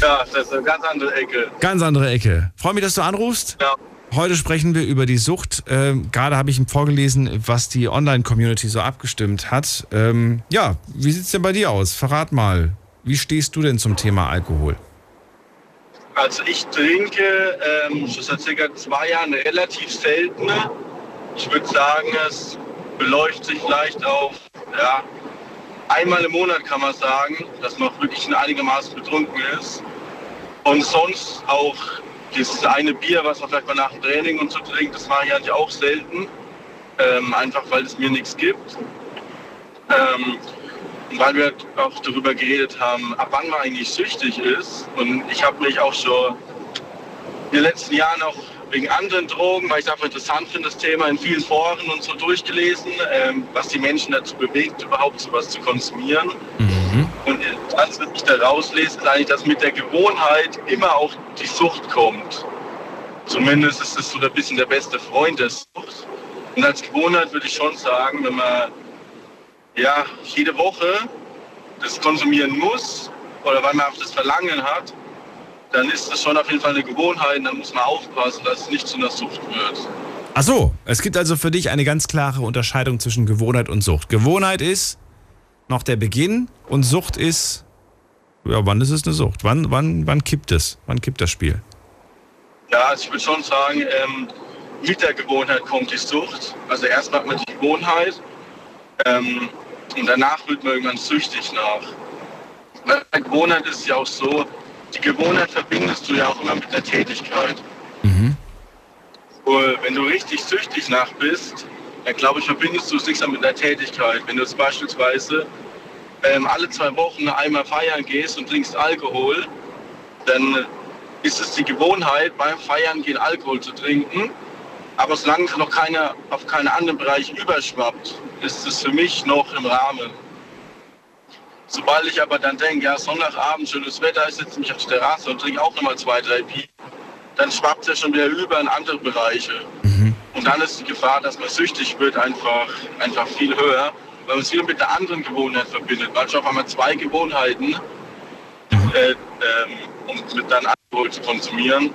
Ja, das ist eine ganz andere Ecke. Ganz andere Ecke. Freue mich, dass du anrufst. Ja. Heute sprechen wir über die Sucht. Ähm, gerade habe ich ihm vorgelesen, was die Online-Community so abgestimmt hat. Ähm, ja, wie sieht's denn bei dir aus? Verrat mal, wie stehst du denn zum Thema Alkohol? Also ich trinke ähm, schon seit circa zwei Jahren relativ selten. Ich würde sagen, es beläuft sich vielleicht auf ja, einmal im Monat kann man sagen, dass man wirklich einigermaßen betrunken ist. Und sonst auch dieses eine Bier, was man vielleicht mal nach dem Training und so trinkt, das mache ich eigentlich auch selten. Ähm, einfach weil es mir nichts gibt. Ähm, und weil wir auch darüber geredet haben, ab wann man eigentlich süchtig ist. Und ich habe mich auch schon in den letzten Jahren auch wegen anderen Drogen, weil ich es einfach interessant finde, das Thema in vielen Foren und so durchgelesen, ähm, was die Menschen dazu bewegt, überhaupt sowas zu konsumieren. Und das, was ich da rauslese, ist eigentlich, dass mit der Gewohnheit immer auch die Sucht kommt. Zumindest ist es so ein bisschen der beste Freund der Sucht. Und als Gewohnheit würde ich schon sagen, wenn man ja, jede Woche das konsumieren muss oder weil man auch das Verlangen hat, dann ist das schon auf jeden Fall eine Gewohnheit. Dann muss man aufpassen, dass es nicht zu einer Sucht wird. Ach so, es gibt also für dich eine ganz klare Unterscheidung zwischen Gewohnheit und Sucht. Gewohnheit ist noch der Beginn und Sucht ist, ja, wann ist es eine Sucht? Wann, wann, wann kippt es? Wann kippt das Spiel? Ja, also ich würde schon sagen, ähm, mit der Gewohnheit kommt die Sucht. Also erstmal hat man die Gewohnheit ähm, und danach wird man irgendwann süchtig nach. Bei der Gewohnheit ist es ja auch so, die Gewohnheit verbindest du ja auch immer mit der Tätigkeit. Und wenn du richtig süchtig nach bist, dann glaube ich, verbindest du es nicht mit der Tätigkeit. Wenn du jetzt beispielsweise ähm, alle zwei Wochen einmal feiern gehst und trinkst Alkohol, dann ist es die Gewohnheit, beim Feiern gehen Alkohol zu trinken. Aber solange es noch keine, auf keinen anderen Bereich überschwappt, ist es für mich noch im Rahmen. Sobald ich aber dann denke, ja, Sonntagabend, schönes Wetter, ich sitze mich auf der Terrasse und trinke auch nochmal zwei, drei Bier, dann schwappt es ja schon wieder über in andere Bereiche. Und dann ist die Gefahr, dass man süchtig wird, einfach, einfach viel höher, weil man es wieder mit der anderen Gewohnheit verbindet. Manchmal haben wir zwei Gewohnheiten, äh, ähm, um mit dann Alkohol zu konsumieren.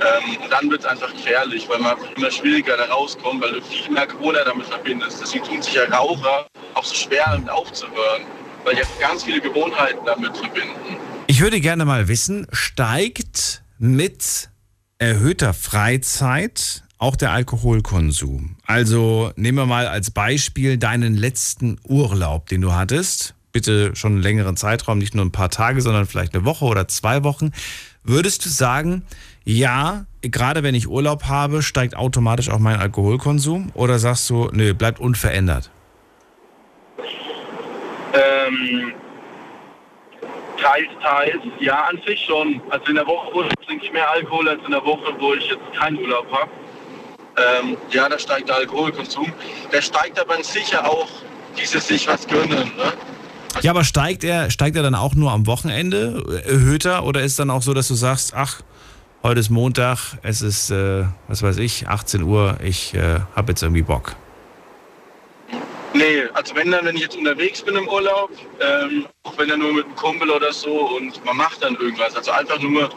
Ähm, und dann wird es einfach gefährlich, weil man immer schwieriger da rauskommt, weil du viel mehr Gewohnheit damit verbindest. Deswegen tun sich ja Raucher auch so schwer, damit aufzuhören, weil die ganz viele Gewohnheiten damit verbinden. Ich würde gerne mal wissen, steigt mit erhöhter Freizeit auch der Alkoholkonsum? Also nehmen wir mal als Beispiel deinen letzten Urlaub, den du hattest. Bitte schon einen längeren Zeitraum, nicht nur ein paar Tage, sondern vielleicht eine Woche oder zwei Wochen. Würdest du sagen, ja, gerade wenn ich Urlaub habe, steigt automatisch auch mein Alkoholkonsum? Oder sagst du, nö, bleibt unverändert? Ähm, teils, teils. Ja, an sich schon. Also in der Woche wo trinke ich mehr Alkohol als in der Woche, wo ich jetzt keinen Urlaub habe. Ähm, ja, da steigt der Alkoholkonsum. Der steigt aber sicher auch dieses sich was gönnen. Ne? Ja, aber steigt er, steigt er dann auch nur am Wochenende erhöhter oder ist dann auch so, dass du sagst, ach, heute ist Montag, es ist, äh, was weiß ich, 18 Uhr, ich äh, habe jetzt irgendwie Bock? Nee, also wenn dann, wenn ich jetzt unterwegs bin im Urlaub, ähm, auch wenn dann nur mit einem Kumpel oder so und man macht dann irgendwas. Also einfach nur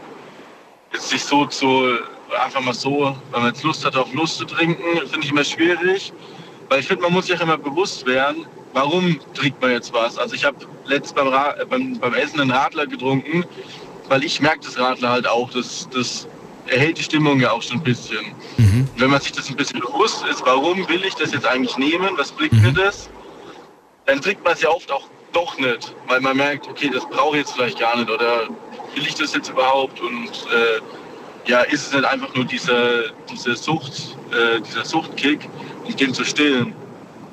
jetzt sich so zu, einfach mal so, wenn man jetzt Lust hat auf Lust zu trinken, finde ich immer schwierig. Weil ich finde, man muss sich auch immer bewusst werden, warum trinkt man jetzt was. Also ich habe letzt beim, beim, beim Essen einen Radler getrunken, weil ich merke das Radler halt auch, das, das erhält die Stimmung ja auch schon ein bisschen. Wenn man sich das ein bisschen bewusst ist, warum will ich das jetzt eigentlich nehmen, was bringt mir das, dann trinkt man es ja oft auch doch nicht, weil man merkt, okay, das brauche ich jetzt vielleicht gar nicht oder will ich das jetzt überhaupt und äh, ja, ist es nicht einfach nur dieser, diese Sucht, äh, dieser Suchtkick, um den zu stillen.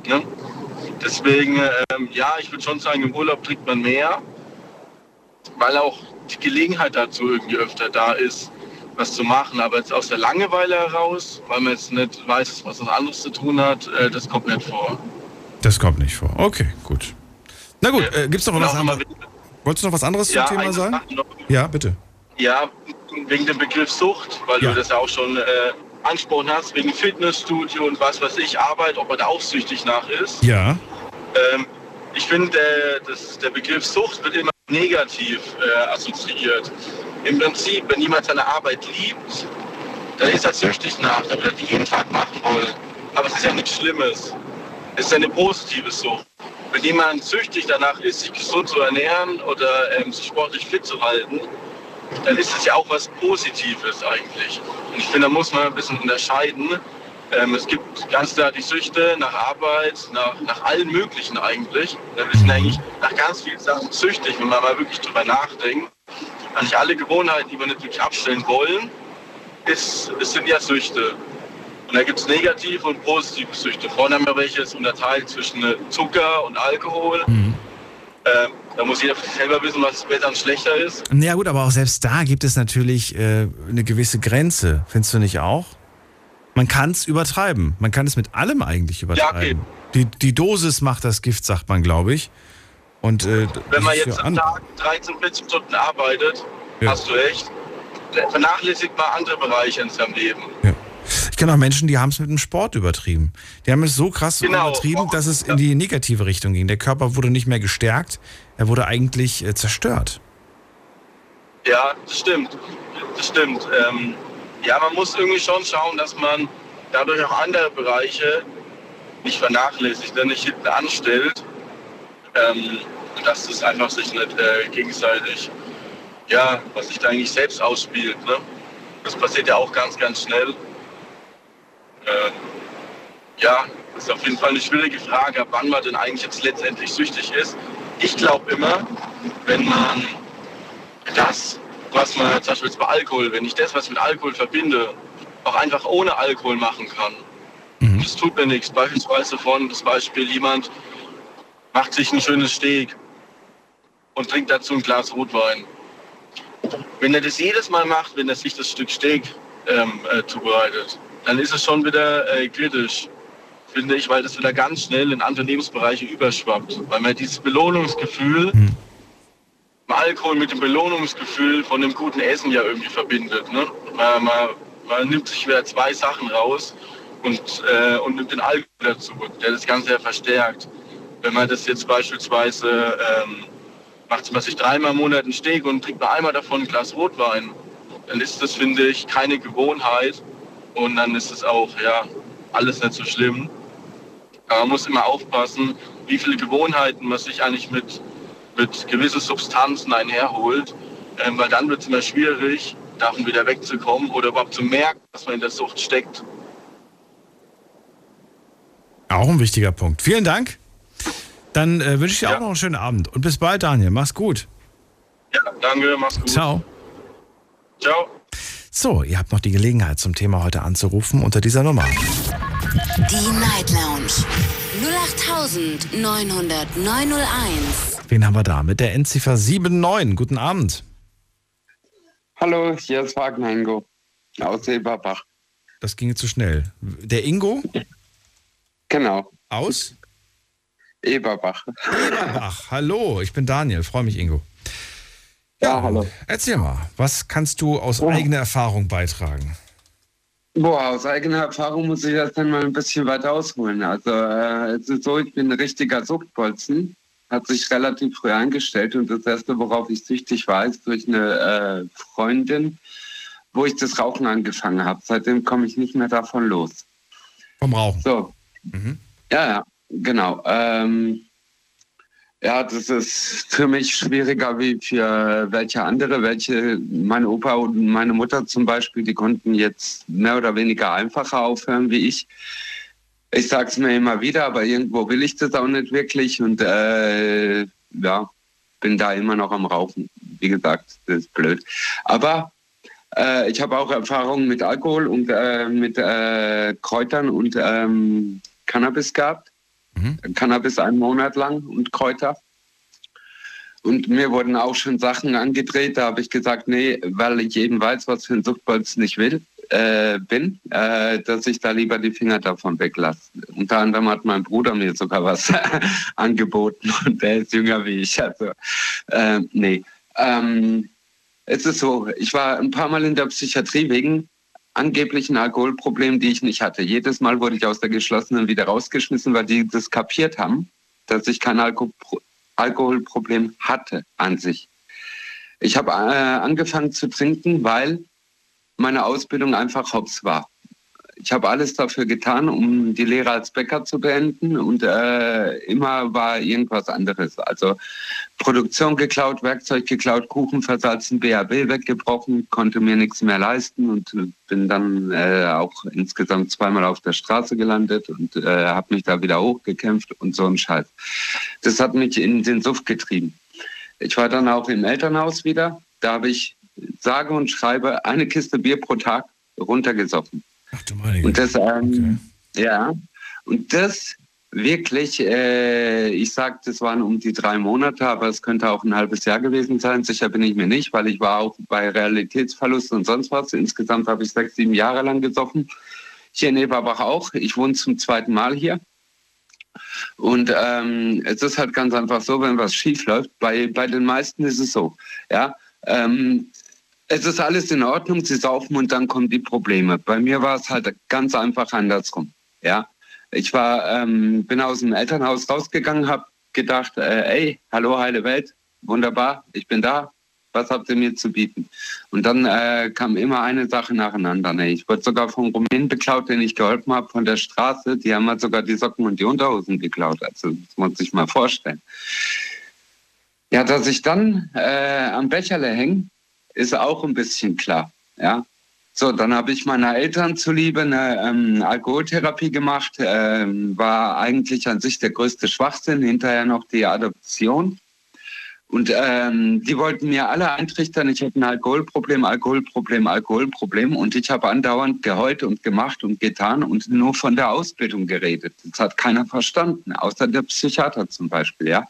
Ne? Deswegen, ähm, ja, ich würde schon sagen, im Urlaub trinkt man mehr, weil auch die Gelegenheit dazu irgendwie öfter da ist, was zu machen. Aber jetzt aus der Langeweile heraus, weil man jetzt nicht weiß, was was anderes zu tun hat, äh, das kommt nicht vor. Das kommt nicht vor. Okay, gut. Na gut, äh, gibt's noch was anderes? Wolltest du noch was anderes Ja, zum Thema sagen? Ja, bitte. Ja, wegen dem Begriff Sucht, weil Ja. du das ja auch schon äh, angesprochen hast, wegen Fitnessstudio und was weiß ich, Arbeit, ob man da auch süchtig nach ist. Ja. Ähm, ich finde, äh, das- der Begriff Sucht wird immer negativ äh, assoziiert. Im Prinzip, wenn jemand seine Arbeit liebt, dann ist er süchtig nach, dann wird er die jeden Tag machen wollen. Aber es ist ja nichts Schlimmes. Es ist eine positive Sucht. Wenn jemand süchtig danach ist, sich gesund zu ernähren oder ähm, sich sportlich fit zu halten, dann ist es ja auch was Positives eigentlich. Und ich finde, da muss man ein bisschen unterscheiden. Ähm, es gibt ganz klar die Süchte nach Arbeit, nach, nach allen möglichen eigentlich. Wir sind eigentlich nach ganz vielen Sachen süchtig, wenn man mal wirklich drüber nachdenkt. Eigentlich alle Gewohnheiten, die wir nicht wirklich abstellen wollen, ist, es sind ja Süchte. Und da gibt es negative und positive Süchte. Vorhin haben wir welche unterteilt zwischen äh, Zucker und Alkohol. Ähm, da muss jeder für sich selber wissen, was besser und schlechter ist. Ja gut, aber auch selbst da gibt es natürlich äh, eine gewisse Grenze. Findest du nicht auch? Man kann es übertreiben. Man kann es mit allem eigentlich übertreiben. die, die Dosis macht das Gift, sagt man, glaube ich. Und äh, Wenn man jetzt am Tag 13, 14 Stunden arbeitet, Ja. hast du recht, vernachlässigt man andere Bereiche in seinem Leben. Ich kenne auch Menschen, die haben es mit dem Sport übertrieben. Die haben es so krass Genau. übertrieben, dass es in die negative Richtung ging. Der Körper wurde nicht mehr gestärkt, er wurde eigentlich äh, zerstört. Ja, das stimmt. Das stimmt. Ähm, ja, man muss irgendwie schon schauen, dass man dadurch auch andere Bereiche nicht vernachlässigt, dann nicht hinten anstellt. Ähm, dass das einfach sich nicht äh, gegenseitig, ja, was sich da eigentlich selbst ausspielt. Ne? Das passiert ja auch ganz, ganz schnell. Ähm, ja, das ist auf jeden Fall eine schwierige Frage, ab wann man denn eigentlich jetzt letztendlich süchtig ist. Ich glaube immer, wenn man das, was man zum Beispiel jetzt bei Alkohol, wenn ich das, was ich mit Alkohol verbinde, auch einfach ohne Alkohol machen kann. Das tut mir nichts. Beispielsweise von das Beispiel, jemand macht sich ein schönes Steak und trinkt dazu ein Glas Rotwein. Wenn er das jedes Mal macht, wenn er sich das Stück Steak ähm, äh, zubereitet, dann ist es schon wieder äh, kritisch, finde ich, weil das wieder ganz schnell in andere Lebensbereiche überschwappt. Weil man dieses Belohnungsgefühl Hm. im Alkohol mit dem Belohnungsgefühl von dem guten Essen ja irgendwie verbindet. Ne? Man, man, man nimmt sich wieder zwei Sachen raus und, äh, und nimmt den Alkohol dazu, der das Ganze ja verstärkt. Wenn man das jetzt beispielsweise ähm, macht man sich dreimal im Monat einen Steak und trinkt nur einmal davon ein Glas Rotwein, dann ist das, finde ich, keine Gewohnheit und dann ist es auch, ja, alles nicht so schlimm. Aber man muss immer aufpassen, wie viele Gewohnheiten man sich eigentlich mit, mit gewissen Substanzen einherholt, ähm, weil dann wird es immer schwierig, davon wieder wegzukommen oder überhaupt zu merken, dass man in der Sucht steckt. Auch ein wichtiger Punkt. Vielen Dank. Dann äh, wünsche ich dir auch noch einen schönen Abend. Und bis bald, Daniel. Mach's gut. Ja, danke, mach's gut. Ciao. Ciao. So, ihr habt noch die Gelegenheit zum Thema heute anzurufen unter dieser Nummer. Die Night Lounge 0890901. Wen haben wir da? Mit der Endziffer 79. Guten Abend. Hallo, hier ist Wagner Ingo aus Eberbach. Das ging zu schnell. Der Ingo? Genau. Aus? Eberbach. Eberbach. Hallo, ich bin Daniel. Freue mich, Ingo. Ja, hallo. Erzähl mal, was kannst du aus eigener Erfahrung beitragen? Boah, aus eigener Erfahrung muss ich das dann mal ein bisschen weiter ausholen. Also äh, es ist so, ich bin ein richtiger Suchtbolzen, hat sich relativ früh eingestellt und das Erste, worauf ich süchtig war, ist durch eine äh, Freundin, wo ich das Rauchen angefangen habe. Seitdem komme ich nicht mehr davon los. Vom Rauchen? So. Ja, ja, genau. Ähm, ja, das ist für mich schwieriger wie für welche andere. Welche, mein Opa und meine Mutter zum Beispiel, die konnten jetzt mehr oder weniger einfacher aufhören wie ich. Ich sage es mir immer wieder, aber irgendwo will ich das auch nicht wirklich und äh, ja, bin da immer noch am Rauchen. Wie gesagt, das ist blöd. Aber äh, ich habe auch Erfahrungen mit Alkohol und äh, mit äh, Kräutern und ähm, Cannabis gehabt. Cannabis einen Monat lang und Kräuter. Und mir wurden auch schon Sachen angedreht, da habe ich gesagt, nee, weil ich eben weiß, was für ein Suchtbolzen ich will, äh, bin, äh, dass ich da lieber die Finger davon weglasse. Unter anderem hat mein Bruder mir sogar was (laughs) angeboten und der ist jünger wie ich. Also, äh, nee. Ähm, es ist so, ich war ein paar Mal in der Psychiatrie wegen angeblichen Alkoholproblemen, die ich nicht hatte. Jedes Mal wurde ich aus der geschlossenen wieder rausgeschmissen, weil die das kapiert haben, dass ich kein Alko Alkoholproblem hatte an sich. Ich habe äh, angefangen zu trinken, weil meine Ausbildung einfach hops war. Ich habe alles dafür getan, um die Lehre als Bäcker zu beenden und äh, immer war irgendwas anderes. Also Produktion geklaut, Werkzeug geklaut, Kuchen versalzen, BAB weggebrochen, konnte mir nichts mehr leisten und bin dann äh, auch insgesamt zweimal auf der Straße gelandet und äh, habe mich da wieder hochgekämpft und so ein Scheiß. Das hat mich in den Suff getrieben. Ich war dann auch im Elternhaus wieder. Da habe ich sage und schreibe eine Kiste Bier pro Tag runtergesoffen. Ach du meine Und das, ähm, ja, und das wirklich, äh, ich sag, das waren um die drei Monate, aber es könnte auch ein halbes Jahr gewesen sein. Sicher bin ich mir nicht, weil ich war auch bei Realitätsverlust und sonst was. Insgesamt habe ich sechs, sieben Jahre lang gesoffen. Hier in Eberbach auch. Ich wohne zum zweiten Mal hier. Und ähm, es ist halt ganz einfach so, wenn was schief läuft, bei, bei den meisten ist es so, ja, ähm, es ist alles in Ordnung, sie saufen und dann kommen die Probleme. Bei mir war es halt ganz einfach andersrum, ja. Ich war, ähm, bin aus dem Elternhaus rausgegangen, habe gedacht, äh, ey, hallo heile Welt, wunderbar, ich bin da, Was habt ihr mir zu bieten? Und dann äh, kam immer eine Sache nacheinander. Ne? Ich wurde sogar vom Rumänen beklaut, den ich geholfen habe von der Straße. Die haben halt sogar die Socken und die Unterhosen geklaut. Also das muss man sich mal vorstellen. Ja, dass ich dann äh, am Becherle hänge, ist auch ein bisschen klar. Ja, so, dann habe ich meiner Eltern zuliebe eine ähm, Alkoholtherapie gemacht. Ähm, war eigentlich an sich der größte Schwachsinn. Hinterher noch die Adoption. Und ähm, die wollten mir alle eintrichtern, ich hätte ein Alkoholproblem, Alkoholproblem, Alkoholproblem. Und ich habe andauernd geheult und gemacht und getan und nur von der Ausbildung geredet. Das hat keiner verstanden, außer der Psychiater zum Beispiel. Ja,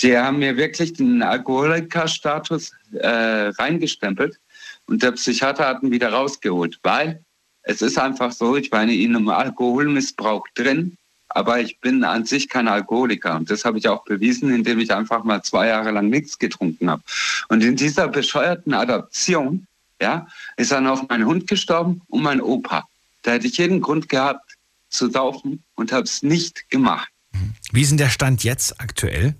Die haben mir wirklich den Alkoholikerstatus äh, reingestempelt. Und der Psychiater hat ihn wieder rausgeholt, weil es ist einfach so, ich war in einem Alkoholmissbrauch drin, aber ich bin an sich kein Alkoholiker. Und das habe ich auch bewiesen, indem ich einfach mal zwei Jahre lang nichts getrunken habe. Und in dieser bescheuerten Adoption, ja, ist dann auch mein Hund gestorben und mein Opa. Da hätte ich jeden Grund gehabt zu saufen und habe es nicht gemacht. Wie ist denn der Stand jetzt aktuell?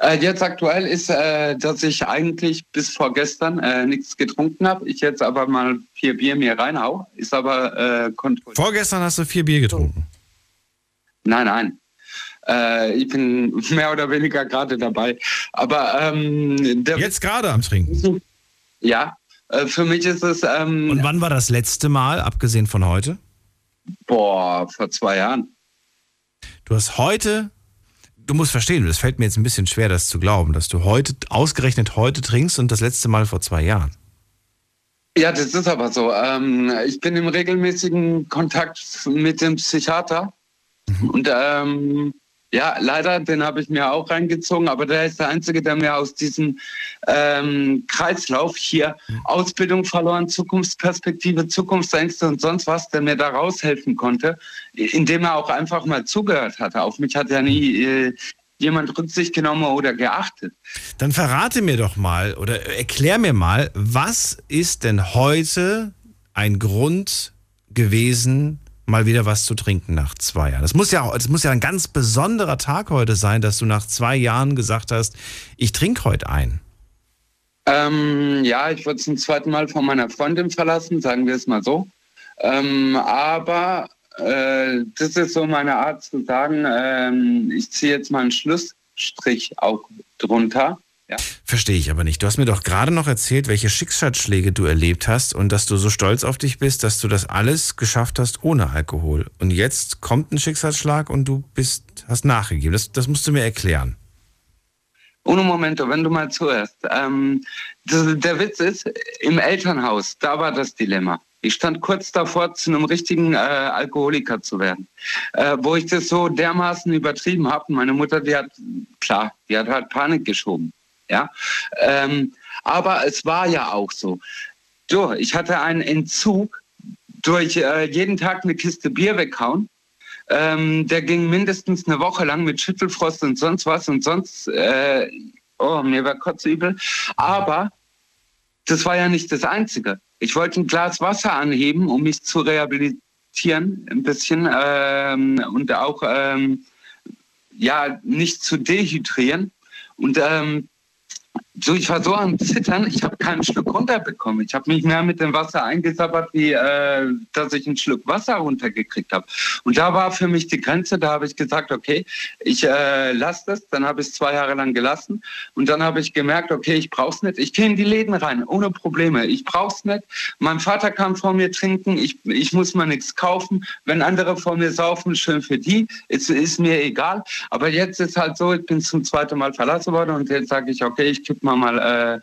Äh, jetzt aktuell ist, äh, dass ich eigentlich bis vorgestern äh, nichts getrunken habe. Ich jetzt aber mal vier Bier mir reinhau. Ist aber äh, kontrolliert. Vorgestern hast du vier Bier getrunken? Nein, nein. Äh, ich bin (laughs) mehr oder weniger gerade dabei. Aber ähm, jetzt gerade am Trinken. Ja, für mich ist es. Ähm, Und wann war das letzte Mal, abgesehen von heute? Boah, vor zwei Jahren. Du hast heute du musst verstehen, es fällt mir jetzt ein bisschen schwer, das zu glauben, dass du heute, ausgerechnet heute trinkst und das letzte Mal vor zwei Jahren. Ja, das ist aber so. Ähm, ich bin im regelmäßigen Kontakt mit dem Psychiater. Mhm. Und ähm, ja, leider, den habe ich mir auch reingezogen, aber der ist der Einzige, der mir aus diesem ähm, Kreislauf hier. Ausbildung verloren, Zukunftsperspektive, Zukunftsängste und sonst was, der mir da raushelfen konnte, indem er auch einfach mal zugehört hatte. Auf mich hat ja nie äh, jemand Rücksicht genommen oder geachtet. Dann verrate mir doch mal oder erklär mir mal, was ist denn heute ein Grund gewesen, mal wieder was zu trinken nach zwei Jahren. Das muss ja, das muss ja ein ganz besonderer Tag heute sein, dass du nach zwei Jahren gesagt hast, ich trinke heute ein. Ähm, ja, ich wurde zum zweiten Mal von meiner Freundin verlassen, sagen wir es mal so. Ähm, aber äh, das ist so meine Art zu sagen, ähm, ich ziehe jetzt mal einen Schlussstrich auch drunter. Ja. Verstehe ich aber nicht. Du hast mir doch gerade noch erzählt, welche Schicksalsschläge du erlebt hast und dass du so stolz auf dich bist, dass du das alles geschafft hast ohne Alkohol. Und jetzt kommt ein Schicksalsschlag und du bist, hast nachgegeben. Das, das musst du mir erklären. Ohne Momento, wenn du mal zuhörst. Ähm, das, der Witz ist, im Elternhaus, da war das Dilemma. Ich stand kurz davor, zu einem richtigen äh, Alkoholiker zu werden. Äh, wo ich das so dermaßen übertrieben habe. Meine Mutter, die hat, klar, die hat halt Panik geschoben. Ja? Ähm, aber es war ja auch so. So, ich hatte einen Entzug durch äh, jeden Tag eine Kiste Bier weghauen. Ähm, der ging mindestens eine Woche lang mit Schüttelfrost und sonst was und sonst, äh, oh, mir war kotzübel. Aber das war ja nicht das Einzige. Ich wollte ein Glas Wasser anheben, um mich zu rehabilitieren, ein bisschen ähm, und auch ähm, ja nicht zu dehydrieren. Und ähm, so, ich war so am Zittern, ich habe keinen Schluck runterbekommen. Ich habe mich mehr mit dem Wasser eingesabbert, wie äh, dass ich einen Schluck Wasser runtergekriegt habe. Und da war für mich die Grenze, da habe ich gesagt, okay, ich äh, lasse das. Dann habe ich es zwei Jahre lang gelassen. Und dann habe ich gemerkt, okay, ich brauche es nicht. Ich gehe in die Läden rein, ohne Probleme. Ich brauche es nicht. Mein Vater kann vor mir trinken, ich, ich muss mir nichts kaufen. Wenn andere vor mir saufen, schön für die. Es ist mir egal. Aber jetzt ist halt so, ich bin zum zweiten Mal verlassen worden und jetzt sage ich, okay, ich kipp mal mal äh,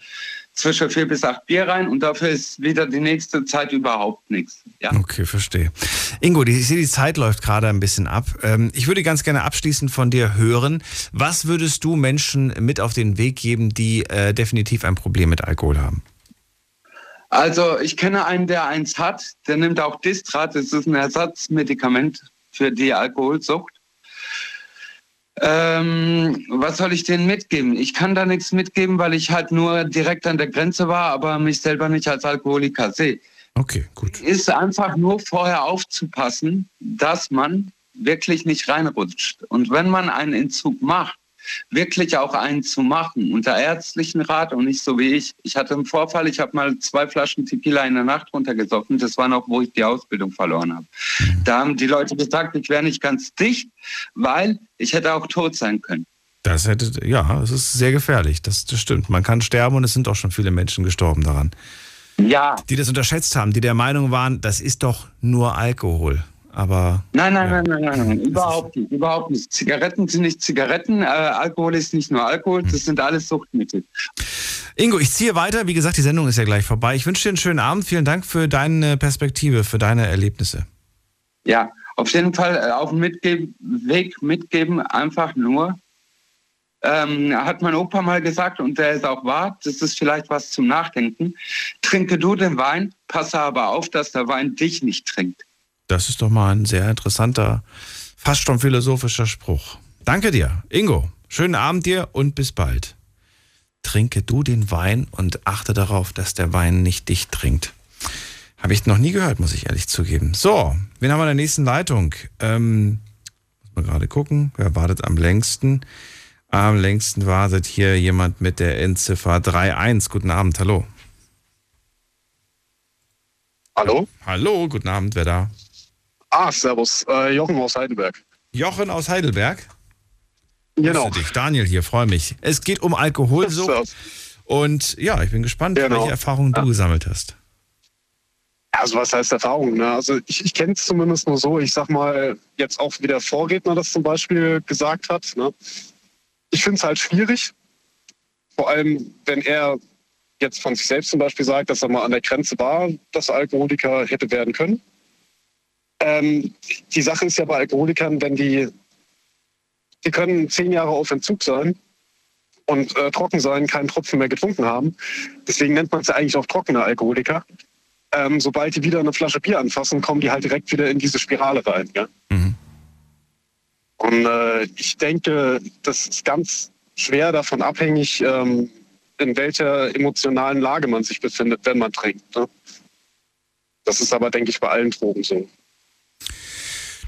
zwischen vier bis acht Bier rein und dafür ist wieder die nächste Zeit überhaupt nichts. Ja. Okay, verstehe. Ingo, ich sehe, die Zeit läuft gerade ein bisschen ab. Ähm, ich würde ganz gerne abschließend von dir hören. Was würdest du Menschen mit auf den Weg geben, die äh, definitiv ein Problem mit Alkohol haben? Also ich kenne einen, der eins hat, der nimmt auch Distrat, das ist ein Ersatzmedikament für die Alkoholsucht. Ähm, was soll ich denen mitgeben? Ich kann da nichts mitgeben, weil ich halt nur direkt an der Grenze war, aber mich selber nicht als Alkoholiker sehe. Okay, gut. Ist einfach nur vorher aufzupassen, dass man wirklich nicht reinrutscht. Und wenn man einen Entzug macht, wirklich auch einen zu machen, unter ärztlichen Rat und nicht so wie ich. Ich hatte einen Vorfall, ich habe mal zwei Flaschen Tequila in der Nacht runtergesoffen. Das war noch, wo ich die Ausbildung verloren habe. Da haben die Leute gesagt, ich wäre nicht ganz dicht, weil ich hätte auch tot sein können. Das hätte, ja, es ist sehr gefährlich. Das, das stimmt. Man kann sterben und es sind auch schon viele Menschen gestorben daran. Ja. Die das unterschätzt haben, die der Meinung waren, das ist doch nur Alkohol. Aber. Nein, nein, nein, nein, nein, nein, überhaupt nicht, überhaupt nicht. Zigaretten sind nicht Zigaretten, äh, Alkohol ist nicht nur Alkohol, das sind alles Suchtmittel. Ingo, ich ziehe weiter. Wie gesagt, die Sendung ist ja gleich vorbei. Ich wünsche dir einen schönen Abend. Vielen Dank für deine Perspektive, für deine Erlebnisse. Ja, auf jeden Fall äh, auf dem Mitge Weg mitgeben, einfach nur. Ähm, hat mein Opa mal gesagt, und der ist auch wahr, das ist vielleicht was zum Nachdenken. Trinke du den Wein, passe aber auf, dass der Wein dich nicht trinkt. Das ist doch mal ein sehr interessanter, fast schon philosophischer Spruch. Danke dir, Ingo. Schönen Abend dir und bis bald. Trinke du den Wein und achte darauf, dass der Wein nicht dich trinkt. Habe ich noch nie gehört, muss ich ehrlich zugeben. So, wen haben wir in der nächsten Leitung? Ähm, muss man gerade gucken, wer wartet am längsten? Am längsten wartet hier jemand mit der Endziffer 31. Guten Abend, hallo. Hallo? Hallo, guten Abend, wer da? Ah, servus. Äh, Jochen aus Heidelberg. Jochen aus Heidelberg? Genau. Dich. Daniel hier, freue mich. Es geht um Alkoholsucht. Und ja, ich bin gespannt, Genau. welche Erfahrungen du gesammelt hast. Also was heißt Erfahrung? Ne? Also ich, ich kenne es zumindest nur so. Ich sag mal jetzt auch wie der Vorredner das zum Beispiel gesagt hat. Ne? Ich finde es halt schwierig. Vor allem, wenn er jetzt von sich selbst zum Beispiel sagt, dass er mal an der Grenze war, dass er Alkoholiker hätte werden können. Ähm, die Sache ist ja bei Alkoholikern, wenn die, die können zehn Jahre auf Entzug sein und äh, trocken sein, keinen Tropfen mehr getrunken haben. Deswegen nennt man es ja eigentlich auch trockene Alkoholiker. Ähm, sobald die wieder eine Flasche Bier anfassen, kommen die halt direkt wieder in diese Spirale rein. Gell? Und äh, ich denke, das ist ganz schwer davon abhängig, ähm, in welcher emotionalen Lage man sich befindet, wenn man trinkt. Ne? Das ist aber, denke ich, bei allen Drogen so.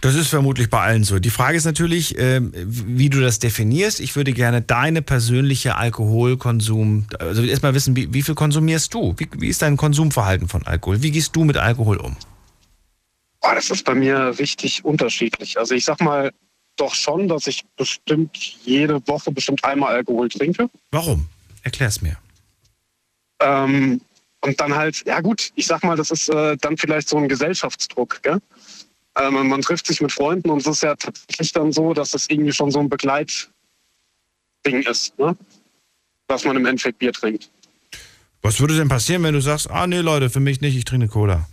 Das ist vermutlich bei allen so. Die Frage ist natürlich, ähm, wie du das definierst. Ich würde gerne deine persönliche Alkoholkonsum, also erstmal wissen, wie, wie viel konsumierst du? Wie, wie ist dein Konsumverhalten von Alkohol? Wie gehst du mit Alkohol um? Boah, das ist bei mir richtig unterschiedlich. Also ich sag mal doch schon, dass ich bestimmt jede Woche bestimmt einmal Alkohol trinke. Warum? Erklär's mir. Ähm, und dann halt, ja gut, ich sag mal, das ist äh, dann vielleicht so ein Gesellschaftsdruck. Gell? Ähm, man trifft sich mit Freunden und es ist ja tatsächlich dann so, dass das irgendwie schon so ein Begleitding ist, ne? dass man im Endeffekt Bier trinkt. Was würde denn passieren, wenn du sagst, ah nee Leute, für mich nicht, ich trinke Cola?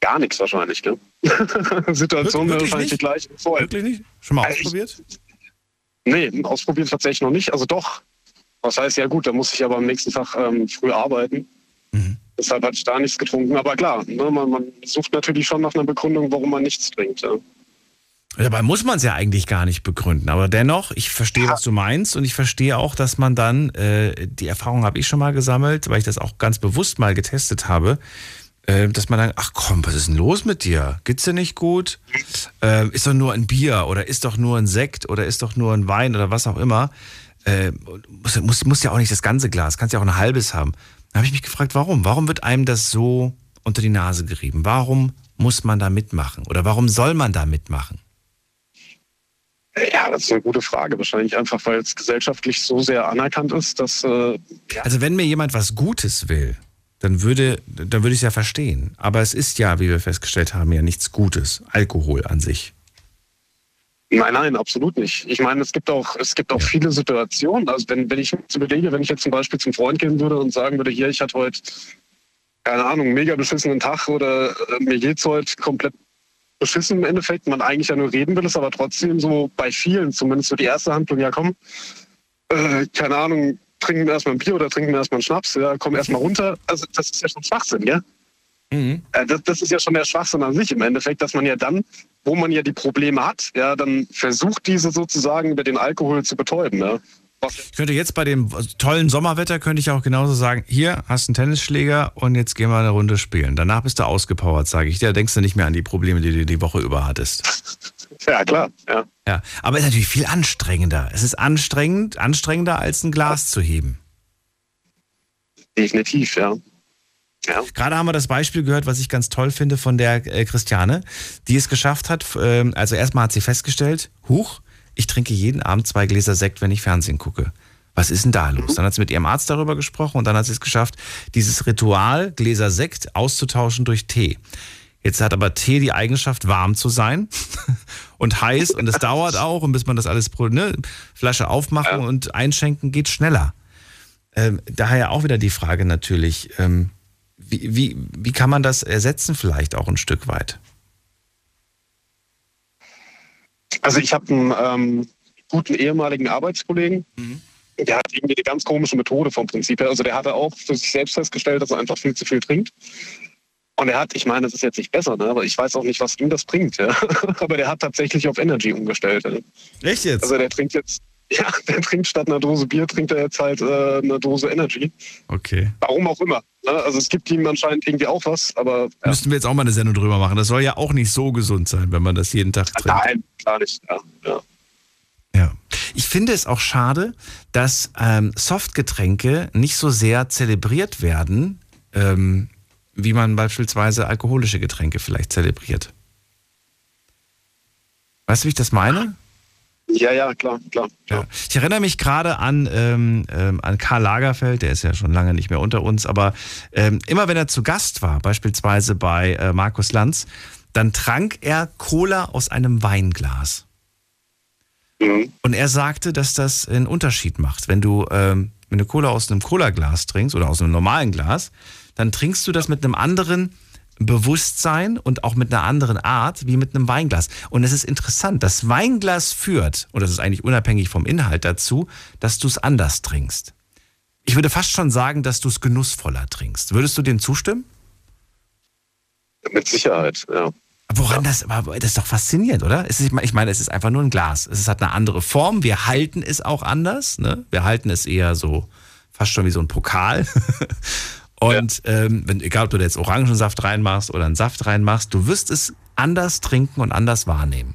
Gar nichts wahrscheinlich. Gell? (laughs) Situation wäre wahrscheinlich die gleiche wie vorher. Wirklich nicht? Schon mal Äh, ich- ausprobiert? Nee, ausprobiert tatsächlich noch nicht. Also doch. Was heißt, ja gut, da muss ich aber am nächsten Tag ähm, früh arbeiten. Mhm. Deshalb hatte ich da nichts getrunken. Aber klar, ne, man, man sucht natürlich schon nach einer Begründung, warum man nichts trinkt. Ja. Dabei muss man es ja eigentlich gar nicht begründen. Aber dennoch, ich verstehe, was du meinst und ich verstehe auch, dass man dann, äh, die Erfahrung habe ich schon mal gesammelt, weil ich das auch ganz bewusst mal getestet habe, äh, dass man dann, ach komm, was ist denn los mit dir? Geht's dir nicht gut? Äh, ist doch nur ein Bier oder ist doch nur ein Sekt oder ist doch nur ein Wein oder was auch immer. Äh, muss, muss, muss ja auch nicht das ganze Glas, kannst ja auch ein halbes haben. Da habe ich mich gefragt, warum? Warum wird einem das so unter die Nase gerieben? Warum muss man da mitmachen? Oder warum soll man da mitmachen? ja, das ist eine gute Frage. Wahrscheinlich einfach, weil es gesellschaftlich so sehr anerkannt ist, dass. Äh, ja, Also wenn mir jemand was Gutes will, dann würde, dann würde ich es ja verstehen. Aber es ist ja, wie wir festgestellt haben, ja nichts Gutes. Alkohol an sich. Nein, nein, absolut nicht. Ich meine, es gibt auch, es gibt auch viele Situationen. Also wenn, wenn ich jetzt überlege, wenn ich jetzt zum Beispiel zum Freund gehen würde und sagen würde, hier, ich hatte heute, keine Ahnung, mega beschissenen Tag oder äh, mir geht's heute komplett beschissen im Endeffekt, man eigentlich ja nur reden will, ist aber trotzdem so bei vielen zumindest so die erste Handlung, ja komm, äh, keine Ahnung, trinken wir erstmal ein Bier oder trinken wir erstmal einen Schnaps, ja, komm erstmal runter. Also das ist ja schon Schwachsinn, ja? Äh, Das, das ist ja schon der Schwachsinn an sich im Endeffekt, dass man ja dann, wo man ja die Probleme hat, ja, dann versucht diese sozusagen über den Alkohol zu betäuben. Ja. Ich könnte jetzt bei dem tollen Sommerwetter, könnte ich auch genauso sagen, hier hast du einen Tennisschläger und jetzt gehen wir eine Runde spielen. Danach bist du ausgepowert, sage ich dir. Da denkst du nicht mehr an die Probleme, die du die Woche über hattest. (laughs) Ja, klar, ja. Ja, aber es ist natürlich viel anstrengender. Es ist anstrengend, anstrengender als ein Glas zu heben. Definitiv, ja. Ja. Gerade haben wir das Beispiel gehört, was ich ganz toll finde von der äh, Christiane, die es geschafft hat. ähm, also erstmal hat sie festgestellt, huch, ich trinke jeden Abend zwei Gläser Sekt, wenn ich Fernsehen gucke. Was ist denn da los? Dann hat sie mit ihrem Arzt darüber gesprochen und dann hat sie es geschafft, dieses Ritual Gläser Sekt auszutauschen durch Tee. Jetzt hat aber Tee die Eigenschaft, warm zu sein (laughs) und heiß und es dauert auch und bis man das alles, ne, Flasche aufmachen und einschenken geht schneller. Ähm, daher auch wieder die Frage natürlich, ähm, wie, wie, wie kann man das ersetzen vielleicht auch ein Stück weit? Also ich habe einen ähm, guten ehemaligen Arbeitskollegen, der hat irgendwie eine ganz komische Methode vom Prinzip her. Also der hatte auch für sich selbst festgestellt, dass er einfach viel zu viel trinkt. Und er hat, ich meine, das ist jetzt nicht besser, ne? aber ich weiß auch nicht, was ihm das bringt. Ja? (laughs) aber der hat tatsächlich auf Energy umgestellt. Ja? Echt jetzt? Also der trinkt jetzt, ja, der trinkt statt einer Dose Bier, trinkt er jetzt halt äh, eine Dose Energy. Okay. Warum auch immer. Ne? Also es gibt ihm anscheinend irgendwie auch was, aber ja. Müssten wir jetzt auch mal eine Sendung drüber machen. Das soll ja auch nicht so gesund sein, wenn man das jeden Tag trinkt. Nein, klar nicht. Ja, ja. Ich finde es auch schade, dass ähm, Softgetränke nicht so sehr zelebriert werden, ähm, wie man beispielsweise alkoholische Getränke vielleicht zelebriert. Weißt du, wie ich das meine? Ja, ja, klar, klar. Ja. Ich erinnere mich gerade an, ähm, ähm, an Karl Lagerfeld, der ist ja schon lange nicht mehr unter uns, aber ähm, immer wenn er zu Gast war, beispielsweise bei äh, Markus Lanz, dann trank er Cola aus einem Weinglas. Und er sagte, dass das einen Unterschied macht. Wenn du, ähm, wenn du Cola aus einem Cola-Glas trinkst oder aus einem normalen Glas, dann trinkst du das mit einem anderen Bewusstsein und auch mit einer anderen Art wie mit einem Weinglas. Und es ist interessant, das Weinglas führt, und das ist eigentlich unabhängig vom Inhalt dazu, dass du es anders trinkst. Ich würde fast schon sagen, dass du es genussvoller trinkst. Würdest du dem zustimmen? Mit Sicherheit, ja. Woran das, aber das ist doch faszinierend, oder? Ist, ich meine, es ist einfach nur ein Glas. Es hat eine andere Form. Wir halten es auch anders. Ne? Wir halten es eher so, fast schon wie so ein Pokal. (laughs) Und ähm, wenn, egal, ob du da jetzt Orangensaft reinmachst oder einen Saft reinmachst, du wirst es anders trinken und anders wahrnehmen.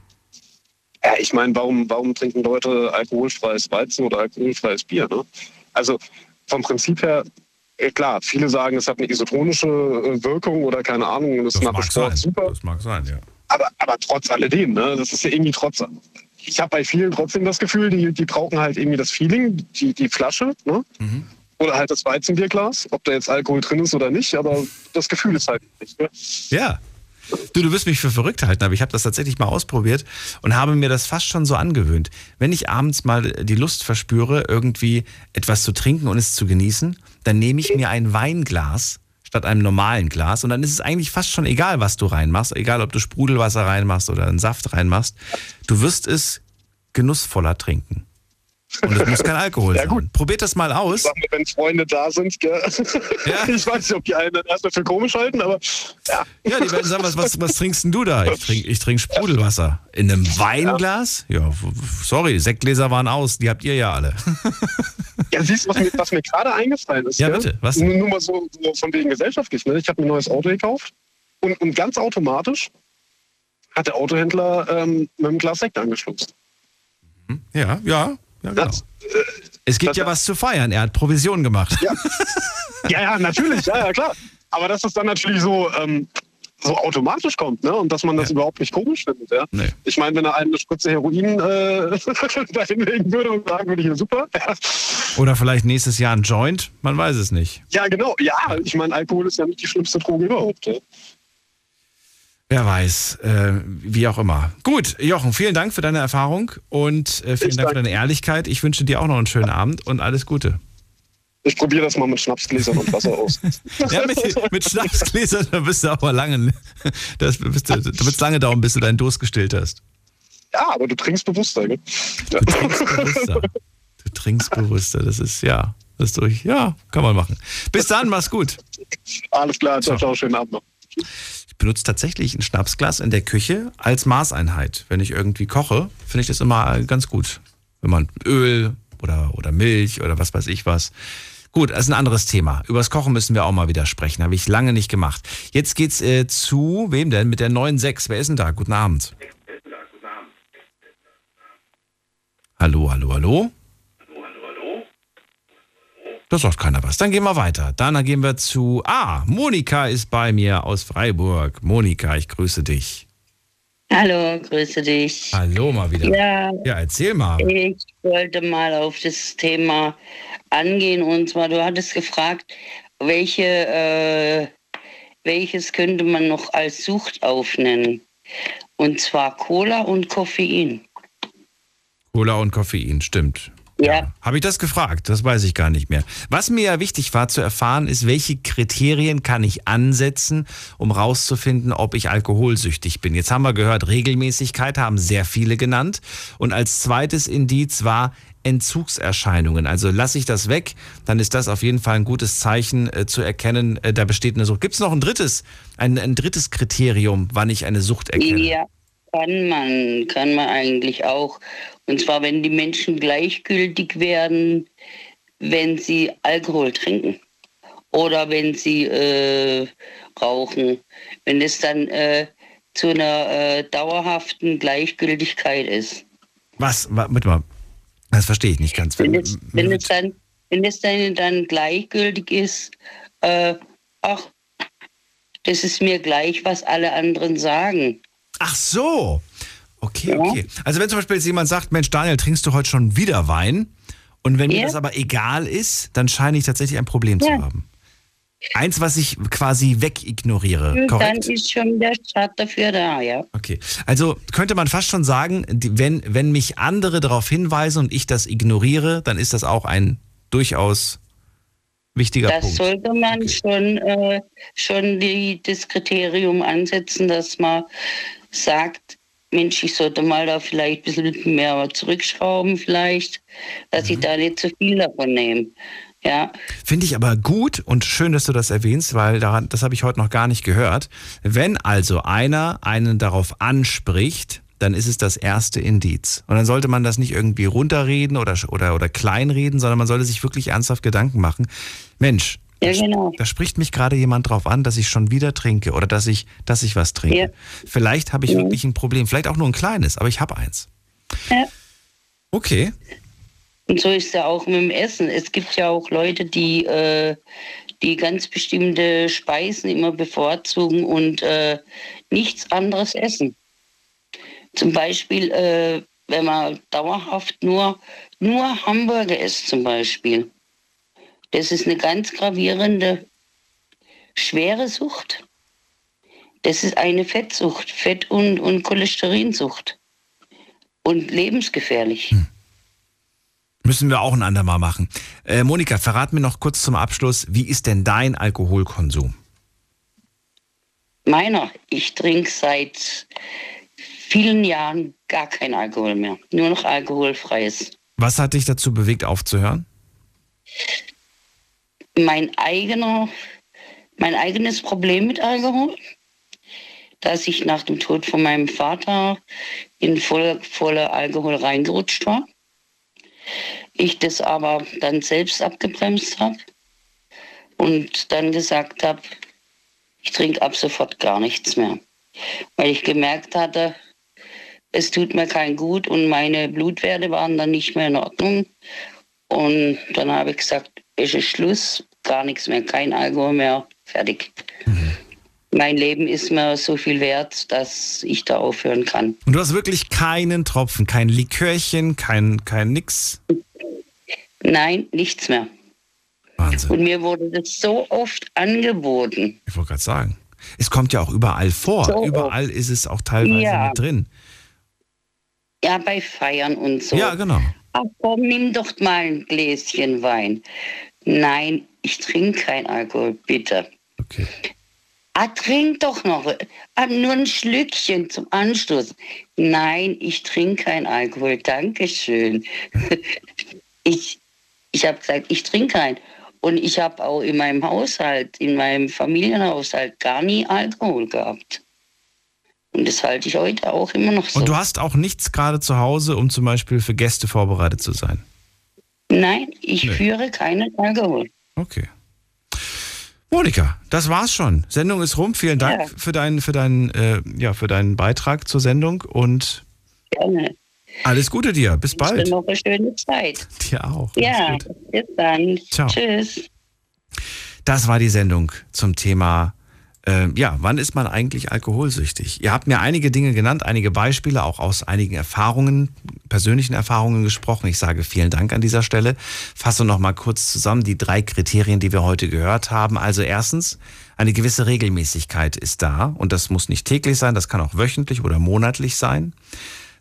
Ja, ich meine, warum, warum trinken Leute alkoholfreies Weizen oder alkoholfreies Bier? Ne? Also vom Prinzip her, äh, klar, viele sagen, es hat eine isotonische äh, Wirkung oder keine Ahnung, das, ist nach dem Sport super. Das mag sein, ja. Aber, aber trotz alledem, ne? das ist ja irgendwie trotz. Ich habe bei vielen trotzdem das Gefühl, die, die brauchen halt irgendwie das Feeling, die, die Flasche. Ne? Oder halt das Weizenbierglas, ob da jetzt Alkohol drin ist oder nicht, aber das Gefühl ist halt nicht. Ne? Ja. Du, du wirst mich für verrückt halten, aber ich habe das tatsächlich mal ausprobiert und habe mir das fast schon so angewöhnt. Wenn ich abends mal die Lust verspüre, irgendwie etwas zu trinken und es zu genießen, dann nehme ich mir ein Weinglas statt einem normalen Glas und dann ist es eigentlich fast schon egal, was du reinmachst, egal ob du Sprudelwasser reinmachst oder einen Saft reinmachst. Du wirst es genussvoller trinken. Und es muss kein Alkohol (laughs) Ja, sein. gut. Probiert das mal aus. Sag wenn Freunde da sind, gell? (laughs) ich weiß nicht, ob die einen dann erstmal für komisch halten, aber ja. Ja, die werden sagen, was, was, was trinkst denn du da? Ich trinke ich trink Sprudelwasser. In einem Weinglas? Ja, sorry, Sektgläser waren aus, die habt ihr ja alle. Ja, siehst du, was mir, was mir gerade eingefallen ist? Ja, gell? bitte, was? Nur, nur mal so, so von wegen gesellschaftlich. Ne? Ich habe ein neues Auto gekauft und, und ganz automatisch hat der Autohändler ähm, mit einem Glas Sekt angeschlossen. Ja, ja, ja, genau. Es gibt ja was zu feiern. Er hat Provision gemacht. Ja, ja, ja natürlich, ja, ja, klar. Aber dass das dann natürlich so, ähm, so automatisch kommt, ne? Und dass man das überhaupt nicht komisch findet, ja. Nee. Ich meine, wenn er eine Spritze Heroin äh, (laughs) da hinlegen würde und sagen würde, hier super. Ja, Oder vielleicht nächstes Jahr ein Joint, man weiß es nicht. ja genau. Ja, ich meine, Alkohol ist ja nicht die schlimmste Droge überhaupt. Ja? Wer weiß, äh, wie auch immer. Gut, Jochen, vielen Dank für deine Erfahrung und äh, vielen Ich Dank für deine Ehrlichkeit. Ich wünsche dir auch noch einen schönen Abend und alles Gute. Ich probiere das mal mit Schnapsgläsern und Wasser aus. (laughs) Ja, mit, mit Schnapsgläsern, da bist du aber lange, das bist du, da wird es lange dauern, bis du deinen Durst gestillt hast. Ja, aber du trinkst bewusster, gell? Du trinkst bewusster. Du trinkst bewusster, das ist, ja, das ist durch, ja, kann man machen. Bis dann, mach's gut. Alles klar, ciao, ciao, schönen Abend noch. Benutze tatsächlich ein Schnapsglas in der Küche als Maßeinheit. Wenn ich irgendwie koche, finde ich das immer ganz gut. Wenn man Öl oder, oder Milch oder was weiß ich was. Gut, das ist ein anderes Thema. Übers Kochen müssen wir auch mal wieder sprechen. Habe ich lange nicht gemacht. Jetzt geht's äh, zu, wem denn? Mit der 9.6. Wer ist denn da? Guten Abend. Hallo, hallo, hallo. Da sagt keiner was. Dann gehen wir weiter. Dann gehen wir zu. Ah, Monika ist bei mir aus Freiburg. Monika, ich grüße dich. Hallo, grüße dich. Hallo mal wieder. Ja, Ja, erzähl mal. ich wollte mal auf das Thema angehen. Und zwar, du hattest gefragt, welche, äh, welches könnte man noch als Sucht aufnennen? Und zwar Cola und Koffein. Cola und Koffein, stimmt. Ja. Habe ich das gefragt? Das weiß ich gar nicht mehr. Was mir ja wichtig war zu erfahren, ist, welche Kriterien kann ich ansetzen, um rauszufinden, ob ich alkoholsüchtig bin. Jetzt haben wir gehört, Regelmäßigkeit haben sehr viele genannt. Und als zweites Indiz war Entzugserscheinungen. Also lasse ich das weg, dann ist das auf jeden Fall ein gutes Zeichen äh, zu erkennen, äh, da besteht eine Sucht. Gibt es noch ein drittes, ein, ein drittes Kriterium, wann ich eine Sucht erkenne? Ja, kann man, kann man eigentlich auch. Und zwar, wenn die Menschen gleichgültig werden, wenn sie Alkohol trinken oder wenn sie äh, rauchen. Wenn es dann äh, zu einer äh, dauerhaften Gleichgültigkeit ist. Was? Warte mal. Das verstehe ich nicht ganz. Wenn es, wenn es, dann, wenn es dann, dann gleichgültig ist, äh, ach, das ist mir gleich, was alle anderen sagen. Ach so. Okay, okay. Also wenn zum Beispiel jetzt jemand sagt, Mensch, Daniel, trinkst du heute schon wieder Wein? Und wenn mir Ja. das aber egal ist, dann scheine ich tatsächlich ein Problem zu Ja. haben. Eins, was ich quasi wegignoriere, dann korrekt? ist schon der Start dafür da, ja. Okay. Also könnte man fast schon sagen, wenn, wenn mich andere darauf hinweisen und ich das ignoriere, dann ist das auch ein durchaus wichtiger Das Punkt. sollte man schon, äh, schon die, das Kriterium ansetzen, dass man sagt, Mensch, ich sollte mal da vielleicht ein bisschen mehr zurückschrauben, vielleicht, dass Mhm. ich da nicht zu viel davon nehme. Ja, Finde ich aber gut und schön, dass du das erwähnst, weil daran, das habe ich heute noch gar nicht gehört. Wenn also einer einen darauf anspricht, dann ist es das erste Indiz. Und dann sollte man das nicht irgendwie runterreden oder, oder, oder kleinreden, sondern man sollte sich wirklich ernsthaft Gedanken machen. Mensch, ja genau. da spricht mich gerade jemand drauf an, dass ich schon wieder trinke oder dass ich, dass ich was trinke. Ja. Vielleicht habe ich Mhm. wirklich ein Problem, vielleicht auch nur ein kleines, aber ich habe eins. Ja. Okay. Und so ist ja auch mit dem Essen. Es gibt ja auch Leute, die, äh, die ganz bestimmte Speisen immer bevorzugen und äh, nichts anderes essen. Zum Beispiel, äh, wenn man dauerhaft nur, nur Hamburger isst, zum Beispiel. Das ist eine ganz gravierende, schwere Sucht. Das ist eine Fettsucht, Fett- und, und Cholesterinsucht. Und lebensgefährlich. Müssen wir auch ein andermal machen. Äh, Monika, verrat mir noch kurz zum Abschluss, wie ist denn dein Alkoholkonsum? Meiner, ich trinke seit vielen Jahren gar kein Alkohol mehr. Nur noch alkoholfreies. Was hat dich dazu bewegt, aufzuhören? Mein eigener, mein eigenes Problem mit Alkohol, dass ich nach dem Tod von meinem Vater in voll, voller Alkohol reingerutscht war. Ich das aber dann selbst abgebremst habe und dann gesagt habe, ich trinke ab sofort gar nichts mehr. Weil ich gemerkt hatte, es tut mir kein gut und meine Blutwerte waren dann nicht mehr in Ordnung. Und dann habe ich gesagt, es ist Schluss, gar nichts mehr, kein Alkohol mehr, fertig. Mein Leben ist mir so viel wert, dass ich da aufhören kann. Und du hast wirklich keinen Tropfen, kein Likörchen, kein, kein nix. Nein, nichts mehr. Wahnsinn. Und mir wurde das so oft angeboten. Ich wollte gerade sagen. Es kommt ja auch überall vor. So. Überall ist es auch teilweise Ja. mit drin. Ja, bei Feiern und so. Ja, genau. Ach komm, nimm doch mal ein Gläschen Wein. Nein, ich trinke kein Alkohol, bitte. Okay. Ah, trink doch noch. Ah, nur ein Schlückchen zum Anstoß. Nein, ich trinke kein Alkohol. Dankeschön. (laughs) ich ich habe gesagt, ich trinke keinen. Und ich habe auch in meinem Haushalt, in meinem Familienhaushalt gar nie Alkohol gehabt. Und das halte ich heute auch immer noch so. Und du hast auch nichts gerade zu Hause, um zum Beispiel für Gäste vorbereitet zu sein. Nein, ich Nee. führe keinen Alkohol. Okay. Monika, das war's schon. Sendung ist rum. Vielen Dank Ja. für, deinen, für, deinen, äh, ja, für deinen Beitrag zur Sendung und Gerne. Alles Gute dir. Bis bald. Ich noch eine schöne Zeit. Dir auch. Ja, bis dann. Ciao. Tschüss. Das war die Sendung zum Thema, äh, ja, wann ist man eigentlich alkoholsüchtig? Ihr habt mir einige Dinge genannt, einige Beispiele, auch aus einigen Erfahrungen, persönlichen Erfahrungen gesprochen. Ich sage vielen Dank an dieser Stelle. Fasse noch mal kurz zusammen die drei Kriterien, die wir heute gehört haben. Also erstens, eine gewisse Regelmäßigkeit ist da und das muss nicht täglich sein, das kann auch wöchentlich oder monatlich sein.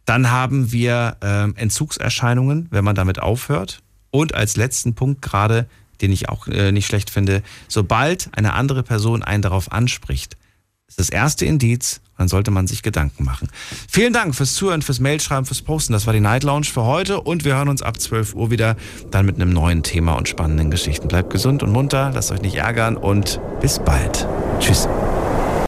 Dann haben wir äh, Entzugserscheinungen, wenn man damit aufhört. Und als letzten Punkt gerade den ich auch äh, nicht schlecht finde, sobald eine andere Person einen darauf anspricht, ist das erste Indiz, dann sollte man sich Gedanken machen. Vielen Dank fürs Zuhören, fürs Mailschreiben, fürs Posten. Das war die Night Lounge für heute und wir hören uns ab 12 Uhr wieder dann mit einem neuen Thema und spannenden Geschichten. Bleibt gesund und munter, lasst euch nicht ärgern und bis bald. Tschüss.